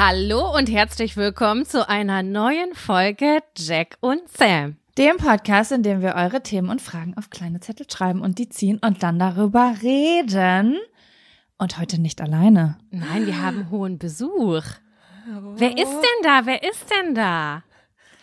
Hallo und herzlich willkommen zu einer neuen Folge Jack und Sam. Dem Podcast, in dem wir eure Themen und Fragen auf kleine Zettel schreiben und die ziehen und dann darüber reden. Und heute nicht alleine. Nein, wir haben hohen Besuch. Wer ist denn da? Wer ist denn da?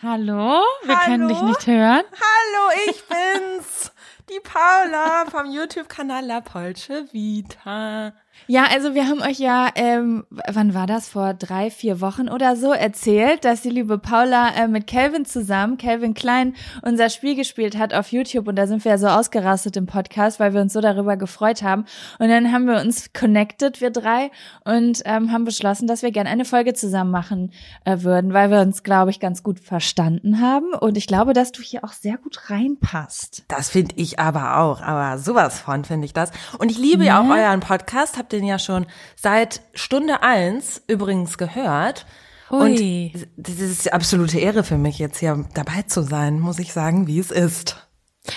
Hallo? Wir Hallo? können dich nicht hören. Hallo, ich bin's. Die Paula vom YouTube-Kanal La Polce Vita. Ja, also wir haben euch ja, ähm, wann war das, vor drei, vier Wochen oder so erzählt, dass die liebe Paula äh, mit Calvin zusammen, Calvin Klein, unser Spiel gespielt hat auf YouTube und da sind wir ja so ausgerastet im Podcast, weil wir uns so darüber gefreut haben. Und dann haben wir uns connected, wir drei, und ähm, haben beschlossen, dass wir gerne eine Folge zusammen machen äh, würden, weil wir uns, glaube ich, ganz gut verstanden haben. Und ich glaube, dass du hier auch sehr gut reinpasst. Das finde ich aber auch, aber sowas von finde ich das. Und ich liebe ja, ja auch euren Podcast, habt den ja schon seit Stunde eins übrigens gehört. Ui. Und das ist absolute Ehre für mich, jetzt hier dabei zu sein, muss ich sagen, wie es ist.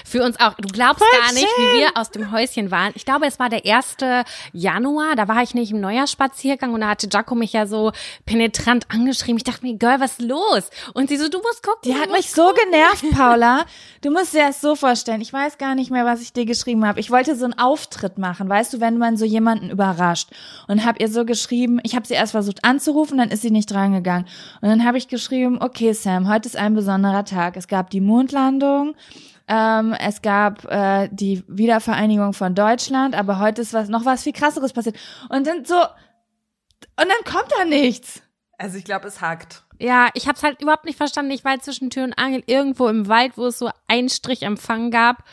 Für uns auch. Du glaubst Voll gar nicht, wie wir aus dem Häuschen waren. Ich glaube, es war der 1. Januar. Da war ich nicht im Neujahrsspaziergang und da hatte Jaco mich ja so penetrant angeschrieben. Ich dachte mir, Girl, was ist los? Und sie so, du musst gucken. Die hat mich so genervt, Paula. Du musst dir das so vorstellen. Ich weiß gar nicht mehr, was ich dir geschrieben habe. Ich wollte so einen Auftritt machen, weißt du, wenn man so jemanden überrascht. Und habe ihr so geschrieben, ich habe sie erst versucht anzurufen, dann ist sie nicht drangegangen. Und dann habe ich geschrieben, okay, Sam, heute ist ein besonderer Tag. Es gab die Mondlandung. Ähm, es gab äh, die Wiedervereinigung von Deutschland, aber heute ist was noch was viel krasseres passiert. Und dann so und dann kommt da nichts. Also ich glaube, es hakt. Ja, ich habe es halt überhaupt nicht verstanden. Ich war halt zwischen Tür und Angel irgendwo im Wald, wo es so einen Strich Empfang gab.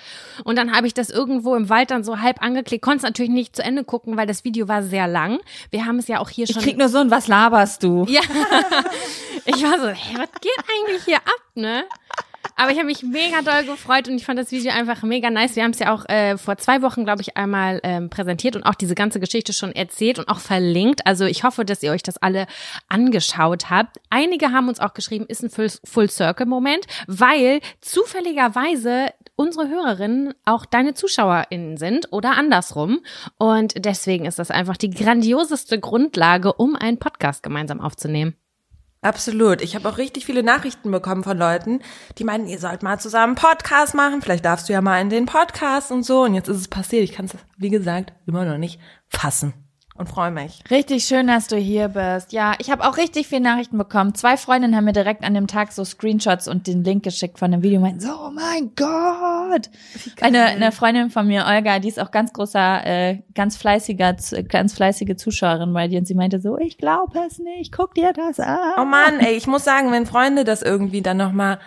Und dann habe ich das irgendwo im Wald dann so halb angeklickt. Konnte es natürlich nicht zu Ende gucken, weil das Video war sehr lang. Wir haben es ja auch hier schon. Ich krieg nur so ein, was laberst du? Ja. ich war so, hey, was geht eigentlich hier ab, ne? Aber ich habe mich mega doll gefreut und ich fand das Video einfach mega nice. Wir haben es ja auch äh, vor zwei Wochen, glaube ich, einmal ähm, präsentiert und auch diese ganze Geschichte schon erzählt und auch verlinkt. Also ich hoffe, dass ihr euch das alle angeschaut habt. Einige haben uns auch geschrieben, ist ein Full-Circle-Moment, weil zufälligerweise unsere Hörerinnen auch deine ZuschauerInnen sind oder andersrum. Und deswegen ist das einfach die grandioseste Grundlage, um einen Podcast gemeinsam aufzunehmen. Absolut. Ich habe auch richtig viele Nachrichten bekommen von Leuten, die meinen, ihr sollt mal zusammen einen Podcast machen. Vielleicht darfst du ja mal in den Podcast und so. Und jetzt ist es passiert. Ich kann es, wie gesagt, immer noch nicht fassen. Und freue mich. Richtig schön, dass du hier bist. Ja, ich habe auch richtig viele Nachrichten bekommen. Zwei Freundinnen haben mir direkt an dem Tag so Screenshots und den Link geschickt von dem Video. Meinten so, oh mein Gott. Eine, eine Freundin von mir, Olga, die ist auch ganz großer, äh, ganz fleißiger, ganz fleißige Zuschauerin bei dir und sie meinte so, ich glaube es nicht, guck dir das an. Oh Mann, ey, ich muss sagen, wenn Freunde das irgendwie dann nochmal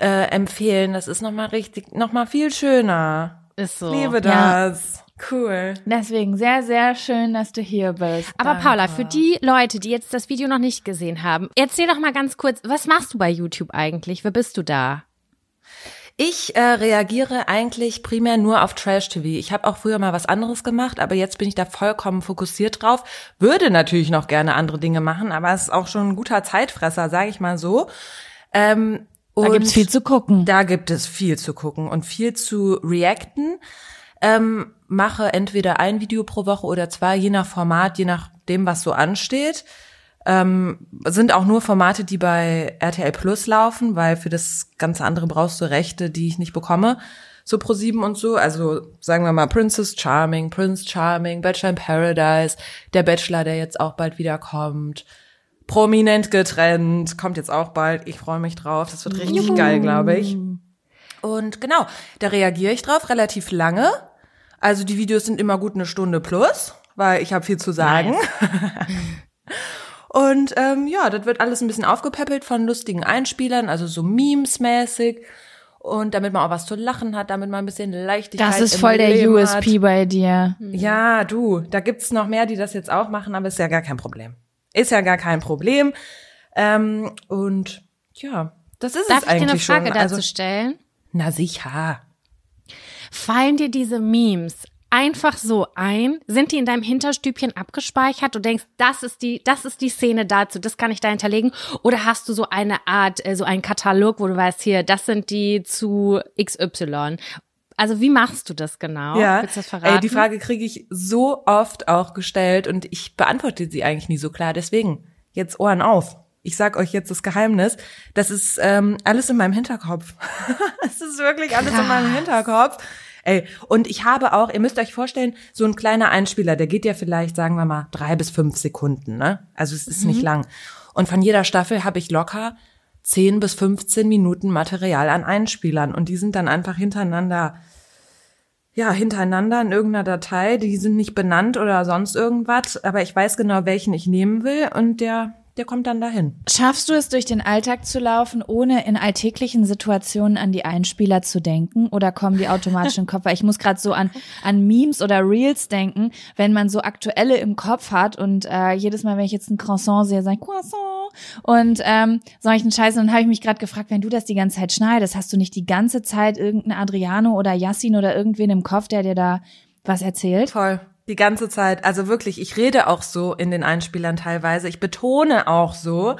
äh, empfehlen, das ist nochmal richtig, nochmal viel schöner. Ist so. Ich liebe das. Cool. Deswegen sehr, sehr schön, dass du hier bist. Aber Danke. Paula, für die Leute, die jetzt das Video noch nicht gesehen haben, erzähl doch mal ganz kurz, was machst du bei YouTube eigentlich? Wer bist du da? Ich äh, reagiere eigentlich primär nur auf Trash-TV. Ich habe auch früher mal was anderes gemacht, aber jetzt bin ich da vollkommen fokussiert drauf. Würde natürlich noch gerne andere Dinge machen, aber es ist auch schon ein guter Zeitfresser, sage ich mal so. Ähm, da gibt's viel zu gucken. Da gibt es viel zu gucken und viel zu reacten. Ähm, mache entweder ein Video pro Woche oder zwei, je nach Format, je nachdem, was so ansteht. Ähm, sind auch nur Formate, die bei RTL Plus laufen, weil für das ganze andere brauchst du Rechte, die ich nicht bekomme. So pro sieben und so. Also sagen wir mal Princess Charming, Prince Charming, Bachelor in Paradise, der Bachelor, der jetzt auch bald wieder kommt. Prominent getrennt, kommt jetzt auch bald. Ich freue mich drauf. Das wird richtig Juhu. geil, glaube ich. Und genau, da reagiere ich drauf relativ lange. Also die Videos sind immer gut eine Stunde plus, weil ich habe viel zu sagen. Nice. Und ähm, ja, das wird alles ein bisschen aufgepäppelt von lustigen Einspielern, also so Memes-mäßig. Und damit man auch was zu lachen hat, damit man ein bisschen Leichtigkeit Das ist voll der Leben USP hat. bei dir. Ja, du, da gibt's noch mehr, die das jetzt auch machen, aber ist ja gar kein Problem. Ist ja gar kein Problem. Ähm, und ja, das ist Darf es eigentlich ich dir eine Frage schon. dazu Also, stellen? na sicher. Fallen dir diese Memes einfach so ein? Sind die in deinem Hinterstübchen abgespeichert? Du denkst, das ist die, das ist die Szene dazu, das kann ich da hinterlegen? Oder hast du so eine Art, äh, so einen Katalog, wo du weißt, hier, das sind die zu XY? Also wie machst du das genau? Ja, Willst du das verraten? ey, die Frage kriege ich so oft auch gestellt und ich beantworte sie eigentlich nie so klar. Deswegen, jetzt Ohren auf. Ich sag euch jetzt das Geheimnis. Das ist ähm, alles in meinem Hinterkopf. Es ist wirklich alles in meinem Hinterkopf. Ey, und ich habe auch, ihr müsst euch vorstellen, so ein kleiner Einspieler, der geht ja vielleicht, sagen wir mal, drei bis fünf Sekunden, ne? Also es ist nicht lang. Und von jeder Staffel habe ich locker 10 bis 15 Minuten Material an Einspielern und die sind dann einfach hintereinander ja, hintereinander in irgendeiner Datei, die sind nicht benannt oder sonst irgendwas, aber ich weiß genau, welchen ich nehmen will und der der kommt dann dahin. Schaffst du es, durch den Alltag zu laufen, ohne in alltäglichen Situationen an die Einspieler zu denken? Oder kommen die automatisch im Kopf? Weil ich muss gerade so an, an Memes oder Reels denken, wenn man so aktuelle im Kopf hat und äh, jedes Mal, wenn ich jetzt ein Croissant sehe, sage ich Croissant und ähm, solchen Scheiß. Und dann habe ich mich gerade gefragt, wenn du das die ganze Zeit schneidest, hast du nicht die ganze Zeit irgendeinen Adriano oder Yassin oder irgendwen im Kopf, der dir da was erzählt? Voll. Die ganze Zeit. Also wirklich, ich rede auch so in den Einspielern teilweise. Ich betone auch so.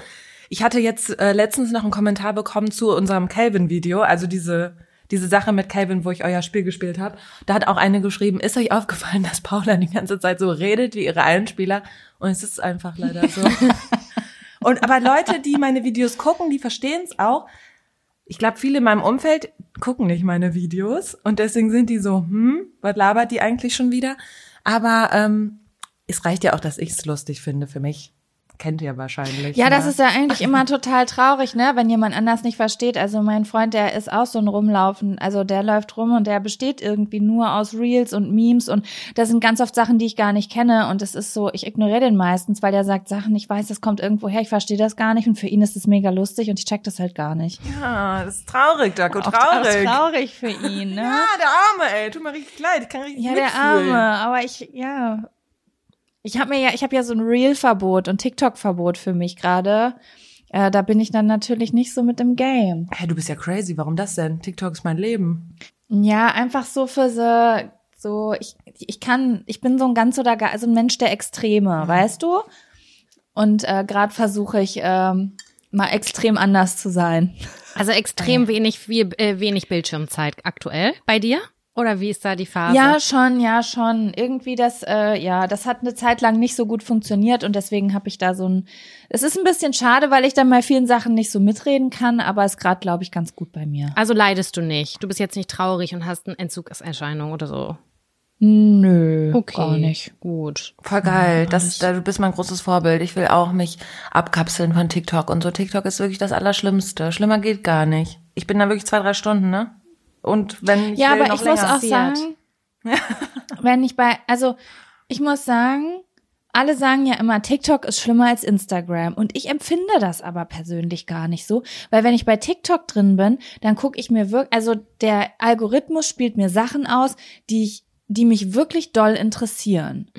Ich hatte jetzt äh, letztens noch einen Kommentar bekommen zu unserem Calvin-Video, also diese diese Sache mit Calvin, wo ich euer Spiel gespielt habe. Da hat auch eine geschrieben, ist euch aufgefallen, dass Paula die ganze Zeit so redet wie ihre Einspieler? Und es ist einfach leider so. Und aber Leute, die meine Videos gucken, die verstehen es auch. Ich glaube, viele in meinem Umfeld gucken nicht meine Videos und deswegen sind die so, hm, was labert die eigentlich schon wieder? Aber ähm, es reicht ja auch, dass ich es lustig finde für mich. Kennt ihr wahrscheinlich. Ja, das ne? ist ja eigentlich immer total traurig, ne, wenn jemand anders nicht versteht. Also mein Freund, der ist auch so ein Rumlaufen. Also der läuft rum und der besteht irgendwie nur aus Reels und Memes und das sind ganz oft Sachen, die ich gar nicht kenne und es ist so, ich ignoriere den meistens, weil der sagt Sachen, ich weiß, das kommt irgendwo her, ich verstehe das gar nicht und für ihn ist es mega lustig und ich check das halt gar nicht. Ja, das ist traurig, Daco, traurig. Auch traurig für ihn, ne? Ja, der Arme, ey. Tut mir richtig leid. Ich kann richtig Ja, der mitfühlen. Arme, aber ich, ja. Ich habe mir ja, ich habe ja so ein Reel-Verbot und TikTok-Verbot für mich gerade. Äh, da bin ich dann natürlich nicht so mit im Game. Hey, du bist ja crazy. Warum das denn? TikTok ist mein Leben. Ja, einfach so für so, so ich, ich kann, ich bin so ein ganz oder gar, also ein Mensch der Extreme, weißt du? Und äh, gerade versuche ich ähm, mal extrem anders zu sein. Also extrem wenig, viel, äh, wenig Bildschirmzeit aktuell bei dir? Oder wie ist da die Phase? Ja, schon, ja, schon. Irgendwie das, äh, ja, das hat eine Zeit lang nicht so gut funktioniert und deswegen habe ich da so ein. Es ist ein bisschen schade, weil ich dann bei vielen Sachen nicht so mitreden kann, aber ist gerade, glaube ich, ganz gut bei mir. Also leidest du nicht. Du bist jetzt nicht traurig und hast eine Entzugserscheinung oder so. Nö, Okay. gar nicht. Gut. Voll geil. Das, da, du bist mein großes Vorbild. Ich will auch mich abkapseln von TikTok und so. TikTok ist wirklich das Allerschlimmste. Schlimmer geht gar nicht. Ich bin da wirklich zwei, drei Stunden, ne? Und wenn ich Ja, will, aber noch ich muss auch sagen, wenn ich bei, also ich muss sagen, alle sagen ja immer, TikTok ist schlimmer als Instagram. Und ich empfinde das aber persönlich gar nicht so. Weil wenn ich bei TikTok drin bin, dann gucke ich mir wirklich, also der Algorithmus spielt mir Sachen aus, die ich, die mich wirklich doll interessieren.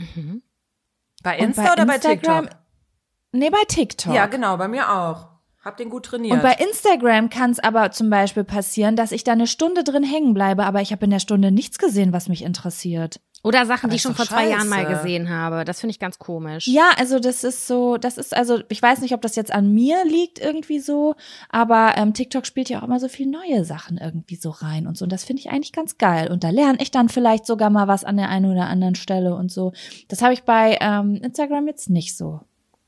Bei Und Insta oder bei Instagram- TikTok? Nee, bei TikTok. Ja, genau, bei mir auch. Hab den gut trainiert. Und bei Instagram kann es aber zum Beispiel passieren, dass ich da eine Stunde drin hängen bleibe, aber ich habe in der Stunde nichts gesehen, was mich interessiert. Oder Sachen, Aber die ich schon vor doch zwei Jahren mal scheiße. gesehen habe. Das finde ich ganz komisch. Ja, also das ist so, das ist also, ich weiß nicht, ob das jetzt an mir liegt irgendwie so, aber ähm, TikTok spielt ja auch immer so viel neue Sachen irgendwie so rein und so. Und das finde ich eigentlich ganz geil. Und da lerne ich dann vielleicht sogar mal was an der einen oder anderen Stelle und so. Das habe ich bei ähm, Instagram jetzt nicht so.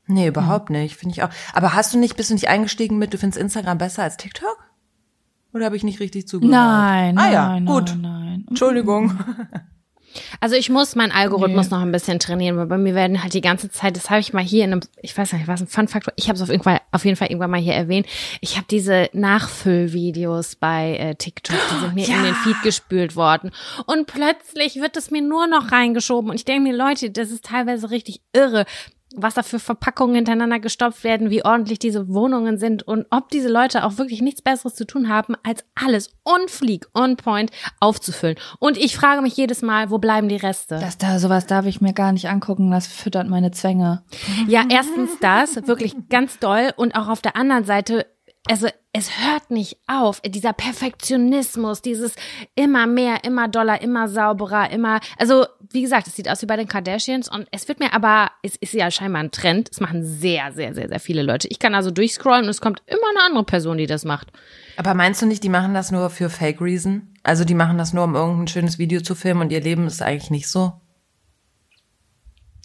Nee, überhaupt nicht. Finde ich auch. Aber hast du nicht, bist du nicht eingestiegen mit, du findest Instagram besser als TikTok? Oder habe ich nicht richtig zugehört? Nein, ah, nein, ja, nein, gut. nein. Entschuldigung. Also ich muss meinen Algorithmus noch ein bisschen trainieren, weil bei mir werden halt die ganze Zeit, das habe ich mal hier in einem, ich weiß nicht, was ein Fun-Faktor, ich habe es auf jeden Fall, auf jeden Fall irgendwann mal hier erwähnt. Ich habe diese Nachfüllvideos bei äh, TikTok, die sind mir in den Feed gespült worden. Und plötzlich wird es mir nur noch reingeschoben. Und ich denke mir, Leute, das ist teilweise richtig irre was da für Verpackungen hintereinander gestopft werden, wie ordentlich diese Wohnungen sind und ob diese Leute auch wirklich nichts Besseres zu tun haben, als alles on fleek, on point aufzufüllen. Und ich frage mich jedes Mal, wo bleiben die Reste? Das da, sowas darf ich mir gar nicht angucken, das füttert meine Zwänge. Ja, erstens das, wirklich ganz doll. Und auch auf der anderen Seite, also es hört nicht auf. Dieser Perfektionismus, dieses immer mehr, immer doller, immer sauberer, immer, also wie gesagt, es sieht aus wie bei den Kardashians und es wird mir aber, es ist ja scheinbar ein Trend. Es machen sehr, sehr, sehr, sehr viele Leute. Ich kann also durchscrollen und es kommt immer eine andere Person, die das macht. Aber meinst du nicht, die machen das nur für Fake Reason? Also die machen das nur, um irgendein schönes Video zu filmen und ihr Leben ist eigentlich nicht so?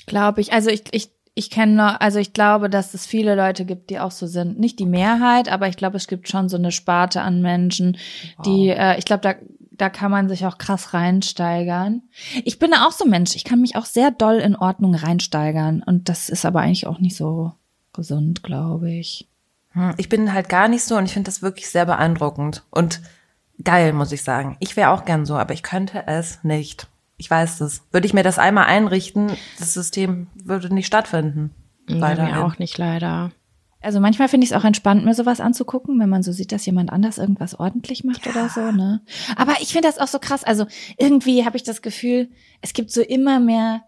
Glaube ich. Also ich, ich, ich kenne noch, also ich glaube, dass es viele Leute gibt, die auch so sind. Nicht die Mehrheit, aber ich glaube, es gibt schon so eine Sparte an Menschen, die, äh, ich glaube, da, da kann man sich auch krass reinsteigern. Ich bin auch so ein Mensch, ich kann mich auch sehr doll in Ordnung reinsteigern. Und das ist aber eigentlich auch nicht so gesund, glaube ich. Hm, Ich bin halt gar nicht so und ich finde das wirklich sehr beeindruckend und geil, muss ich sagen. Ich wäre auch gern so, aber ich könnte es nicht. Ich weiß das. Würde ich mir das einmal einrichten, das System würde nicht stattfinden. Weiterhin. mir auch nicht leider. Also manchmal finde ich es auch entspannt, mir sowas anzugucken, wenn man so sieht, dass jemand anders irgendwas ordentlich macht oder so, ne? Aber ich finde das auch so krass. Also irgendwie habe ich das Gefühl, es gibt so immer mehr.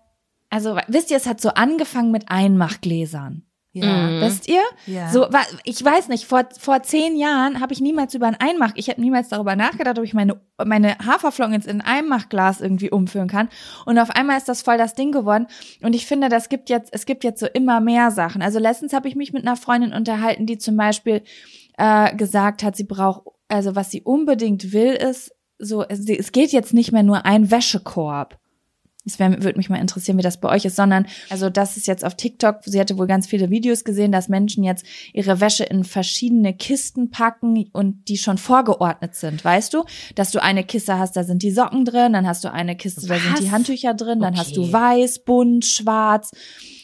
Also wisst ihr, es hat so angefangen mit Einmachgläsern. Ja. Wisst ihr? Ja. So, ich weiß nicht, vor, vor zehn Jahren habe ich niemals über ein Einmach, ich habe niemals darüber nachgedacht, ob ich meine, meine Haferflocken jetzt in ein Einmachglas irgendwie umfüllen kann. Und auf einmal ist das voll das Ding geworden. Und ich finde, das gibt jetzt, es gibt jetzt so immer mehr Sachen. Also letztens habe ich mich mit einer Freundin unterhalten, die zum Beispiel äh, gesagt hat, sie braucht, also was sie unbedingt will, ist so, es geht jetzt nicht mehr nur ein Wäschekorb. Es wär- würde mich mal interessieren, wie das bei euch ist, sondern also das ist jetzt auf TikTok, sie hatte wohl ganz viele Videos gesehen, dass Menschen jetzt ihre Wäsche in verschiedene Kisten packen und die schon vorgeordnet sind, weißt du? Dass du eine Kiste hast, da sind die Socken drin, dann hast du eine Kiste, da sind Was? die Handtücher drin, dann hast du Okay. weiß, bunt, schwarz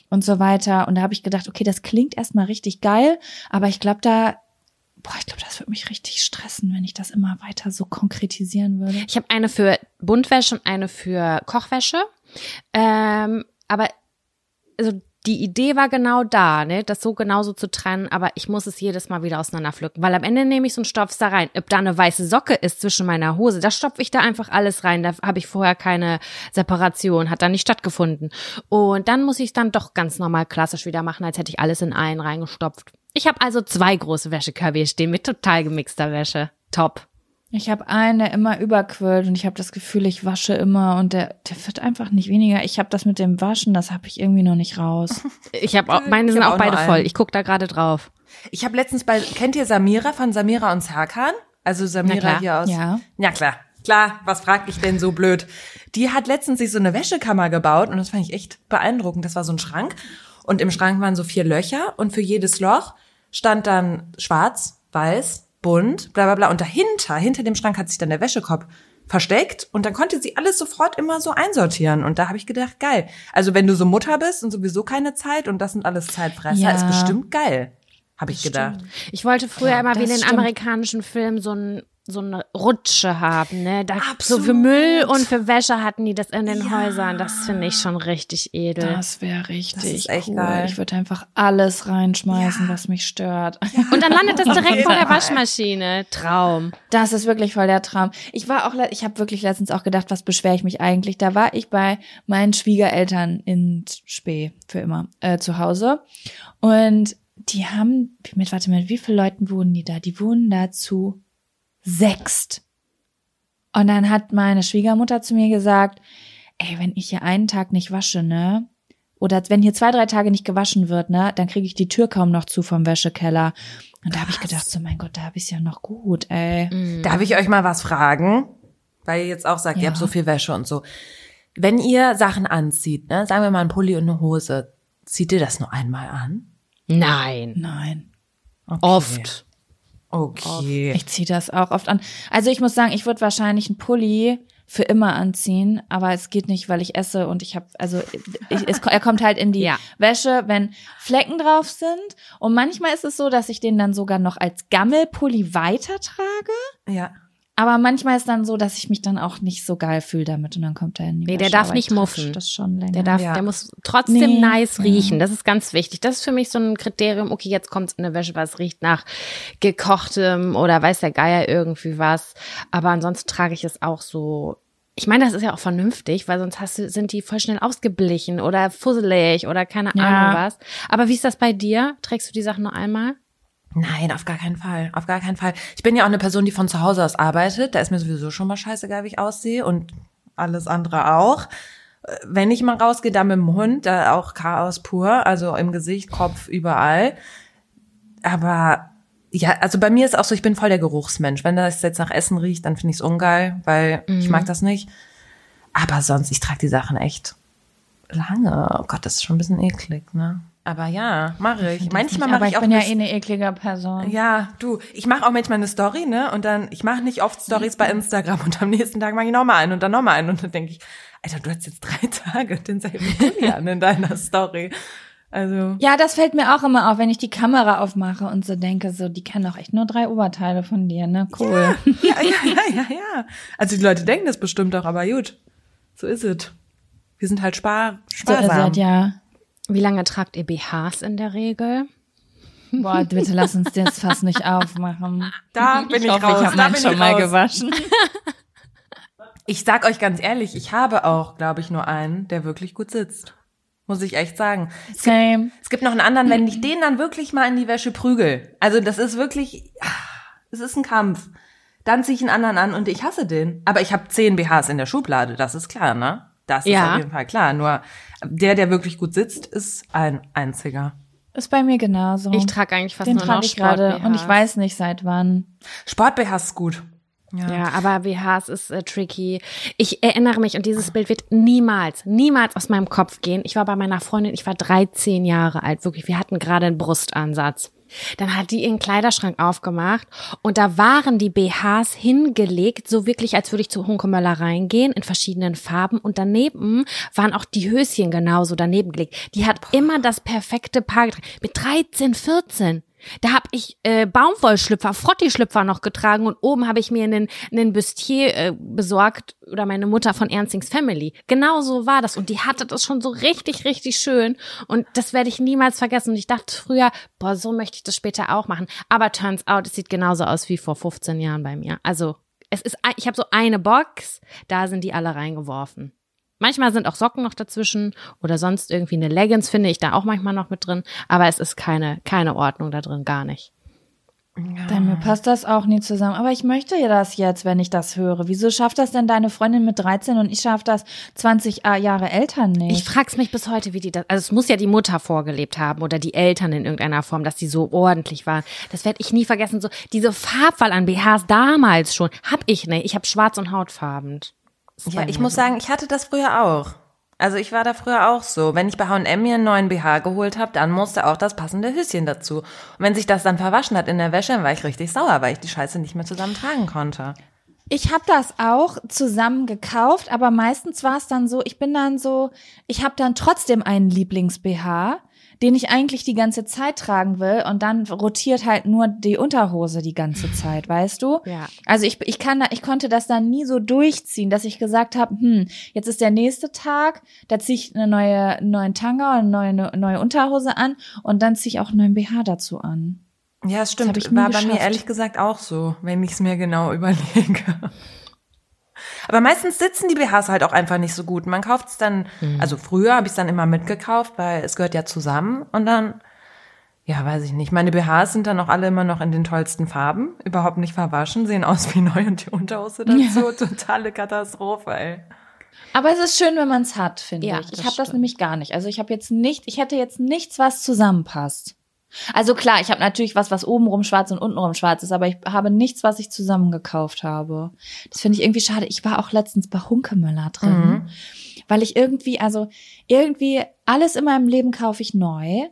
und so weiter. Und da habe ich gedacht, okay, das klingt erstmal richtig geil, aber ich glaube, da, boah, ich glaube, das würde mich richtig stressen, wenn ich das immer weiter so konkretisieren würde. Ich habe eine für Buntwäsche und eine für Kochwäsche. Ähm, aber also die Idee war genau da, ne, das so genauso zu trennen, aber ich muss es jedes Mal wieder auseinanderpflücken, weil am Ende nehme ich so einen Stoff da rein. Ob da eine weiße Socke ist zwischen meiner Hose, da stopfe ich da einfach alles rein. Da habe ich vorher keine Separation, hat da nicht stattgefunden. Und dann muss ich es dann doch ganz normal klassisch wieder machen, als hätte ich alles in einen reingestopft. Ich habe also zwei große Wäschekörbe stehen mit total gemixter Wäsche. Top. Ich habe einen, der immer überquillt und ich habe das Gefühl, ich wasche immer und der, der wird einfach nicht weniger. Ich habe das mit dem Waschen, das habe ich irgendwie noch nicht raus. Ich habe auch, meine Ich sind auch auch beide voll. Ich guck da gerade drauf. Ich habe letztens bei, kennt ihr Samira von Samira und Serkan? Also Samira klar. hier aus. Ja. Ja, klar. Klar, was frag ich denn so blöd? Die hat letztens sich so eine Wäschekammer gebaut und das fand ich echt beeindruckend. Das war so ein Schrank und im Schrank waren so vier Löcher und für jedes Loch stand dann schwarz, weiß, bunt, bla bla bla. Und dahinter, hinter dem Schrank hat sich dann der Wäschekorb versteckt und dann konnte sie alles sofort immer so einsortieren und da habe ich gedacht, geil. Also wenn du so Mutter bist und sowieso keine Zeit und das sind alles Zeitfresser, Ja. ist bestimmt geil, habe ich gedacht. Ich wollte früher Ja, immer wie in den stimmt. amerikanischen Filmen so ein so eine Rutsche haben, ne? Da, so für Absolut. Müll und für Wäsche hatten die das in den Ja. Häusern. Das finde ich schon richtig edel. Das wäre richtig ist echt cool. geil. Ich würde einfach alles reinschmeißen, was mich stört. Und dann landet das direkt vor der Waschmaschine. Traum. Das ist wirklich voll der Traum. Ich war auch, ich habe wirklich letztens auch gedacht, was beschwere ich mich eigentlich? Da war ich bei meinen Schwiegereltern in Spee für immer äh, zu Hause und die haben mit warte mal, wie viele Leuten wohnen die da? Die wohnen da zu sechst. Und dann hat meine Schwiegermutter zu mir gesagt, ey, wenn ich hier einen Tag nicht wasche, ne? Oder wenn hier zwei, drei Tage nicht gewaschen wird, ne, dann kriege ich die Tür kaum noch zu vom Wäschekeller. Und da habe ich gedacht, so mein Gott, da habe ich ja noch gut, ey. Darf ich euch mal was fragen? Weil ihr jetzt auch sagt, ihr Ja. habt so viel Wäsche und so. Wenn ihr Sachen anzieht, ne, sagen wir mal ein Pulli und eine Hose, zieht ihr das nur einmal an? Nein. Nein. Okay. Oft. Okay. Ich ziehe das auch oft an. Also ich muss sagen, ich würde wahrscheinlich einen Pulli für immer anziehen, aber es geht nicht, weil ich esse und ich habe, also ich, es, er kommt halt in die Ja. Wäsche, wenn Flecken drauf sind. Und manchmal ist es so, dass ich den dann sogar noch als Gammelpulli weitertrage. Ja. Aber manchmal ist dann so, dass ich mich dann auch nicht so geil fühle damit und dann kommt er in die Nee, der darf nicht muffen. Das schon länger. Der darf, Ja. der muss trotzdem Nee. nice Ja. riechen. Das ist ganz wichtig. Das ist für mich so ein Kriterium. Okay, jetzt kommt's in eine Wäsche, was riecht nach gekochtem oder weiß der Geier irgendwie was. Aber ansonsten trage ich es auch so. Ich meine, das ist ja auch vernünftig, weil sonst hast du, sind die voll schnell ausgeblichen oder fusselig oder keine Ja. Ahnung was. Aber wie ist das bei dir? Trägst du die Sachen nur einmal? Nein, auf gar keinen Fall. Auf gar keinen Fall. Ich bin ja auch eine Person, die von zu Hause aus arbeitet. Da ist mir sowieso schon mal scheißegal, wie ich aussehe und alles andere auch. Äh, Wenn ich mal rausgehe, dann mit dem Hund, da auch Chaos pur, also im Gesicht, Kopf, überall. Aber ja, also bei mir ist auch so, ich bin voll der Geruchsmensch. Wenn das jetzt nach Essen riecht, dann finde ich es ungeil, weil ich mag das nicht. Aber sonst, ich trage die Sachen echt lange. Oh Gott, das ist schon ein bisschen eklig, ne? Aber ja, mache ich. Manchmal aber mache ich ich auch bin ja bis- eh eine eklige Person. ja, du, ich mache auch manchmal eine Story, ne? Und dann, ich mache nicht oft Stories bei Instagram und am nächsten Tag mache ich nochmal einen und dann nochmal einen. Und dann denke ich, Alter, du hast jetzt drei Tage denselben Pulli an in deiner Story. Also, Ja, das fällt mir auch immer auf, wenn ich die Kamera aufmache und so denke, so, die kennen doch echt nur drei Oberteile von dir, ne? Cool. ja, ja, ja, ja, ja. Also die Leute denken das bestimmt auch, aber gut, so ist es. Wir sind halt spar So ist sparsam. es, ja. Wie lange tragt ihr BHs in der Regel? Boah, bitte lass uns das fast nicht aufmachen. Da bin ich, hoffe, raus. ich habe meinen schon ich mal raus. gewaschen. Ich sag euch ganz ehrlich, ich habe auch, glaube ich, nur einen, der wirklich gut sitzt. Muss ich echt sagen. Same. Es gibt noch einen anderen, wenn ich den dann wirklich mal in die Wäsche prügel. Also das ist wirklich, ah, es ist ein Kampf. Dann ziehe ich einen anderen an und ich hasse den. Aber ich habe zehn BHs in der Schublade, das ist klar, ne? Das ist Ja. auf jeden Fall klar. Nur der, der wirklich gut sitzt, ist ein einziger. Ist bei mir genauso. Ich trage eigentlich fast den nur noch trage ich gerade Sport-BHs. und ich weiß nicht seit wann. Sport-BHs ist gut. Ja, aber BHs ist äh, tricky. Ich erinnere mich und dieses Bild wird niemals, niemals aus meinem Kopf gehen. Ich war bei meiner Freundin, ich war 13 Jahre alt, wirklich. Wir hatten gerade einen Brustansatz. Dann hat die ihren Kleiderschrank aufgemacht und da waren die BHs hingelegt, so wirklich, als würde ich zu Hunkemöller reingehen, in verschiedenen Farben. Und daneben waren auch die Höschen genauso daneben gelegt. Die hat immer das perfekte Paar getragen. Mit 13, 14. Da hab ich äh, Baumwollschlüpfer, Frotti-Schlüpfer noch getragen und oben habe ich mir einen, einen Bustier äh, besorgt oder meine Mutter von Ernstings Family. Genau so war das und die hatte das schon so richtig, richtig schön und das werde ich niemals vergessen. Und ich dachte früher, boah, so möchte ich das später auch machen. Aber turns out, es sieht genauso aus wie vor 15 Jahren bei mir. Also es ist, ich habe so eine Box, da sind die alle reingeworfen. Manchmal sind auch Socken noch dazwischen oder sonst irgendwie eine Leggings finde ich da auch manchmal noch mit drin, aber es ist keine, keine Ordnung da drin, gar nicht. Dann mir passt das auch nie zusammen. Aber ich möchte ja das jetzt, wenn ich das höre. Wieso schafft das denn deine Freundin mit 13 und ich schaff das 20 Jahre Eltern nicht? Ich frag's mich bis heute, wie die das, also es muss ja die Mutter vorgelebt haben oder die Eltern in irgendeiner Form, dass die so ordentlich waren. Das werde ich nie vergessen. So diese Farbwahl an BHs damals schon, hab ich nicht. Ich habe schwarz und hautfarben. Ja, ich muss sagen, ich hatte das früher auch. Also ich war da früher auch so. Wenn ich bei H&M mir einen neuen BH geholt habe, dann musste auch das passende Höschen dazu. Und wenn sich das dann verwaschen hat in der Wäsche, dann war ich richtig sauer, weil ich die Scheiße nicht mehr zusammen tragen konnte. Ich habe das auch zusammen gekauft, aber meistens war es dann so, ich bin dann so, ich habe dann trotzdem einen Lieblings-BH, den ich eigentlich die ganze Zeit tragen will und dann rotiert halt nur die Unterhose die ganze Zeit, weißt du? Ja. Also ich, ich kann da, ich konnte das dann nie so durchziehen, dass ich gesagt habe, hm, jetzt ist der nächste Tag, da ziehe ich eine neue, einen neuen Tanga und eine neue, neue Unterhose an und dann ziehe ich auch einen neuen BH dazu an. Ja, es stimmt. nie War bei mir geschafft. ehrlich gesagt auch so, wenn ich es mir genau überlege. Aber meistens sitzen die BHs halt auch einfach nicht so gut. Man kauft es dann, also früher habe ich es dann immer mitgekauft, weil es gehört ja zusammen und dann, ja, weiß ich nicht. Meine BHs sind dann auch alle immer noch in den tollsten Farben, überhaupt nicht verwaschen, sehen aus wie neu und die Unterhose dazu. Totale Katastrophe, ey. Aber es ist schön, wenn man es hat, finde Ja, ich. Ich das habe das nämlich gar nicht. Also ich habe jetzt nicht, ich hätte jetzt nichts, was zusammenpasst. Also klar, ich habe natürlich was, was obenrum schwarz und untenrum schwarz ist, aber ich habe nichts, was ich zusammen gekauft habe. Das finde ich irgendwie schade. Ich war auch letztens bei Hunkemöller drin, weil ich irgendwie, also irgendwie alles in meinem Leben kaufe ich neu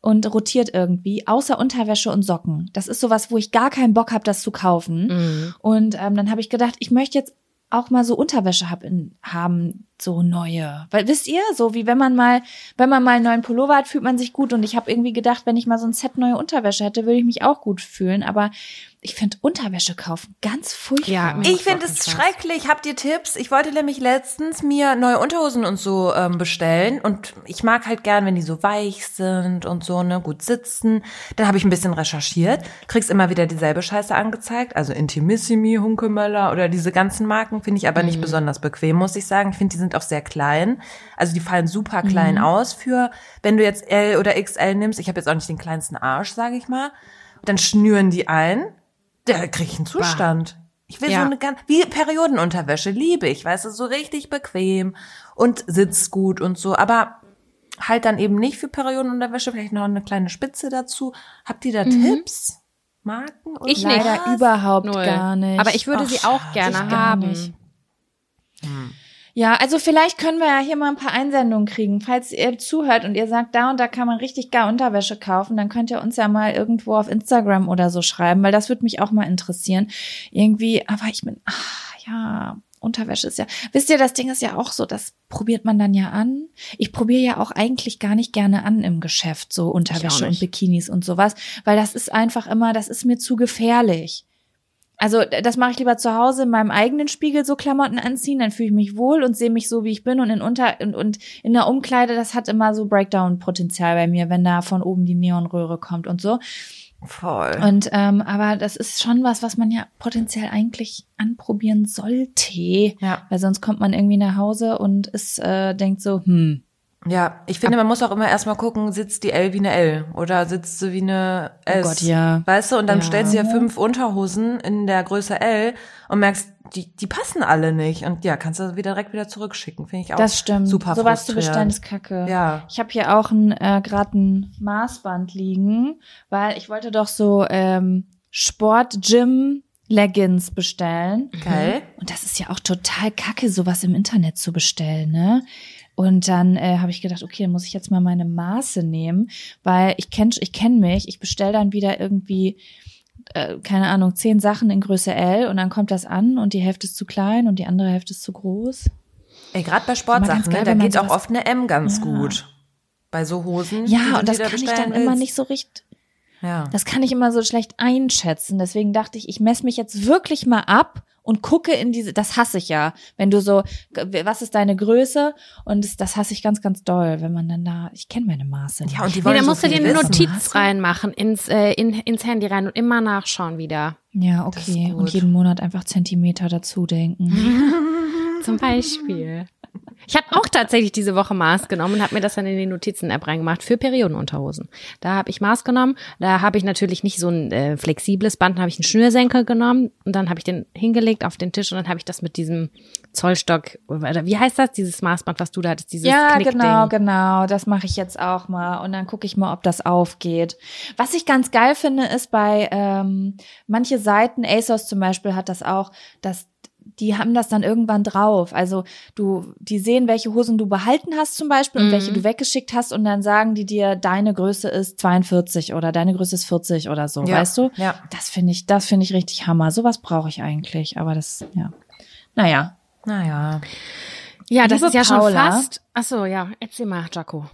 und rotiert irgendwie, außer Unterwäsche und Socken. Das ist sowas, wo ich gar keinen Bock habe, das zu kaufen. Mhm. Und ähm, dann habe ich gedacht, ich möchte jetzt auch mal so Unterwäsche hab in, haben, so neue. Weil wisst ihr, so wie wenn man mal, wenn man mal einen neuen Pullover hat, fühlt man sich gut. Und ich habe irgendwie gedacht, wenn ich mal so ein Set neue Unterwäsche hätte, würde ich mich auch gut fühlen. Aber ich finde Unterwäsche kaufen ganz furchtbar. Ja, Ich finde es schrecklich. Habt ihr Tipps? Ich wollte nämlich letztens mir neue Unterhosen und so ähm, bestellen und ich mag halt gern, wenn die so weich sind und so, ne, gut sitzen. Dann habe ich ein bisschen recherchiert, kriegst immer wieder dieselbe Scheiße angezeigt, also Intimissimi, Hunkemöller oder diese ganzen Marken finde ich aber nicht besonders bequem, muss ich sagen. Ich finde, die sind auch sehr klein. Also die fallen super klein aus für, wenn du jetzt L oder XL nimmst. Ich habe jetzt auch nicht den kleinsten Arsch, sage ich mal. Dann schnüren die ein. Da krieg ich einen Zustand. Ich will Ja. so eine ganz, wie Periodenunterwäsche, liebe ich, weißt du, so richtig bequem und sitzt gut und so, aber halt dann eben nicht für Periodenunterwäsche, vielleicht noch eine kleine Spitze dazu. Habt ihr da Tipps? Marken? Oder Ich was? nicht. Leider überhaupt Null. gar nicht. Aber ich würde Ach, sie auch gerne haben. nicht. Ja, also vielleicht können wir ja hier mal ein paar Einsendungen kriegen. Falls ihr zuhört und ihr sagt, da und da kann man richtig gar Unterwäsche kaufen, dann könnt ihr uns ja mal irgendwo auf Instagram oder so schreiben, weil das würde mich auch mal interessieren. Irgendwie, aber ich bin, ah, ja, Unterwäsche ist ja, wisst ihr, das Ding ist ja auch so, das probiert man dann ja an. Ich probiere ja auch eigentlich gar nicht gerne an im Geschäft, so Unterwäsche und. Bikinis und sowas, weil das ist einfach immer, das ist mir zu gefährlich. Also das mache ich lieber zu Hause in meinem eigenen Spiegel so Klamotten anziehen, dann fühle ich mich wohl und sehe mich so, wie ich bin und in unter und, und in der Umkleide, das hat immer so Breakdown-Potenzial bei mir, wenn da von oben die Neonröhre kommt und so. Voll. Und ähm, aber das ist schon was, was man ja potenziell eigentlich anprobieren sollte, Ja. weil sonst kommt man irgendwie nach Hause und ist äh, denkt so, hm, Ja, ich finde, man muss auch immer erstmal gucken, sitzt die L wie eine L oder sitzt sie wie eine S. Oh Gott, ja. Weißt du, und dann Ja. stellst du ja fünf Unterhosen in der Größe L und merkst, die, die passen alle nicht. Und ja, kannst du wieder direkt wieder zurückschicken. Finde ich auch Das stimmt. super Sowas zu bestellen ist kacke. Ja. Ich habe hier auch ein äh, gerade ein Maßband liegen, weil ich wollte doch so ähm, Sport Gym Leggings bestellen. Geil. Und das ist ja auch total kacke, sowas im Internet zu bestellen, ne? Und dann äh, habe ich gedacht, okay, dann muss ich jetzt mal meine Maße nehmen, weil ich kenn, ich kenn mich, ich bestell dann wieder irgendwie äh, keine Ahnung, zehn Sachen in Größe L und dann kommt das an und die Hälfte ist zu klein und die andere Hälfte ist zu groß. Ey, gerade bei Immer Sportsachen, ganz geil, ne, da geht auch oft eine M ganz Ja. gut. Bei so Hosen. Ja, und das kann ich dann immer willst. nicht so richtig, Ja. das kann ich immer so schlecht einschätzen. Deswegen dachte ich, ich messe mich jetzt wirklich mal ab und gucke in diese, das hasse ich ja, wenn du so, was ist deine Größe? Und das, das hasse ich ganz, ganz doll, wenn man dann da, ich kenne meine Maße. Ja, nicht. und die Nee, da so musst du dir eine. Notiz reinmachen ins, äh, in, ins Handy rein und immer nachschauen wieder. ja, okay. Und jeden Monat einfach Zentimeter dazu denken. Zum Beispiel. Ich habe auch tatsächlich diese Woche Maß genommen und habe mir das dann in die Notizen-App reingemacht für Periodenunterhosen. Da habe ich Maß genommen. Da habe ich natürlich nicht so ein äh, flexibles Band, da habe ich einen Schnürsenkel genommen und dann habe ich den hingelegt auf den Tisch und dann habe ich das mit diesem Zollstock, oder wie heißt das, dieses Maßband, was du da hattest, dieses Ja, Knickding. genau, genau. Das mache ich jetzt auch mal. Und dann gucke ich mal, ob das aufgeht. Was ich ganz geil finde, ist bei ähm, manche Seiten, ASOS zum Beispiel hat das auch, dass die haben das dann irgendwann drauf. Also du, die sehen, welche Hosen du behalten hast zum Beispiel und Mhm. welche du weggeschickt hast und dann sagen die dir, deine Größe ist 42 oder deine Größe ist 40 oder so, Ja, weißt du? ja. Das finde ich, das finde ich richtig Hammer. Sowas brauche ich eigentlich, aber das, ja. Naja. Naja. Ja, das Liebe ist ja schon Paula. fast. Ach so, ja, erzähl mal, Jaco.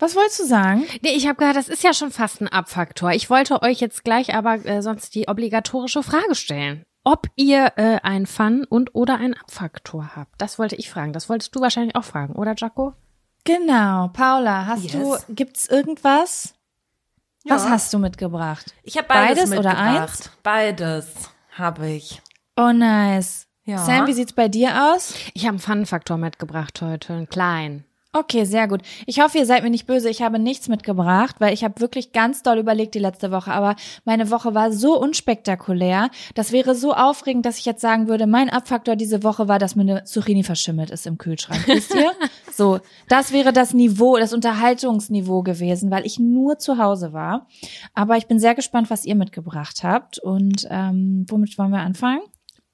Was wolltest du sagen? Nee, ich habe gehört, das ist ja schon fast ein Abfaktor. Ich wollte euch jetzt gleich aber äh, sonst die obligatorische Frage stellen. Ob ihr äh, einen Fun- und oder einen Abfaktor habt. Das wollte ich fragen. Das wolltest du wahrscheinlich auch fragen, oder Jaco? Genau. Paula, hast Yes. du, gibt's irgendwas? Was Ja. hast du mitgebracht? Ich habe beides, Beides oder mitgebracht. eins? Beides habe ich. Oh, nice. Ja. Sam, wie sieht's bei dir aus? Ich habe einen Fun-Faktor mitgebracht heute, einen kleinen. Okay, sehr gut. Ich hoffe, ihr seid mir nicht böse. Ich habe nichts mitgebracht, weil ich habe wirklich ganz doll überlegt die letzte Woche. Aber meine Woche war so unspektakulär. Das wäre so aufregend, dass ich jetzt sagen würde, mein Abfaktor diese Woche war, dass mir eine Zucchini verschimmelt ist im Kühlschrank. Wisst ihr? So, das wäre das Niveau, das Unterhaltungsniveau gewesen, weil ich nur zu Hause war. Aber ich bin sehr gespannt, was ihr mitgebracht habt. Und ähm, womit wollen wir anfangen?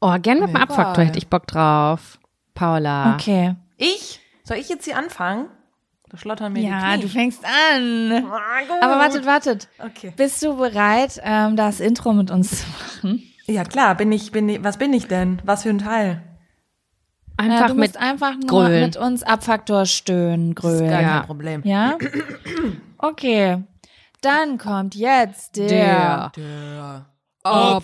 Oh, gern mit dem. Abfaktor hätte ich Bock drauf. Paula. Okay. Ich? Soll ich jetzt hier anfangen? Da schlottern mir Ja, die du Knie. fängst an. Ah, gut. Aber wartet, wartet. Okay. Bist du bereit, ähm, das Intro mit uns zu machen? Ja, klar, bin ich, bin ich, was bin ich denn? Was für ein Teil? Einfach ja, du mit musst einfach nur Grölen. mit uns Abfaktor stöhnen, Das ist gar. Ja. kein Problem. Ja? Okay. Dann kommt jetzt der, der Der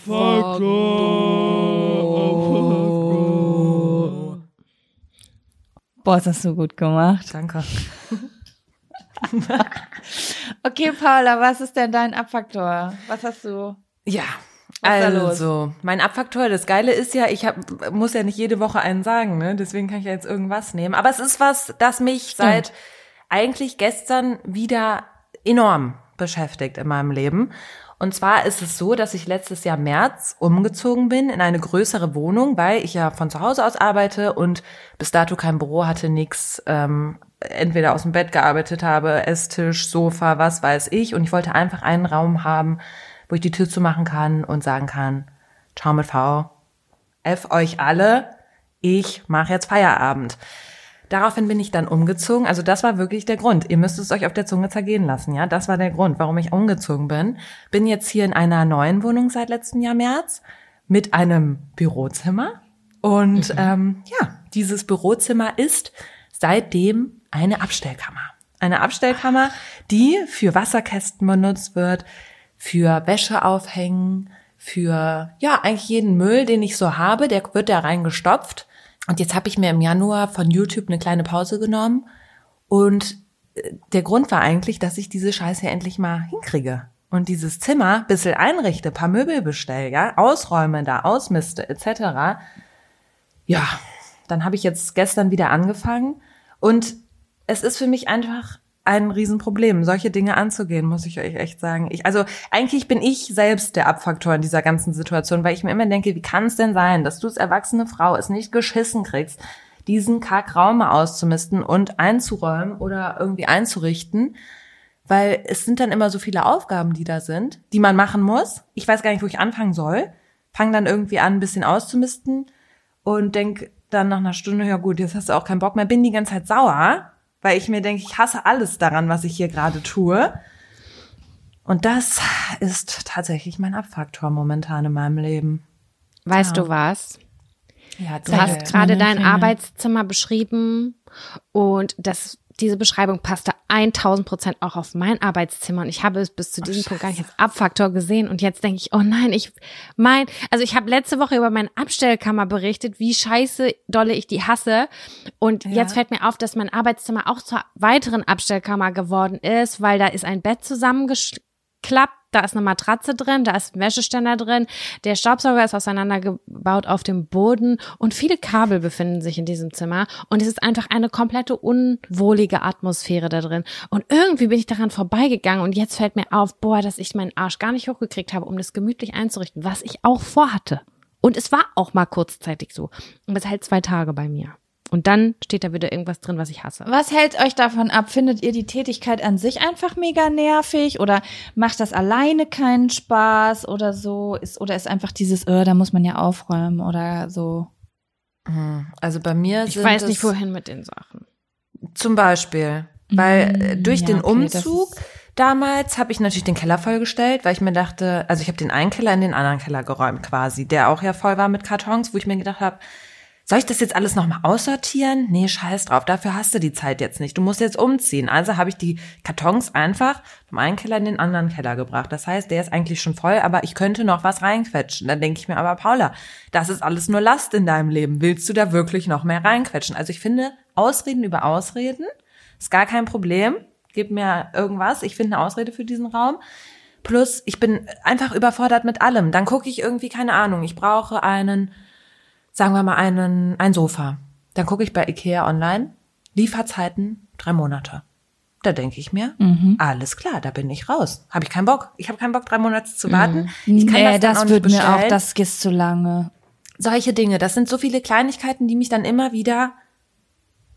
Boah, das hast du gut gemacht. Danke. Okay, Paula, was ist denn dein Abfaktor? Was hast du? Ja. Also, mein Abfaktor, das Geile ist ja, ich hab, muss ja nicht jede Woche einen sagen, ne? Deswegen kann ich ja jetzt irgendwas nehmen. Aber es ist was, das mich seit eigentlich gestern wieder enorm beschäftigt in meinem Leben. Und zwar ist es so, dass ich letztes Jahr März umgezogen bin in eine größere Wohnung, weil ich ja von zu Hause aus arbeite und bis dato kein Büro hatte, nix, ähm, entweder aus dem Bett gearbeitet habe, Esstisch, Sofa, was weiß ich. Und ich wollte einfach einen Raum haben, wo ich die Tür zumachen kann und sagen kann, ciao mit V, F euch alle, ich mache jetzt Feierabend. Daraufhin bin ich dann umgezogen. Also das war wirklich der Grund. Ihr müsst es euch auf der Zunge zergehen lassen, ja. Das war der Grund, warum ich umgezogen bin. Bin jetzt hier in einer neuen Wohnung seit letztem Jahr März mit einem Bürozimmer. Und ähm, ja, dieses Bürozimmer ist seitdem eine Abstellkammer. Eine Abstellkammer, die für Wasserkästen benutzt wird, für Wäsche aufhängen, für ja eigentlich jeden Müll, den ich so habe, der wird da reingestopft. Und jetzt habe ich mir im Januar von YouTube eine kleine Pause genommen und äh, der Grund war eigentlich, dass ich diese Scheiße endlich mal hinkriege und dieses Zimmer bissel einrichte, paar Möbel bestell, ja, ausräume da, ausmiste etc. Ja, dann habe ich jetzt gestern wieder angefangen und es ist für mich einfach ein Riesenproblem, solche Dinge anzugehen, muss ich euch echt sagen. Ich, also eigentlich bin ich selbst der Abfaktor in dieser ganzen Situation, weil ich mir immer denke, wie kann es denn sein, dass du als erwachsene Frau es nicht geschissen kriegst, diesen Kackraum auszumisten und einzuräumen oder irgendwie einzurichten, weil es sind dann immer so viele Aufgaben, die da sind, die man machen muss. Ich weiß gar nicht, wo ich anfangen soll. Fang dann irgendwie an, ein bisschen auszumisten und denk dann nach einer Stunde, ja gut, jetzt hast du auch keinen Bock mehr, bin die ganze Zeit sauer, weil ich mir denke, ich hasse alles daran, was ich hier gerade tue. Und das ist tatsächlich mein Abfaktor momentan in meinem Leben. Weißt Ja. du was? Ja, Du hast gerade dein. Arbeitszimmer beschrieben und das, diese Beschreibung passte 1000 Prozent auch auf mein Arbeitszimmer und ich habe es bis zu diesem Punkt gar nicht als Abfaktor gesehen und jetzt denke ich, oh nein, ich mein, also ich habe letzte Woche über meine Abstellkammer berichtet, wie scheiße dolle ich die hasse und jetzt fällt mir auf, dass mein Arbeitszimmer auch zur weiteren Abstellkammer geworden ist, weil da ist ein Bett zusammengeklappt da ist eine Matratze drin, da ist ein Wäscheständer drin, der Staubsauger ist auseinandergebaut auf dem Boden und viele Kabel befinden sich in diesem Zimmer und es ist einfach eine komplette unwohlige Atmosphäre da drin. Und irgendwie bin ich daran vorbeigegangen und jetzt fällt mir auf, boah, dass ich meinen Arsch gar nicht hochgekriegt habe, um das gemütlich einzurichten, was ich auch vorhatte. Und es war auch mal kurzzeitig so. Und es hält zwei Tage bei mir. Und dann steht da wieder irgendwas drin, was ich hasse. Was hält euch davon ab? Findet ihr die Tätigkeit an sich einfach mega nervig oder macht das alleine keinen Spaß oder so? Ist, oder ist einfach dieses, äh, da muss man ja aufräumen oder so? Also bei mir Ich sind weiß es nicht, wohin mit den Sachen. zum Beispiel, weil äh, durch ja, den Umzug damals habe ich natürlich den Keller vollgestellt, weil ich mir dachte, also ich habe den einen Keller in den anderen Keller geräumt quasi, der auch ja voll war mit Kartons, wo ich mir gedacht habe, soll ich das jetzt alles nochmal aussortieren? Nee, scheiß drauf, dafür hast du die Zeit jetzt nicht. Du musst jetzt umziehen. Also habe ich die Kartons einfach vom einen Keller in den anderen Keller gebracht. Das heißt, der ist eigentlich schon voll, aber ich könnte noch was reinquetschen. Dann denke ich mir, aber Paula, das ist alles nur Last in deinem Leben. Willst du da wirklich noch mehr reinquetschen? Also ich finde, Ausreden über Ausreden ist gar kein Problem. Gib mir irgendwas. Ich finde eine Ausrede für diesen Raum. Plus, ich bin einfach überfordert mit allem. Dann gucke ich irgendwie, keine Ahnung, ich brauche einen, sagen wir mal, einen, ein Sofa. Dann gucke ich bei Ikea online. Lieferzeiten drei Monate. Da denke ich mir, Mhm. alles klar, da bin ich raus. Habe ich keinen Bock. Ich habe keinen Bock, drei Monate zu warten. Ich kann Mhm. nee, das, dann das auch nicht wird mir auch, das ist zu lange. Solche Dinge, das sind so viele Kleinigkeiten, die mich dann immer wieder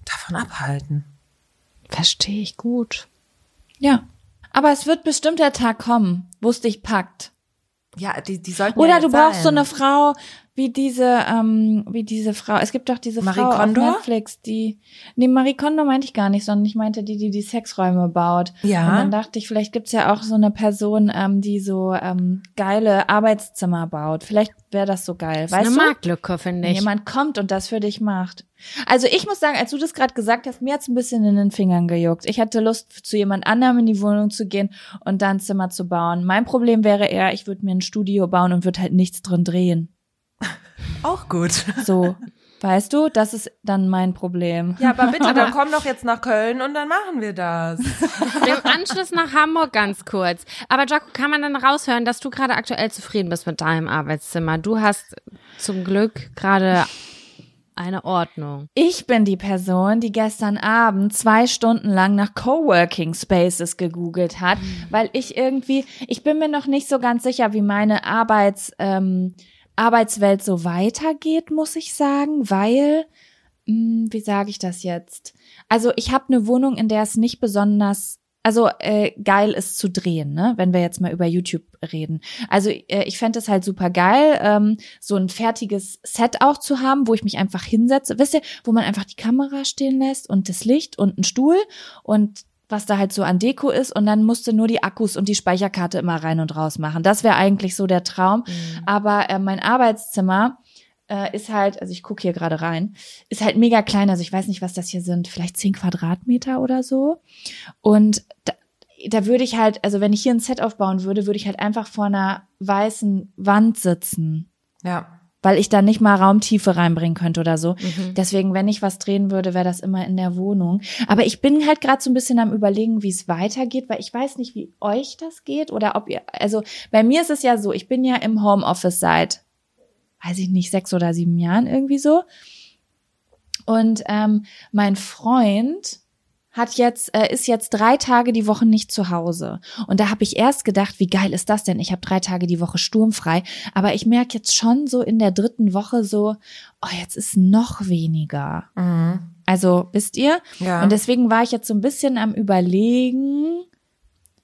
davon abhalten. Verstehe ich gut. Ja. Aber es wird bestimmt der Tag kommen, wo es dich packt. Ja, die, die sollten ja Oder jetzt du brauchst so sein. eine Frau wie diese, ähm, wie diese Frau. Es gibt doch diese Marie Frau Kondo? auf Netflix, die. Nee, Marie Kondo meinte ich gar nicht, sondern ich meinte die, die die Sexräume baut. Ja. Und dann dachte ich, vielleicht gibt's ja auch so eine Person, ähm, die so ähm, geile Arbeitszimmer baut. Vielleicht wäre das so geil. Das ist weißt eine du? Marktlücke, finde Wenn ich. jemand kommt und das für dich macht. Also ich muss sagen, als du das gerade gesagt hast, mir hat's ein bisschen in den Fingern gejuckt. Ich hatte Lust, zu jemand anderem in die Wohnung zu gehen und dann ein Zimmer zu bauen. Mein Problem wäre eher, ich würde mir ein Studio bauen und würde halt nichts drin drehen. Auch gut. So, weißt du, das ist dann mein Problem. Ja, aber bitte, dann komm doch jetzt nach Köln und dann machen wir das. Im Anschluss nach Hamburg ganz kurz. Aber Jaco, kann man dann raushören, dass du gerade aktuell zufrieden bist mit deinem Arbeitszimmer? Du hast zum Glück gerade eine Ordnung. Ich bin die Person, die gestern Abend zwei Stunden lang nach Coworking Spaces gegoogelt hat, weil ich irgendwie, ich bin mir noch nicht so ganz sicher, wie meine Arbeits, ähm, Arbeitswelt so weitergeht, muss ich sagen, weil, mh, wie sage ich das jetzt? Also ich habe eine Wohnung, in der es nicht besonders also äh, geil ist zu drehen, ne? Wenn wir jetzt mal über YouTube reden. Also äh, ich fände es halt super geil, ähm, so ein fertiges Set auch zu haben, wo ich mich einfach hinsetze. Wisst ihr, wo man einfach die Kamera stehen lässt und das Licht und einen Stuhl und was da halt so an Deko ist und dann musste nur die Akkus und die Speicherkarte immer rein und raus machen. Das wäre eigentlich so der Traum. Aber äh, mein Arbeitszimmer äh, ist halt, also ich gucke hier gerade rein, ist halt mega klein. Also ich weiß nicht, was das hier sind, vielleicht zehn Quadratmeter oder so. Und da, da würde ich halt, also wenn ich hier ein Set aufbauen würde, würde ich halt einfach vor einer weißen Wand sitzen, Ja. Weil ich da nicht mal Raumtiefe reinbringen könnte oder so. Deswegen, wenn ich was drehen würde, wäre das immer in der Wohnung. Aber ich bin halt gerade so ein bisschen am überlegen, wie es weitergeht, weil ich weiß nicht, wie euch das geht oder ob ihr, also bei mir ist es ja so, ich bin ja im Homeoffice seit, weiß ich nicht, sechs oder sieben Jahren irgendwie so. Und ähm, mein Freund hat jetzt äh, ist jetzt drei Tage die Woche nicht zu Hause und da habe ich erst gedacht, wie geil ist das denn? Ich habe drei Tage die Woche sturmfrei, aber ich merke jetzt schon so in der dritten Woche so, oh jetzt ist noch weniger. Mhm. Also wisst ihr? Ja. Und deswegen war ich jetzt so ein bisschen am überlegen,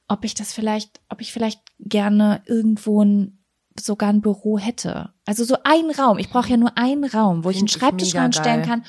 ob ich das vielleicht, ob ich vielleicht gerne irgendwo ein sogar ein Büro hätte. Also so ein Raum. Ich brauche ja nur einen Raum, wo ich einen Find ich Schreibtisch mega reinstellen kann.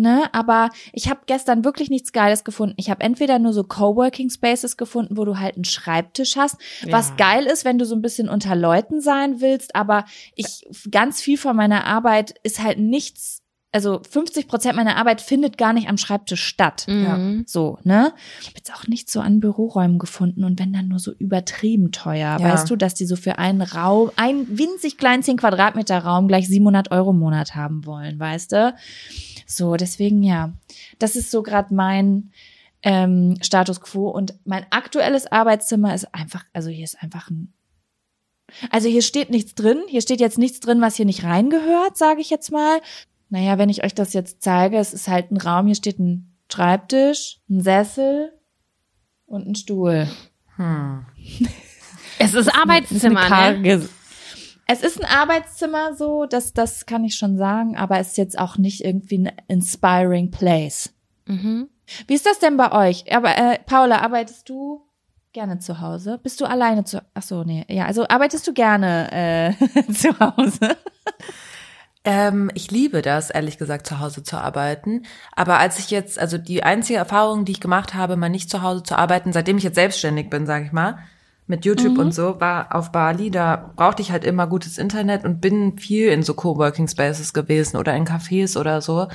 Ne, aber ich habe gestern wirklich nichts Geiles gefunden. Ich habe entweder nur so Coworking Spaces gefunden, wo du halt einen Schreibtisch hast, was Ja. geil ist, wenn du so ein bisschen unter Leuten sein willst. Aber ich ganz viel von meiner Arbeit ist halt nichts. Also 50 Prozent meiner Arbeit findet gar nicht am Schreibtisch statt. Mhm. So, ne? Ich habe jetzt auch nicht so an Büroräumen gefunden und wenn dann nur so übertrieben teuer. Ja. Weißt du, dass die so für einen Raum, einen winzig kleinen 10 Quadratmeter Raum gleich 700 Euro im Monat haben wollen, weißt du? So, deswegen ja. Das ist so gerade mein ähm, Status quo und mein aktuelles Arbeitszimmer ist einfach, also hier ist einfach ein also hier steht nichts drin. Hier steht jetzt nichts drin, was hier nicht reingehört, sage ich jetzt mal. Naja, wenn ich euch das jetzt zeige, es ist halt ein Raum, hier steht ein Schreibtisch, ein Sessel und ein Stuhl. Es ist Das ist Arbeitszimmer, eine ne? Es ist ein Arbeitszimmer so, das, das kann ich schon sagen, aber es ist jetzt auch nicht irgendwie ein inspiring place. Mhm. Wie ist das denn bei euch? Aber äh, Paula, arbeitest du gerne zu Hause? Bist du alleine zu Ach so, nee. Ja, also arbeitest du gerne äh, zu Hause? Ähm, ich liebe das, ehrlich gesagt, zu Hause zu arbeiten. Aber als ich jetzt, also die einzige Erfahrung, die ich gemacht habe, mal nicht zu Hause zu arbeiten, seitdem ich jetzt selbstständig bin, sage ich mal, mit YouTube mhm. und so, war auf Bali, da brauchte ich halt immer gutes Internet und bin viel in so Coworking Spaces gewesen oder in Cafés oder so.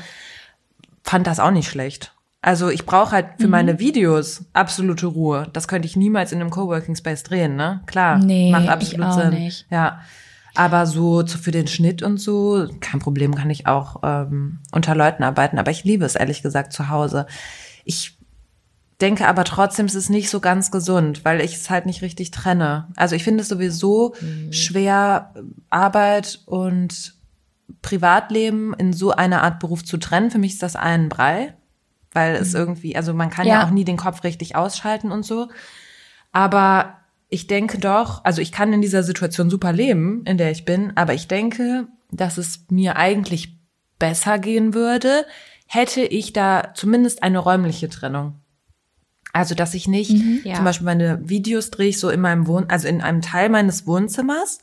Fand das auch nicht schlecht. Also ich brauche halt für mhm. meine Videos absolute Ruhe. Das könnte ich niemals in einem Coworking Space drehen, ne? Klar, nee, macht absolut Sinn. Nicht. Ja. Aber so für den Schnitt und so, kein Problem, kann ich auch ähm, unter Leuten arbeiten. Aber ich liebe es ehrlich gesagt zu Hause. Ich denke aber trotzdem, es ist nicht so ganz gesund, weil ich es halt nicht richtig trenne. Also ich finde es sowieso mhm. schwer, Arbeit und Privatleben in so einer Art Beruf zu trennen. Für mich ist das ein Brei, weil es mhm. irgendwie, also man kann ja. ja auch nie den Kopf richtig ausschalten und so. Aber ich denke doch, also ich kann in dieser Situation super leben, in der ich bin, aber ich denke, dass es mir eigentlich besser gehen würde, hätte ich da zumindest eine räumliche Trennung. Also, dass ich nicht mhm, ja. zum Beispiel meine Videos drehe ich so in meinem Wohn, also in einem Teil meines Wohnzimmers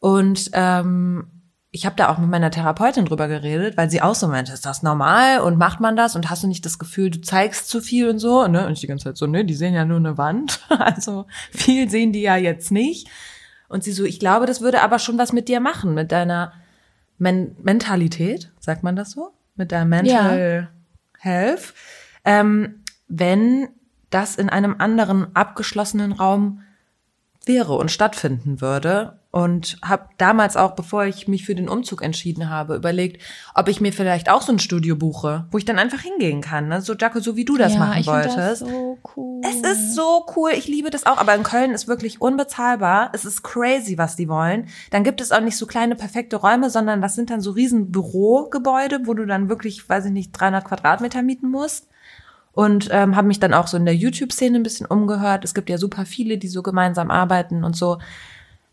und ähm, ich habe da auch mit meiner Therapeutin drüber geredet, weil sie auch so meinte, ist das normal und macht man das und hast du nicht das Gefühl, du zeigst zu viel und so, ne? Und ich die ganze Zeit so, ne, die sehen ja nur eine Wand, also viel sehen die ja jetzt nicht. Und sie so, ich glaube, das würde aber schon was mit dir machen, mit deiner Men Mentalität, sagt man das so? Mit deiner Mental ja. Health. Ähm, wenn das in einem anderen abgeschlossenen Raum wäre und stattfinden würde. Und habe damals auch, bevor ich mich für den Umzug entschieden habe, überlegt, ob ich mir vielleicht auch so ein Studio buche, wo ich dann einfach hingehen kann. Ne? So, Jaco, so wie du das ja, machen ich wolltest. Das so cool. Es ist so cool. Ich liebe das auch. Aber in Köln ist wirklich unbezahlbar. Es ist crazy, was die wollen. Dann gibt es auch nicht so kleine perfekte Räume, sondern das sind dann so riesen Bürogebäude, wo du dann wirklich, weiß ich nicht, 300 Quadratmeter mieten musst und ähm, habe mich dann auch so in der YouTube-Szene ein bisschen umgehört. Es gibt ja super viele, die so gemeinsam arbeiten und so.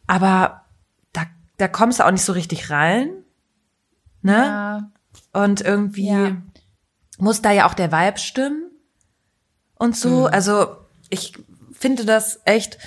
Aber da, da kommst du auch nicht so richtig rein. Ne? Ja. Und irgendwie ja. muss da ja auch der Vibe stimmen und so. Mhm. Also ich finde das echt,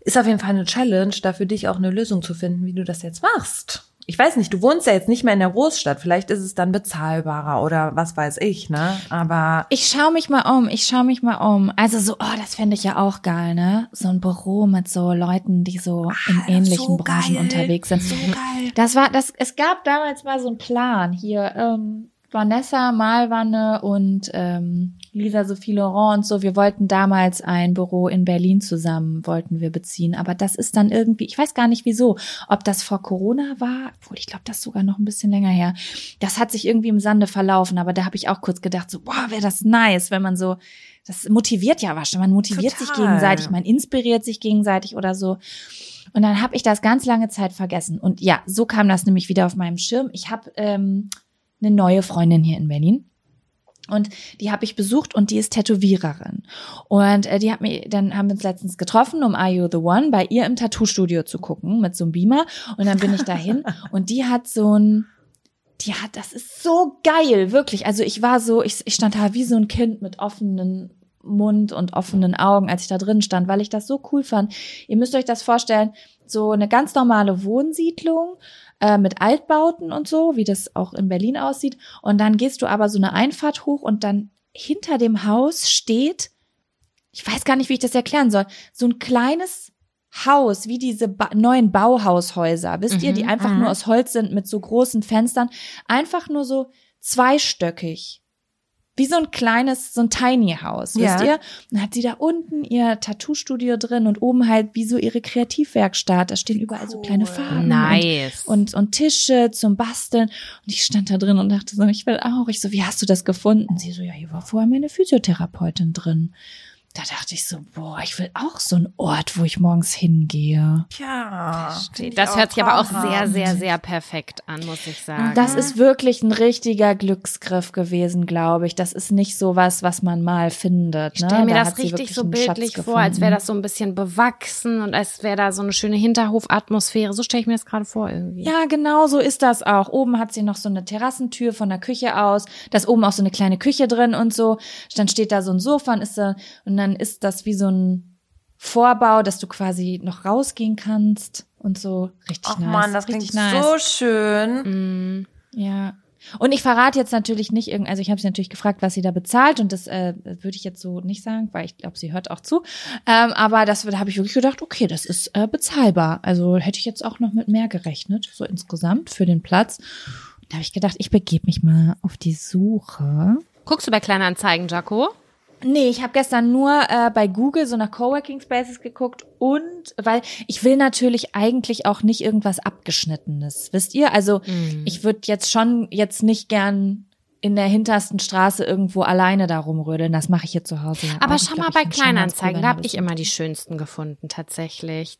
ist auf jeden Fall eine Challenge, da für dich auch eine Lösung zu finden, wie du das jetzt machst ich weiß nicht, du wohnst ja jetzt nicht mehr in der Großstadt, vielleicht ist es dann bezahlbarer oder was weiß ich, ne? Aber ich schaue mich mal um, ich schaue mich mal um. Also so, oh, das fände ich ja auch geil, ne? So ein Büro mit so Leuten, die so Ach, in ähnlichen so Branchen geil, unterwegs sind. So geil. Das war, das, es gab damals mal so einen Plan hier. Ähm, Vanessa Malwanne und ähm, Lisa Sophie Laurent und so, wir wollten damals ein Büro in Berlin zusammen, wollten wir beziehen. Aber das ist dann irgendwie, ich weiß gar nicht wieso, ob das vor Corona war, obwohl ich glaube, das ist sogar noch ein bisschen länger her. Das hat sich irgendwie im Sande verlaufen, aber da habe ich auch kurz gedacht, so, boah, wäre das nice, wenn man so, das motiviert ja was, man motiviert Total. sich gegenseitig, man inspiriert sich gegenseitig oder so. Und dann habe ich das ganz lange Zeit vergessen. Und ja, so kam das nämlich wieder auf meinem Schirm. Ich habe ähm, eine neue Freundin hier in Berlin. Und die habe ich besucht und die ist Tätowiererin. Und äh, die hat mir, dann haben wir uns letztens getroffen, um Are You the One bei ihr im Tattoo-Studio zu gucken mit so einem Beamer. Und dann bin ich dahin und die hat so ein, die hat, das ist so geil, wirklich. Also ich war so, ich, ich stand da wie so ein Kind mit offenen Mund und offenen Augen, als ich da drin stand, weil ich das so cool fand. Ihr müsst euch das vorstellen, so eine ganz normale Wohnsiedlung, äh, mit Altbauten und so, wie das auch in Berlin aussieht. Und dann gehst du aber so eine Einfahrt hoch und dann hinter dem Haus steht, ich weiß gar nicht, wie ich das erklären soll, so ein kleines Haus, wie diese ba neuen Bauhaushäuser, wisst mhm, ihr, die einfach mhm. nur aus Holz sind mit so großen Fenstern, einfach nur so zweistöckig wie so ein kleines, so ein Tiny House, wisst ja. ihr? Und dann hat sie da unten ihr Tattoo-Studio drin und oben halt wie so ihre Kreativwerkstatt. Da stehen überall cool. so kleine Farben nice. und, und, und Tische zum Basteln. Und ich stand da drin und dachte so, ich will auch. Ich so, wie hast du das gefunden? Sie so, ja, hier war vorher meine Physiotherapeutin drin da dachte ich so, boah, ich will auch so einen Ort, wo ich morgens hingehe. Ja. Das hört sich aber auch sehr, sehr, sehr perfekt an, muss ich sagen. Das ist wirklich ein richtiger Glücksgriff gewesen, glaube ich. Das ist nicht so was, was man mal findet. Ich stelle ne? mir da das richtig so bildlich vor, als wäre das so ein bisschen bewachsen und als wäre da so eine schöne Hinterhofatmosphäre. So stelle ich mir das gerade vor irgendwie. Ja, genau so ist das auch. Oben hat sie noch so eine Terrassentür von der Küche aus. Da ist oben auch so eine kleine Küche drin und so. Dann steht da so ein Sofa und ist da, und dann ist das wie so ein Vorbau, dass du quasi noch rausgehen kannst und so richtig Ach nice. Mann, das richtig klingt nice. so schön. Mm. Ja. Und ich verrate jetzt natürlich nicht irgend, also ich habe sie natürlich gefragt, was sie da bezahlt und das äh, würde ich jetzt so nicht sagen, weil ich glaube, sie hört auch zu. Ähm, aber das da habe ich wirklich gedacht, okay, das ist äh, bezahlbar. Also hätte ich jetzt auch noch mit mehr gerechnet, so insgesamt für den Platz. Da habe ich gedacht, ich begebe mich mal auf die Suche. Guckst du bei Kleinanzeigen, Jaco? Nee, ich habe gestern nur äh, bei Google so nach Coworking Spaces geguckt und weil ich will natürlich eigentlich auch nicht irgendwas abgeschnittenes, wisst ihr? Also mm. ich würde jetzt schon jetzt nicht gern in der hintersten Straße irgendwo alleine da rumrödeln. Das mache ich hier zu Hause. Ja Aber auch. schau mal bei Kleinanzeigen, da habe ich immer die schönsten gefunden tatsächlich.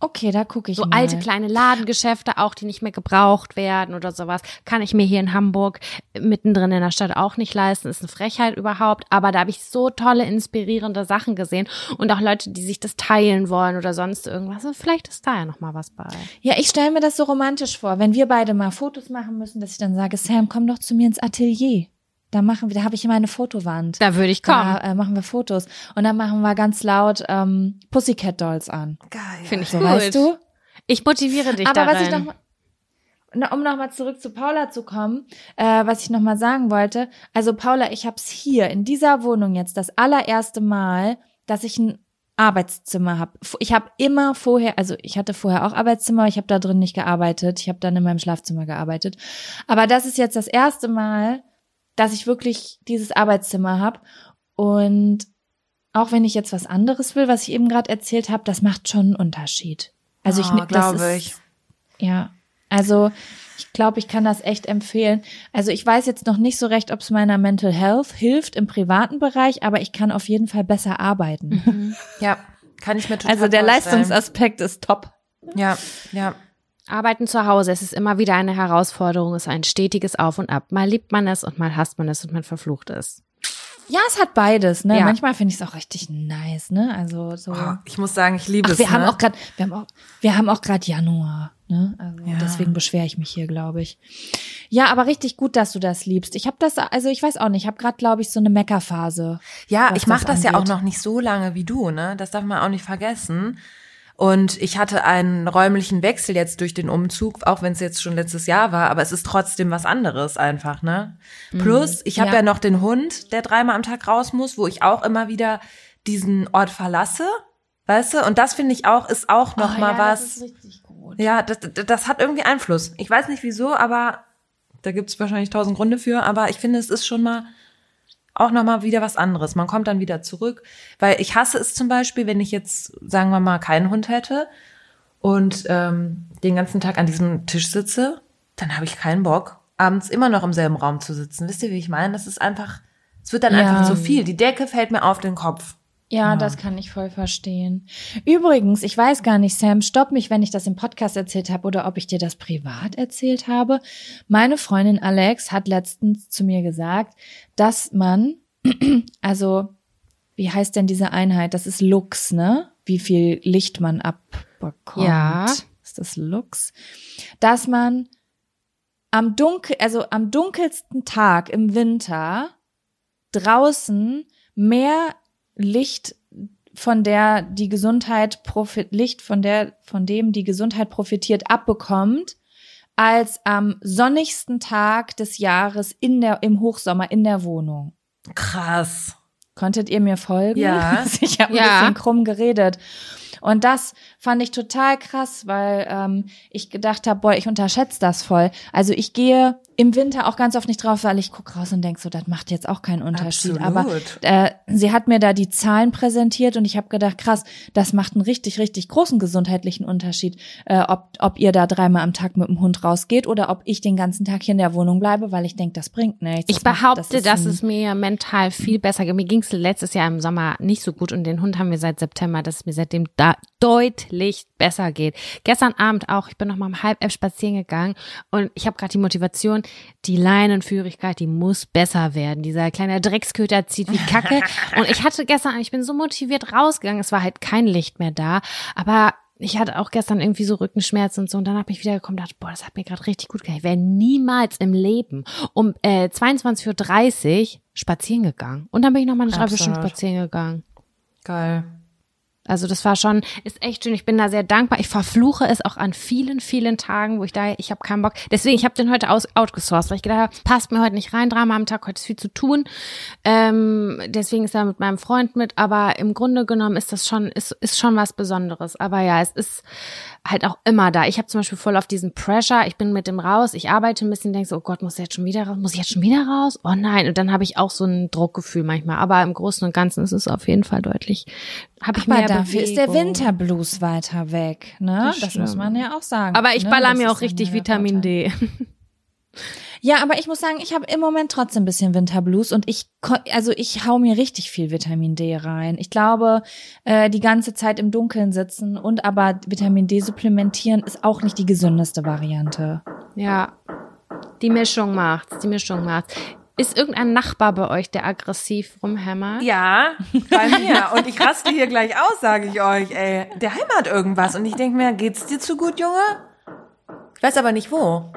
Okay, da gucke ich so mal. alte kleine Ladengeschäfte auch, die nicht mehr gebraucht werden oder sowas, kann ich mir hier in Hamburg mittendrin in der Stadt auch nicht leisten. Ist eine Frechheit überhaupt. Aber da habe ich so tolle, inspirierende Sachen gesehen und auch Leute, die sich das teilen wollen oder sonst irgendwas. Und vielleicht ist da ja noch mal was bei. Ja, ich stelle mir das so romantisch vor, wenn wir beide mal Fotos machen müssen, dass ich dann sage, Sam, komm doch zu mir ins Atelier. Da machen wir, da habe ich immer eine Fotowand. Da würde ich kommen. Da äh, machen wir Fotos. Und dann machen wir ganz laut ähm, Pussycat Dolls an. Geil. Finde ich So, gut. weißt du? Ich motiviere dich Aber darin. was ich noch um nochmal zurück zu Paula zu kommen, äh, was ich nochmal sagen wollte. Also Paula, ich habe es hier in dieser Wohnung jetzt das allererste Mal, dass ich ein Arbeitszimmer habe. Ich habe immer vorher, also ich hatte vorher auch Arbeitszimmer, ich habe da drin nicht gearbeitet. Ich habe dann in meinem Schlafzimmer gearbeitet. Aber das ist jetzt das erste Mal, dass ich wirklich dieses Arbeitszimmer habe. Und auch wenn ich jetzt was anderes will, was ich eben gerade erzählt habe, das macht schon einen Unterschied. Also ich Oh, ne- glaube ich. Ja, also ich glaube, ich kann das echt empfehlen. Also ich weiß jetzt noch nicht so recht, ob es meiner Mental Health hilft im privaten Bereich, aber ich kann auf jeden Fall besser arbeiten. Ja, kann ich mir total Also der vorstellen. Leistungsaspekt ist top. Ja, ja. Arbeiten zu Hause, es ist immer wieder eine Herausforderung, es ist ein stetiges Auf und Ab. Mal liebt man es und mal hasst man es und man verflucht es. Ja, es hat beides, ne? Ja. Manchmal finde ich es auch richtig nice, ne? Also so. Oh, ich muss sagen, ich liebe Ach, es. wir haben ne? auch gerade, wir haben auch, wir haben auch gerade Januar, ne? Also Ja. deswegen beschwere ich mich hier, glaube ich. Ja, aber richtig gut, dass du das liebst. Ich habe das, also ich weiß auch nicht, ich habe gerade, glaube ich, so eine Meckerphase. Ja, ich mache das das, ja auch noch nicht so lange wie du, ne? Das darf man auch nicht vergessen. Und ich hatte einen räumlichen Wechsel jetzt durch den Umzug, auch wenn es jetzt schon letztes Jahr war, aber es ist trotzdem was anderes einfach, ne? Plus, ich habe Ja. ja. noch den Hund, der dreimal am Tag raus muss, wo ich auch immer wieder diesen Ort verlasse, weißt du? Und das finde ich auch, ist auch noch Oh, mal ja, was. Das ist richtig gut. Ja, das, das, das hat irgendwie Einfluss. Ich weiß nicht wieso, aber da gibt's wahrscheinlich tausend Gründe für, aber ich finde, es ist schon mal auch noch mal wieder was anderes. Man kommt dann wieder zurück, weil ich hasse es zum Beispiel, wenn ich jetzt, sagen wir mal, keinen Hund hätte und ähm, den ganzen Tag an diesem Tisch sitze, dann habe ich keinen Bock, abends immer noch im selben Raum zu sitzen. Wisst ihr, wie ich meine? Das ist einfach, es wird dann Ja. einfach zu viel. Die Decke fällt mir auf den Kopf. Ja, das kann ich voll verstehen. Übrigens, ich weiß gar nicht, Sam, stopp mich, wenn ich das im Podcast erzählt habe oder ob ich dir das privat erzählt habe. Meine Freundin Alex hat letztens zu mir gesagt, dass man, also, wie heißt denn diese Einheit? Das ist Lux, ne? Wie viel Licht man abbekommt. Ja. Ist das Lux? Dass man am dunkel, also am dunkelsten Tag im Winter draußen mehr Licht von der die Gesundheit profit Licht von der von dem die Gesundheit profitiert abbekommt als am sonnigsten Tag des Jahres in der im Hochsommer in der Wohnung. Krass. Konntet ihr mir folgen? Ja. Ich habe ein Ja. bisschen krumm geredet. Und das fand ich total krass, weil ähm, ich gedacht habe, boah, ich unterschätze das voll. Also ich gehe im Winter auch ganz oft nicht drauf, weil ich guck raus und denk so, das macht jetzt auch keinen Unterschied. Absolut. Aber äh, sie hat mir da die Zahlen präsentiert und ich habe gedacht, krass, das macht einen richtig, richtig großen gesundheitlichen Unterschied, äh, ob, ob ihr da dreimal am Tag mit dem Hund rausgeht oder ob ich den ganzen Tag hier in der Wohnung bleibe, weil ich denke, das bringt nichts. Ich Das macht- behaupte, ist dass es mir mental viel besser geht. Mir ging es letztes Jahr im Sommer nicht so gut und den Hund haben wir seit September, dass es mir seitdem da deutlich besser geht. Gestern Abend auch, ich bin noch mal um halb elf spazieren gegangen und ich habe gerade die Motivation, die Leinenführigkeit, die muss besser werden. Dieser kleine Drecksköter zieht wie Kacke. und ich hatte gestern, ich bin so motiviert rausgegangen, es war halt kein Licht mehr da, aber ich hatte auch gestern irgendwie so Rückenschmerzen und so und dann habe ich wieder gekommen und dachte, boah, das hat mir gerade richtig gut getan. Ich wäre niemals im Leben um äh, 22.30 Uhr spazieren gegangen. Und dann bin ich noch mal eine Absolut. spazieren gegangen. Geil. Also das war schon, ist echt schön. Ich bin da sehr dankbar. Ich verfluche es auch an vielen, vielen Tagen, wo ich da, ich habe keinen Bock. Deswegen, ich habe den heute aus, outgesourced, weil ich gedacht habe, passt mir heute nicht rein, Drama am Tag, heute ist viel zu tun. Ähm, deswegen ist er mit meinem Freund mit. Aber im Grunde genommen ist das schon, ist, ist schon was Besonderes. Aber ja, es ist halt auch immer da. Ich habe zum Beispiel voll auf diesen Pressure. Ich bin mit dem raus, ich arbeite ein bisschen, denke so, oh Gott, muss ich jetzt schon wieder raus? Muss ich jetzt schon wieder raus? Oh nein. Und dann habe ich auch so ein Druckgefühl manchmal. Aber im Großen und Ganzen ist es auf jeden Fall deutlich habe ich mehr dafür ist der Winterblues weiter weg, ne? Das Das, muss man ja auch sagen. Aber ich ne? baller mir auch richtig Vitamin Vorteil. D. Ja, aber ich muss sagen, ich habe im Moment trotzdem ein bisschen Winterblues und ich, also ich hau mir richtig viel Vitamin D rein. Ich glaube, äh, die ganze Zeit im Dunkeln sitzen und aber Vitamin D supplementieren ist auch nicht die gesündeste Variante. Ja. Die Mischung macht's, die Mischung macht's. Ist irgendein Nachbar bei euch, der aggressiv rumhämmert? Ja, bei mir. Und ich raste hier gleich aus, sage ich euch, ey. Der hämmert irgendwas. Und ich denke mir, geht's dir zu gut, Junge? Ich weiß aber nicht wo.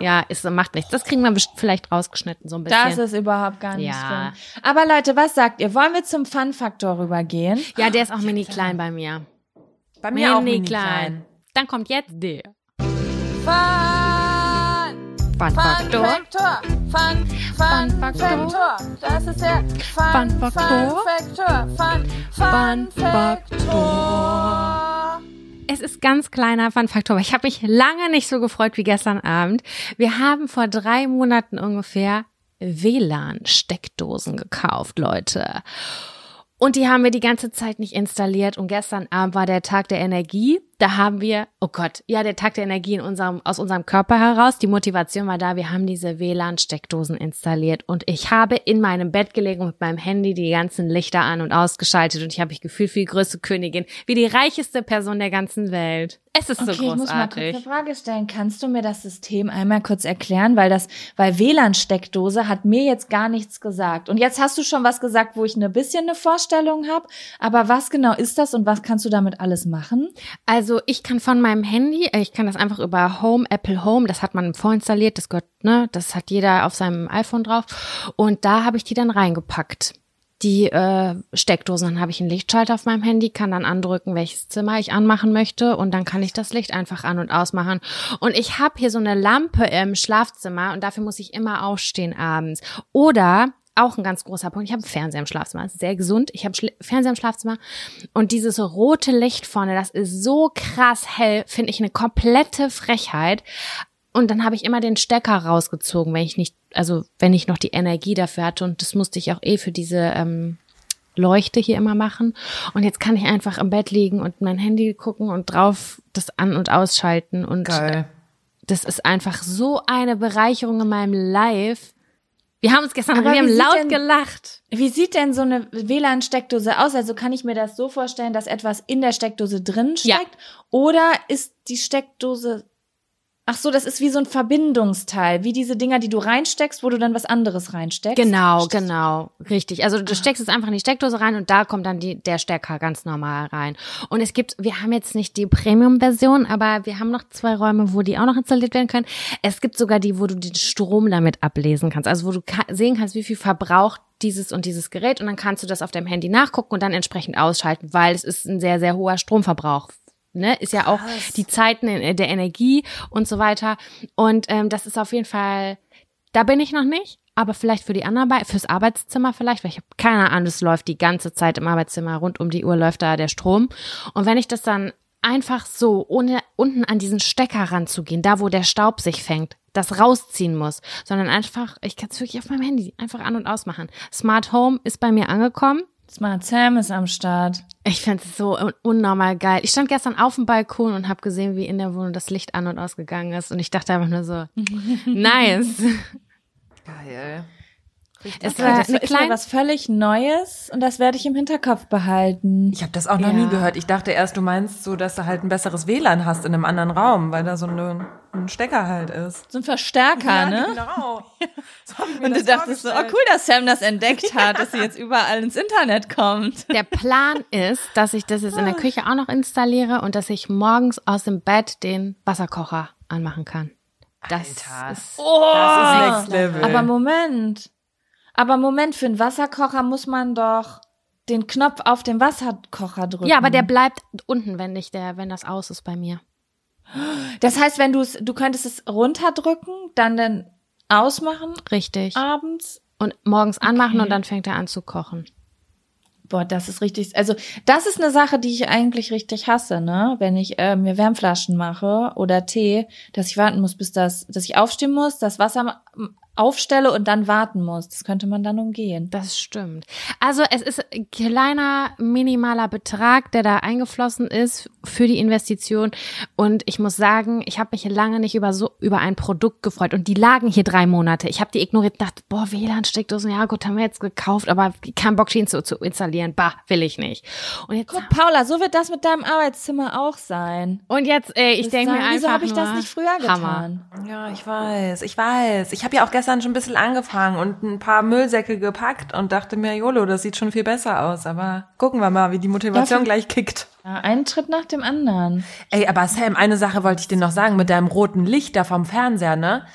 Ja, ist, macht nichts. Das kriegen wir vielleicht rausgeschnitten, so ein bisschen. Das ist überhaupt gar nicht Ja. schlimm. Aber Leute, was sagt ihr? Wollen wir zum Fun-Faktor rübergehen? ja, der ist auch mini klein bei mir. Bei mir auch Mini mini klein. Dann kommt jetzt der. Fun, Fun Faktor. Faktor. Fun, Fun, Fun Faktor. Faktor. Das ist der Fun, Fun Faktor. Faktor. Fun, Fun, Fun Faktor. Es ist ganz kleiner Fun-Faktor, aber ich habe mich lange nicht so gefreut wie gestern Abend. Wir haben vor drei Monaten ungefähr WLAN-Steckdosen gekauft, Leute. Und die haben wir die ganze Zeit nicht installiert. Und gestern Abend war der Tag der Energie. Da haben wir, oh Gott, ja, der Tag der Energie in unserem, aus unserem Körper heraus. Die Motivation war da. Wir haben diese WLAN-Steckdosen installiert. Und ich habe in meinem Bett gelegen und mit meinem Handy die ganzen Lichter an und ausgeschaltet. Und ich habe mich gefühlt wie die größte Königin, wie die reicheste Person der ganzen Welt. Es ist so Okay, ich muss mal kurz großartig. eine Frage stellen. Kannst du mir das System einmal kurz erklären? Weil das, weil WLAN-Steckdose hat mir jetzt gar nichts gesagt. Und jetzt hast du schon was gesagt, wo ich ein bisschen eine Vorstellung habe. Aber was genau ist das und was kannst du damit alles machen? Also ich kann von meinem Handy, äh, ich kann das einfach über Home, Apple Home, das hat man vorinstalliert, das gehört, ne, das hat jeder auf seinem iPhone drauf. Und da habe ich die dann reingepackt. Die äh, Steckdosen, dann habe ich einen Lichtschalter auf meinem Handy, kann dann andrücken, welches Zimmer ich anmachen möchte und dann kann ich das Licht einfach an und ausmachen. Und ich habe hier so eine Lampe im Schlafzimmer und dafür muss ich immer aufstehen abends. Oder auch ein ganz großer Punkt. Ich habe einen Fernseher im Schlafzimmer. Das ist sehr gesund. Ich habe Fernseher im Schlafzimmer. Und dieses rote Licht vorne, das ist so krass hell, finde ich eine komplette Frechheit. Und dann habe ich immer den Stecker rausgezogen, wenn ich nicht, also wenn ich noch die Energie dafür hatte. Und das musste ich auch eh für diese ähm, Leuchte hier immer machen. Und jetzt kann ich einfach im Bett liegen und mein Handy gucken und drauf das an- und ausschalten. Und Geil. das ist einfach so eine Bereicherung in meinem Life. Wir haben uns gestern, Aber wir haben laut denn- gelacht. Wie sieht denn so eine WLAN-Steckdose aus? Also kann ich mir das so vorstellen, dass etwas in der Steckdose drin Ja. steckt? Oder ist die Steckdose Ach so, das ist wie so ein Verbindungsteil, wie diese Dinger, die du reinsteckst, wo du dann was anderes reinsteckst. Genau, genau, richtig. Also du steckst es einfach in die Steckdose rein und da kommt dann die, der Stecker ganz normal rein. Und es gibt, wir haben jetzt nicht die Premium-Version, aber wir haben noch zwei Räume, wo die auch noch installiert werden können. Es gibt sogar die, wo du den Strom damit ablesen kannst, also wo du ka sehen kannst, wie viel verbraucht dieses und dieses Gerät und dann kannst du das auf deinem Handy nachgucken und dann entsprechend ausschalten, weil es ist ein sehr, sehr hoher Stromverbrauch ne, ist ja auch die Zeiten in- der Energie und so weiter. Und ähm, das ist auf jeden Fall, da bin ich noch nicht, aber vielleicht für die anderen, Be- fürs Arbeitszimmer vielleicht, weil ich habe keine Ahnung, es läuft die ganze Zeit im Arbeitszimmer, rund um die Uhr läuft da der Strom. Und wenn ich das dann einfach so, ohne unten an diesen Stecker ranzugehen, da wo der Staub sich fängt, das rausziehen muss, sondern einfach, ich kann es wirklich auf meinem Handy einfach an- und ausmachen. Smart Home ist bei mir angekommen. Smart Sam ist am Start. Ich finde es so un unnormal geil. Ich stand gestern auf dem Balkon und habe gesehen, wie in der Wohnung das Licht an und ausgegangen ist. Und ich dachte einfach nur so, nice. Geil. Es Okay, war das eine ist mal kleine, was völlig Neues und das werde ich im Hinterkopf behalten. Ich habe das auch noch Ja. nie gehört. Ich dachte erst, du meinst so, dass du halt ein besseres WLAN hast in einem anderen Raum, weil da so eine, ein Stecker halt ist. So ein Verstärker, ne? genau. So Und du das dachtest so, oh cool, dass Sam das entdeckt hat, dass sie jetzt überall ins Internet kommt. der Plan ist, dass ich das jetzt in der Küche auch noch installiere und dass ich morgens aus dem Bett den Wasserkocher anmachen kann. Das Alter. ist Das ist Next Level. Aber Moment. Aber Moment, für einen Wasserkocher muss man doch den Knopf auf dem Wasserkocher drücken. Ja, aber der bleibt unten, wenn nicht der, wenn das aus ist bei mir. Das heißt, wenn du es, du könntest es runterdrücken, dann dann ausmachen Richtig. abends. Und morgens anmachen Okay. und dann fängt er an zu kochen. Boah, das ist richtig. Also das ist eine Sache, die ich eigentlich richtig hasse, ne? Wenn ich äh, mir Wärmflaschen mache oder Tee, dass ich warten muss, bis das, dass ich aufstehen muss, das Wasser aufstelle und dann warten muss. Das könnte man dann umgehen. Das stimmt. Also es ist ein kleiner, minimaler Betrag, der da eingeflossen ist für die Investition. Und ich muss sagen, ich habe mich lange nicht über so über ein Produkt gefreut. Und die lagen hier drei Monate. Ich habe die ignoriert, dachte, boah, WLAN-Steckdosen, ja gut, haben wir jetzt gekauft, aber kein Bock, ihn zu, zu installieren. Bah, will ich nicht. Und jetzt, Guck, Paula, so wird das mit deinem Arbeitszimmer auch sein. und jetzt, ey, ich denke mir einfach Wieso habe ich das nicht früher Hammer. getan? Ja, ich weiß, ich weiß. Ich habe ja auch gestern schon ein bisschen angefangen und ein paar Müllsäcke gepackt und dachte mir, Jolo, das sieht schon viel besser aus. Aber gucken wir mal, wie die Motivation Dafür- gleich kickt. Ja, einen Schritt nach dem anderen. Ey, aber Sam, eine Sache wollte ich dir noch sagen, mit deinem roten Licht da vom Fernseher, ne?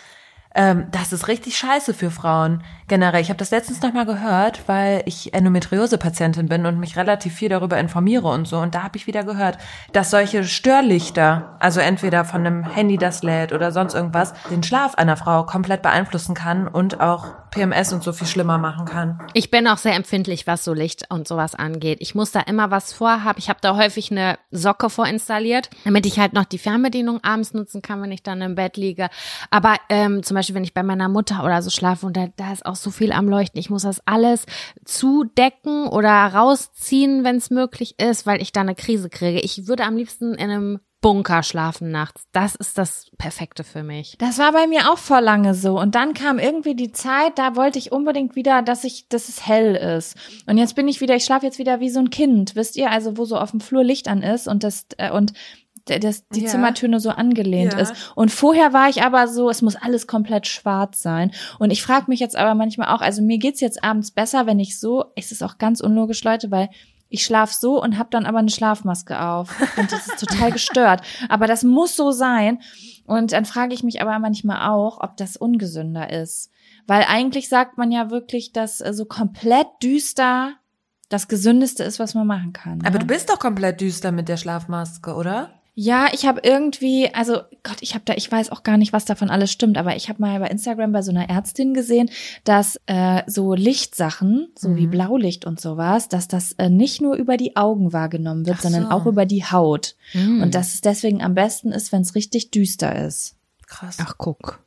Ähm, das ist richtig scheiße für Frauen generell. Ich habe das letztens noch mal gehört, weil ich Endometriose-Patientin bin und mich relativ viel darüber informiere und so. Und da habe ich wieder gehört, dass solche Störlichter, also entweder von einem Handy, das lädt oder sonst irgendwas, den Schlaf einer Frau komplett beeinflussen kann und auch PMS und so viel schlimmer machen kann. Ich bin auch sehr empfindlich, was so Licht und sowas angeht. Ich muss da immer was vorhaben. Ich habe da häufig eine Socke vorinstalliert, damit ich halt noch die Fernbedienung abends nutzen kann, wenn ich dann im Bett liege. Aber ähm, zum Beispiel, wenn ich bei meiner Mutter oder so schlafe und da, da ist auch so viel am Leuchten. Ich muss das alles zudecken oder rausziehen, wenn es möglich ist, weil ich da eine Krise kriege. Ich würde am liebsten in einem Bunker schlafen nachts. Das ist das Perfekte für mich. Das war bei mir auch vor lange so. Und dann kam irgendwie die Zeit, da wollte ich unbedingt wieder, dass ich, dass es hell ist. Und jetzt bin ich wieder, ich schlafe jetzt wieder wie so ein Kind, wisst ihr, also wo so auf dem Flur Licht an ist und das, äh, und das, die Ja. Zimmertöne so angelehnt Ja. ist. Und vorher war ich aber so, es muss alles komplett schwarz sein. Und ich frage mich jetzt aber manchmal auch, also mir geht's jetzt abends besser, wenn ich so, es ist auch ganz unlogisch, Leute, weil ich schlaf so und habe dann aber eine Schlafmaske auf. Und das ist total gestört. Aber das muss so sein. Und dann frage ich mich aber manchmal auch, ob das ungesünder ist. Weil eigentlich sagt man ja wirklich, dass äh, so komplett düster das Gesündeste ist, was man machen kann. Aber ne? du bist doch komplett düster mit der Schlafmaske, oder? Ja, ich habe irgendwie, also Gott, ich habe da, ich weiß auch gar nicht, was davon alles stimmt, aber ich habe mal bei Instagram bei so einer Ärztin gesehen, dass äh, so Lichtsachen, so wie Mhm. Blaulicht und sowas, dass das äh, nicht nur über die Augen wahrgenommen wird, Ach sondern so. auch über die Haut. Mhm. Und dass es deswegen am besten ist, wenn es richtig düster ist. Krass. Ach, guck.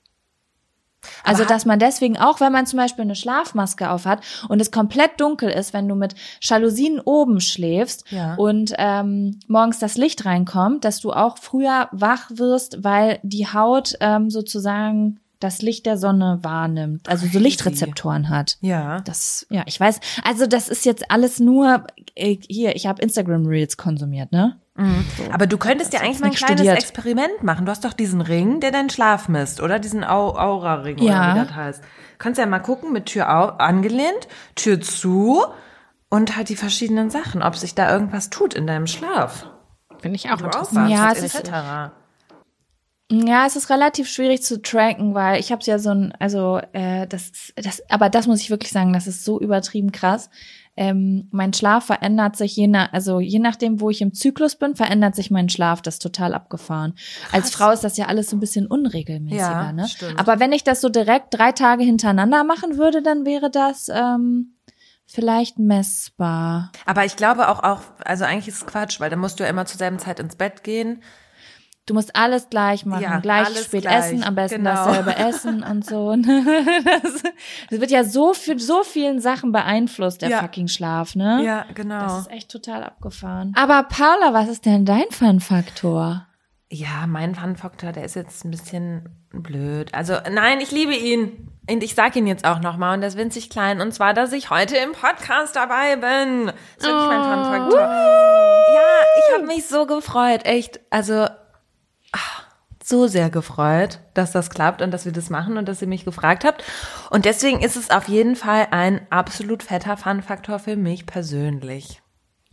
Also, dass man deswegen auch, wenn man zum Beispiel eine Schlafmaske aufhat und es komplett dunkel ist, wenn du mit Jalousien oben schläfst Ja. und ähm, morgens das Licht reinkommt, dass du auch früher wach wirst, weil die Haut ähm, sozusagen das Licht der Sonne wahrnimmt, also so. Lichtrezeptoren hat. Ja. Das, ja, ich weiß. Also das ist jetzt alles nur äh, hier. Ich habe Instagram Reels konsumiert, ne? Aber du könntest ja eigentlich mal ein kleines studiert. Experiment machen. Du hast doch diesen Ring, der deinen Schlaf misst, oder? Diesen Au Aura-Ring, Ja. oder wie das heißt. Kannst ja mal gucken, mit Tür angelehnt, Tür zu und halt die verschiedenen Sachen, ob sich da irgendwas tut in deinem Schlaf. Finde ich auch Du interessant. Ja, es etc. Ja, es ist relativ schwierig zu tracken, weil ich habe ja so ein, also äh, das, ist- das, aber das muss ich wirklich sagen, das ist so übertrieben krass. Ähm, mein Schlaf verändert sich je nach, also je nachdem, wo ich im Zyklus bin, verändert sich mein Schlaf. Das ist total abgefahren. Als Frau ist das ja alles so ein bisschen unregelmäßiger, Ja, ne? stimmt. Aber wenn ich das so direkt drei Tage hintereinander machen würde, dann wäre das ähm, vielleicht messbar. Aber ich glaube auch, auch, also eigentlich ist es Quatsch, weil dann musst du ja immer zur selben Zeit ins Bett gehen. Du musst alles gleich machen, Ja, gleich alles spät gleich, essen, am besten genau. dasselbe essen und so. Das, das wird ja so für so vielen Sachen beeinflusst, der Ja. fucking Schlaf, ne? Ja, genau. Das ist echt total abgefahren. Aber Paula, was ist denn dein Fun-Faktor? Ja, mein Fun-Faktor, der ist jetzt ein bisschen blöd. Also, nein, ich liebe ihn. Und ich sag ihn jetzt auch nochmal und der ist winzig klein. Und zwar, dass ich heute im Podcast dabei bin. Das ist wirklich mein Fun-Faktor. Ja, ich habe mich so gefreut. Echt. Also, so sehr gefreut, dass das klappt und dass wir das machen und dass ihr mich gefragt habt. Und deswegen ist es auf jeden Fall ein absolut fetter Fun-Faktor für mich persönlich.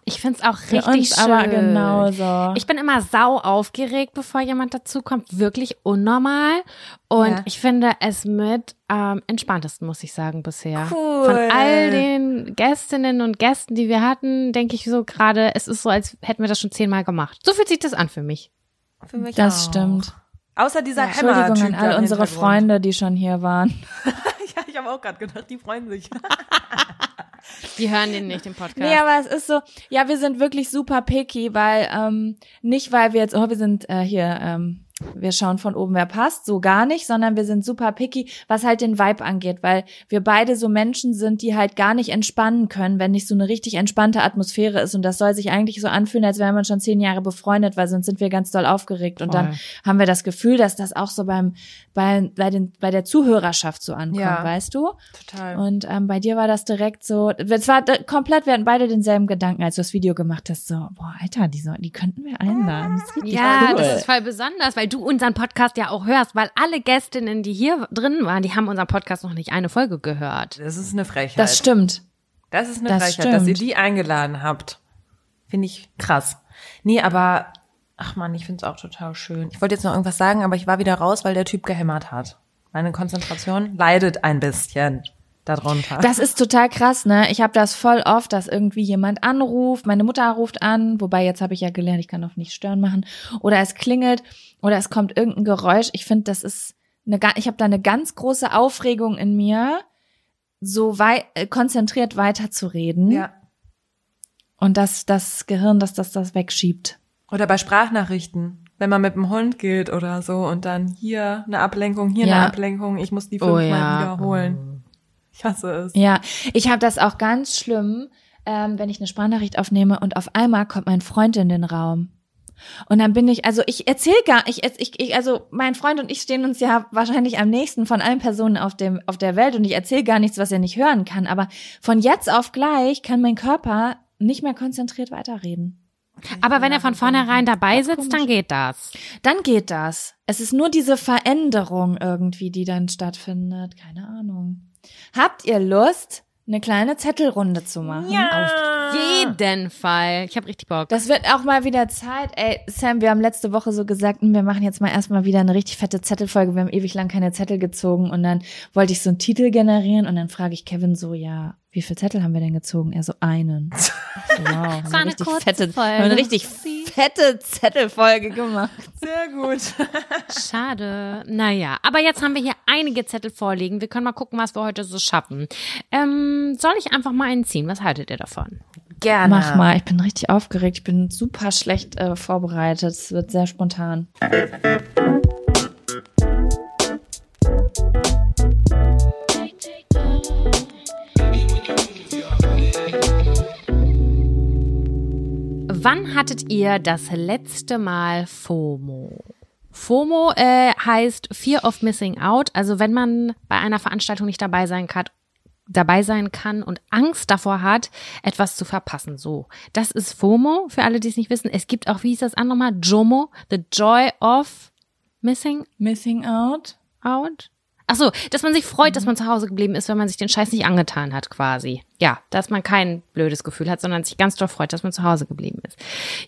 Ich find's auch Für richtig uns schön. aber genauso. Ich bin immer sau aufgeregt, bevor jemand dazukommt. Wirklich unnormal. Und Ja. ich finde es mit am entspanntesten, muss ich sagen, bisher. Cool. Von all den Gästinnen und Gästen, die wir hatten, denke ich so gerade, es ist so, als hätten wir das schon zehnmal gemacht. So fühlt sich das an für mich. Für mich das auch. stimmt. Außer dieser Hämmer. Entschuldigung an all unsere Freunde, die schon hier waren. Ja, ich habe auch gerade gedacht, die freuen sich. Die hören den nicht, den Podcast. Nee, aber es ist so, ja, wir sind wirklich super picky, weil ähm, nicht, weil wir jetzt, oh, wir sind äh, hier, ähm, wir schauen von oben, wer passt, so gar nicht, sondern wir sind super picky, was halt den Vibe angeht, weil wir beide so Menschen sind, die halt gar nicht entspannen können, wenn nicht so eine richtig entspannte Atmosphäre ist. Und das soll sich eigentlich so anfühlen, als wäre man schon zehn Jahre befreundet, weil sonst sind wir ganz doll aufgeregt. Und dann haben wir das Gefühl, dass das auch so beim, bei, bei, den, bei der Zuhörerschaft so ankommt, Ja. weißt du? Total. Und ähm, bei dir war das direkt so, es war komplett, wir hatten beide denselben Gedanken, als du das Video gemacht hast, so, boah, Alter, die, so, die könnten wir einladen. Das Ja, cool. das ist voll besonders, weil du unseren Podcast ja auch hörst, weil alle Gästinnen, die hier drin waren, die haben unseren Podcast noch nicht eine Folge gehört. Das ist eine Frechheit. das stimmt. Das ist eine Das Frechheit, dass ihr stimmt. die eingeladen habt. Finde ich krass. Nee, aber, ach man, ich finde es auch total schön. Ich wollte jetzt noch irgendwas sagen, aber ich war wieder raus, weil der Typ gehämmert hat. Meine Konzentration leidet ein bisschen darunter. Das ist total krass, ne? Ich habe das voll oft, dass irgendwie jemand anruft, meine Mutter ruft an, wobei jetzt habe ich ja gelernt, ich kann auf nicht stören machen, oder es klingelt oder es kommt irgendein Geräusch. Ich finde, das ist eine, ich habe da eine ganz große Aufregung in mir, so wei äh, konzentriert weiterzureden ja. und dass das Gehirn, dass das das wegschiebt. Oder bei Sprachnachrichten, wenn man mit dem Hund geht oder so und dann hier eine Ablenkung, hier Ja. eine Ablenkung, ich muss die Oh fünfmal ja. wiederholen. Ich hasse es. Ja, ich habe das auch ganz schlimm, ähm, wenn ich eine Sprachnachricht aufnehme und auf einmal kommt mein Freund in den Raum. Und dann bin ich, also ich erzähl gar, ich, ich, ich, also mein Freund und ich stehen uns ja wahrscheinlich am nächsten von allen Personen auf dem, auf der Welt und ich erzähle gar nichts, was er nicht hören kann. Aber von jetzt auf gleich kann mein Körper nicht mehr konzentriert weiterreden. Aber wenn er von vornherein dabei sitzt, dann geht das. Dann geht das. Es ist nur diese Veränderung irgendwie, die dann stattfindet. Keine Ahnung. Habt ihr Lust, eine kleine Zettelrunde zu machen? Auf jeden Fall. Ich habe richtig Bock. Das wird auch mal wieder Zeit. Ey, Sam, wir haben letzte Woche so gesagt, wir machen jetzt mal erstmal wieder eine richtig fette Zettelfolge. Wir haben ewig lang keine Zettel gezogen und dann wollte ich so einen Titel generieren und dann frage ich Kevin so, ja, wie viele Zettel haben wir denn gezogen? Er so, einen. Wow, haben wir eine richtig kurze fette, Folge. haben wir eine richtig fette Zettelfolge gemacht. Sehr gut. Schade. Naja, aber jetzt haben wir hier einige Zettel vorliegen. Wir können mal gucken, was wir heute so schaffen. Ähm, soll ich einfach mal einen ziehen? Was haltet ihr davon? Gerne. Mach mal, ich bin richtig aufgeregt. Ich bin super schlecht äh, vorbereitet. Es wird sehr spontan. Wann hattet ihr das letzte Mal FOMO? FOMO äh, heißt Fear of Missing Out. Also wenn man bei einer Veranstaltung nicht dabei sein kann, dabei sein kann und Angst davor hat, etwas zu verpassen. So, das ist FOMO. Für alle, die es nicht wissen, es gibt auch, wie hieß das andere mal, JOMO, the Joy of Missing Missing out? Out. Ach so, dass man sich freut, dass man zu Hause geblieben ist, wenn man sich den Scheiß nicht angetan hat, quasi. Ja, dass man kein blödes Gefühl hat, sondern sich ganz doll freut, dass man zu Hause geblieben ist.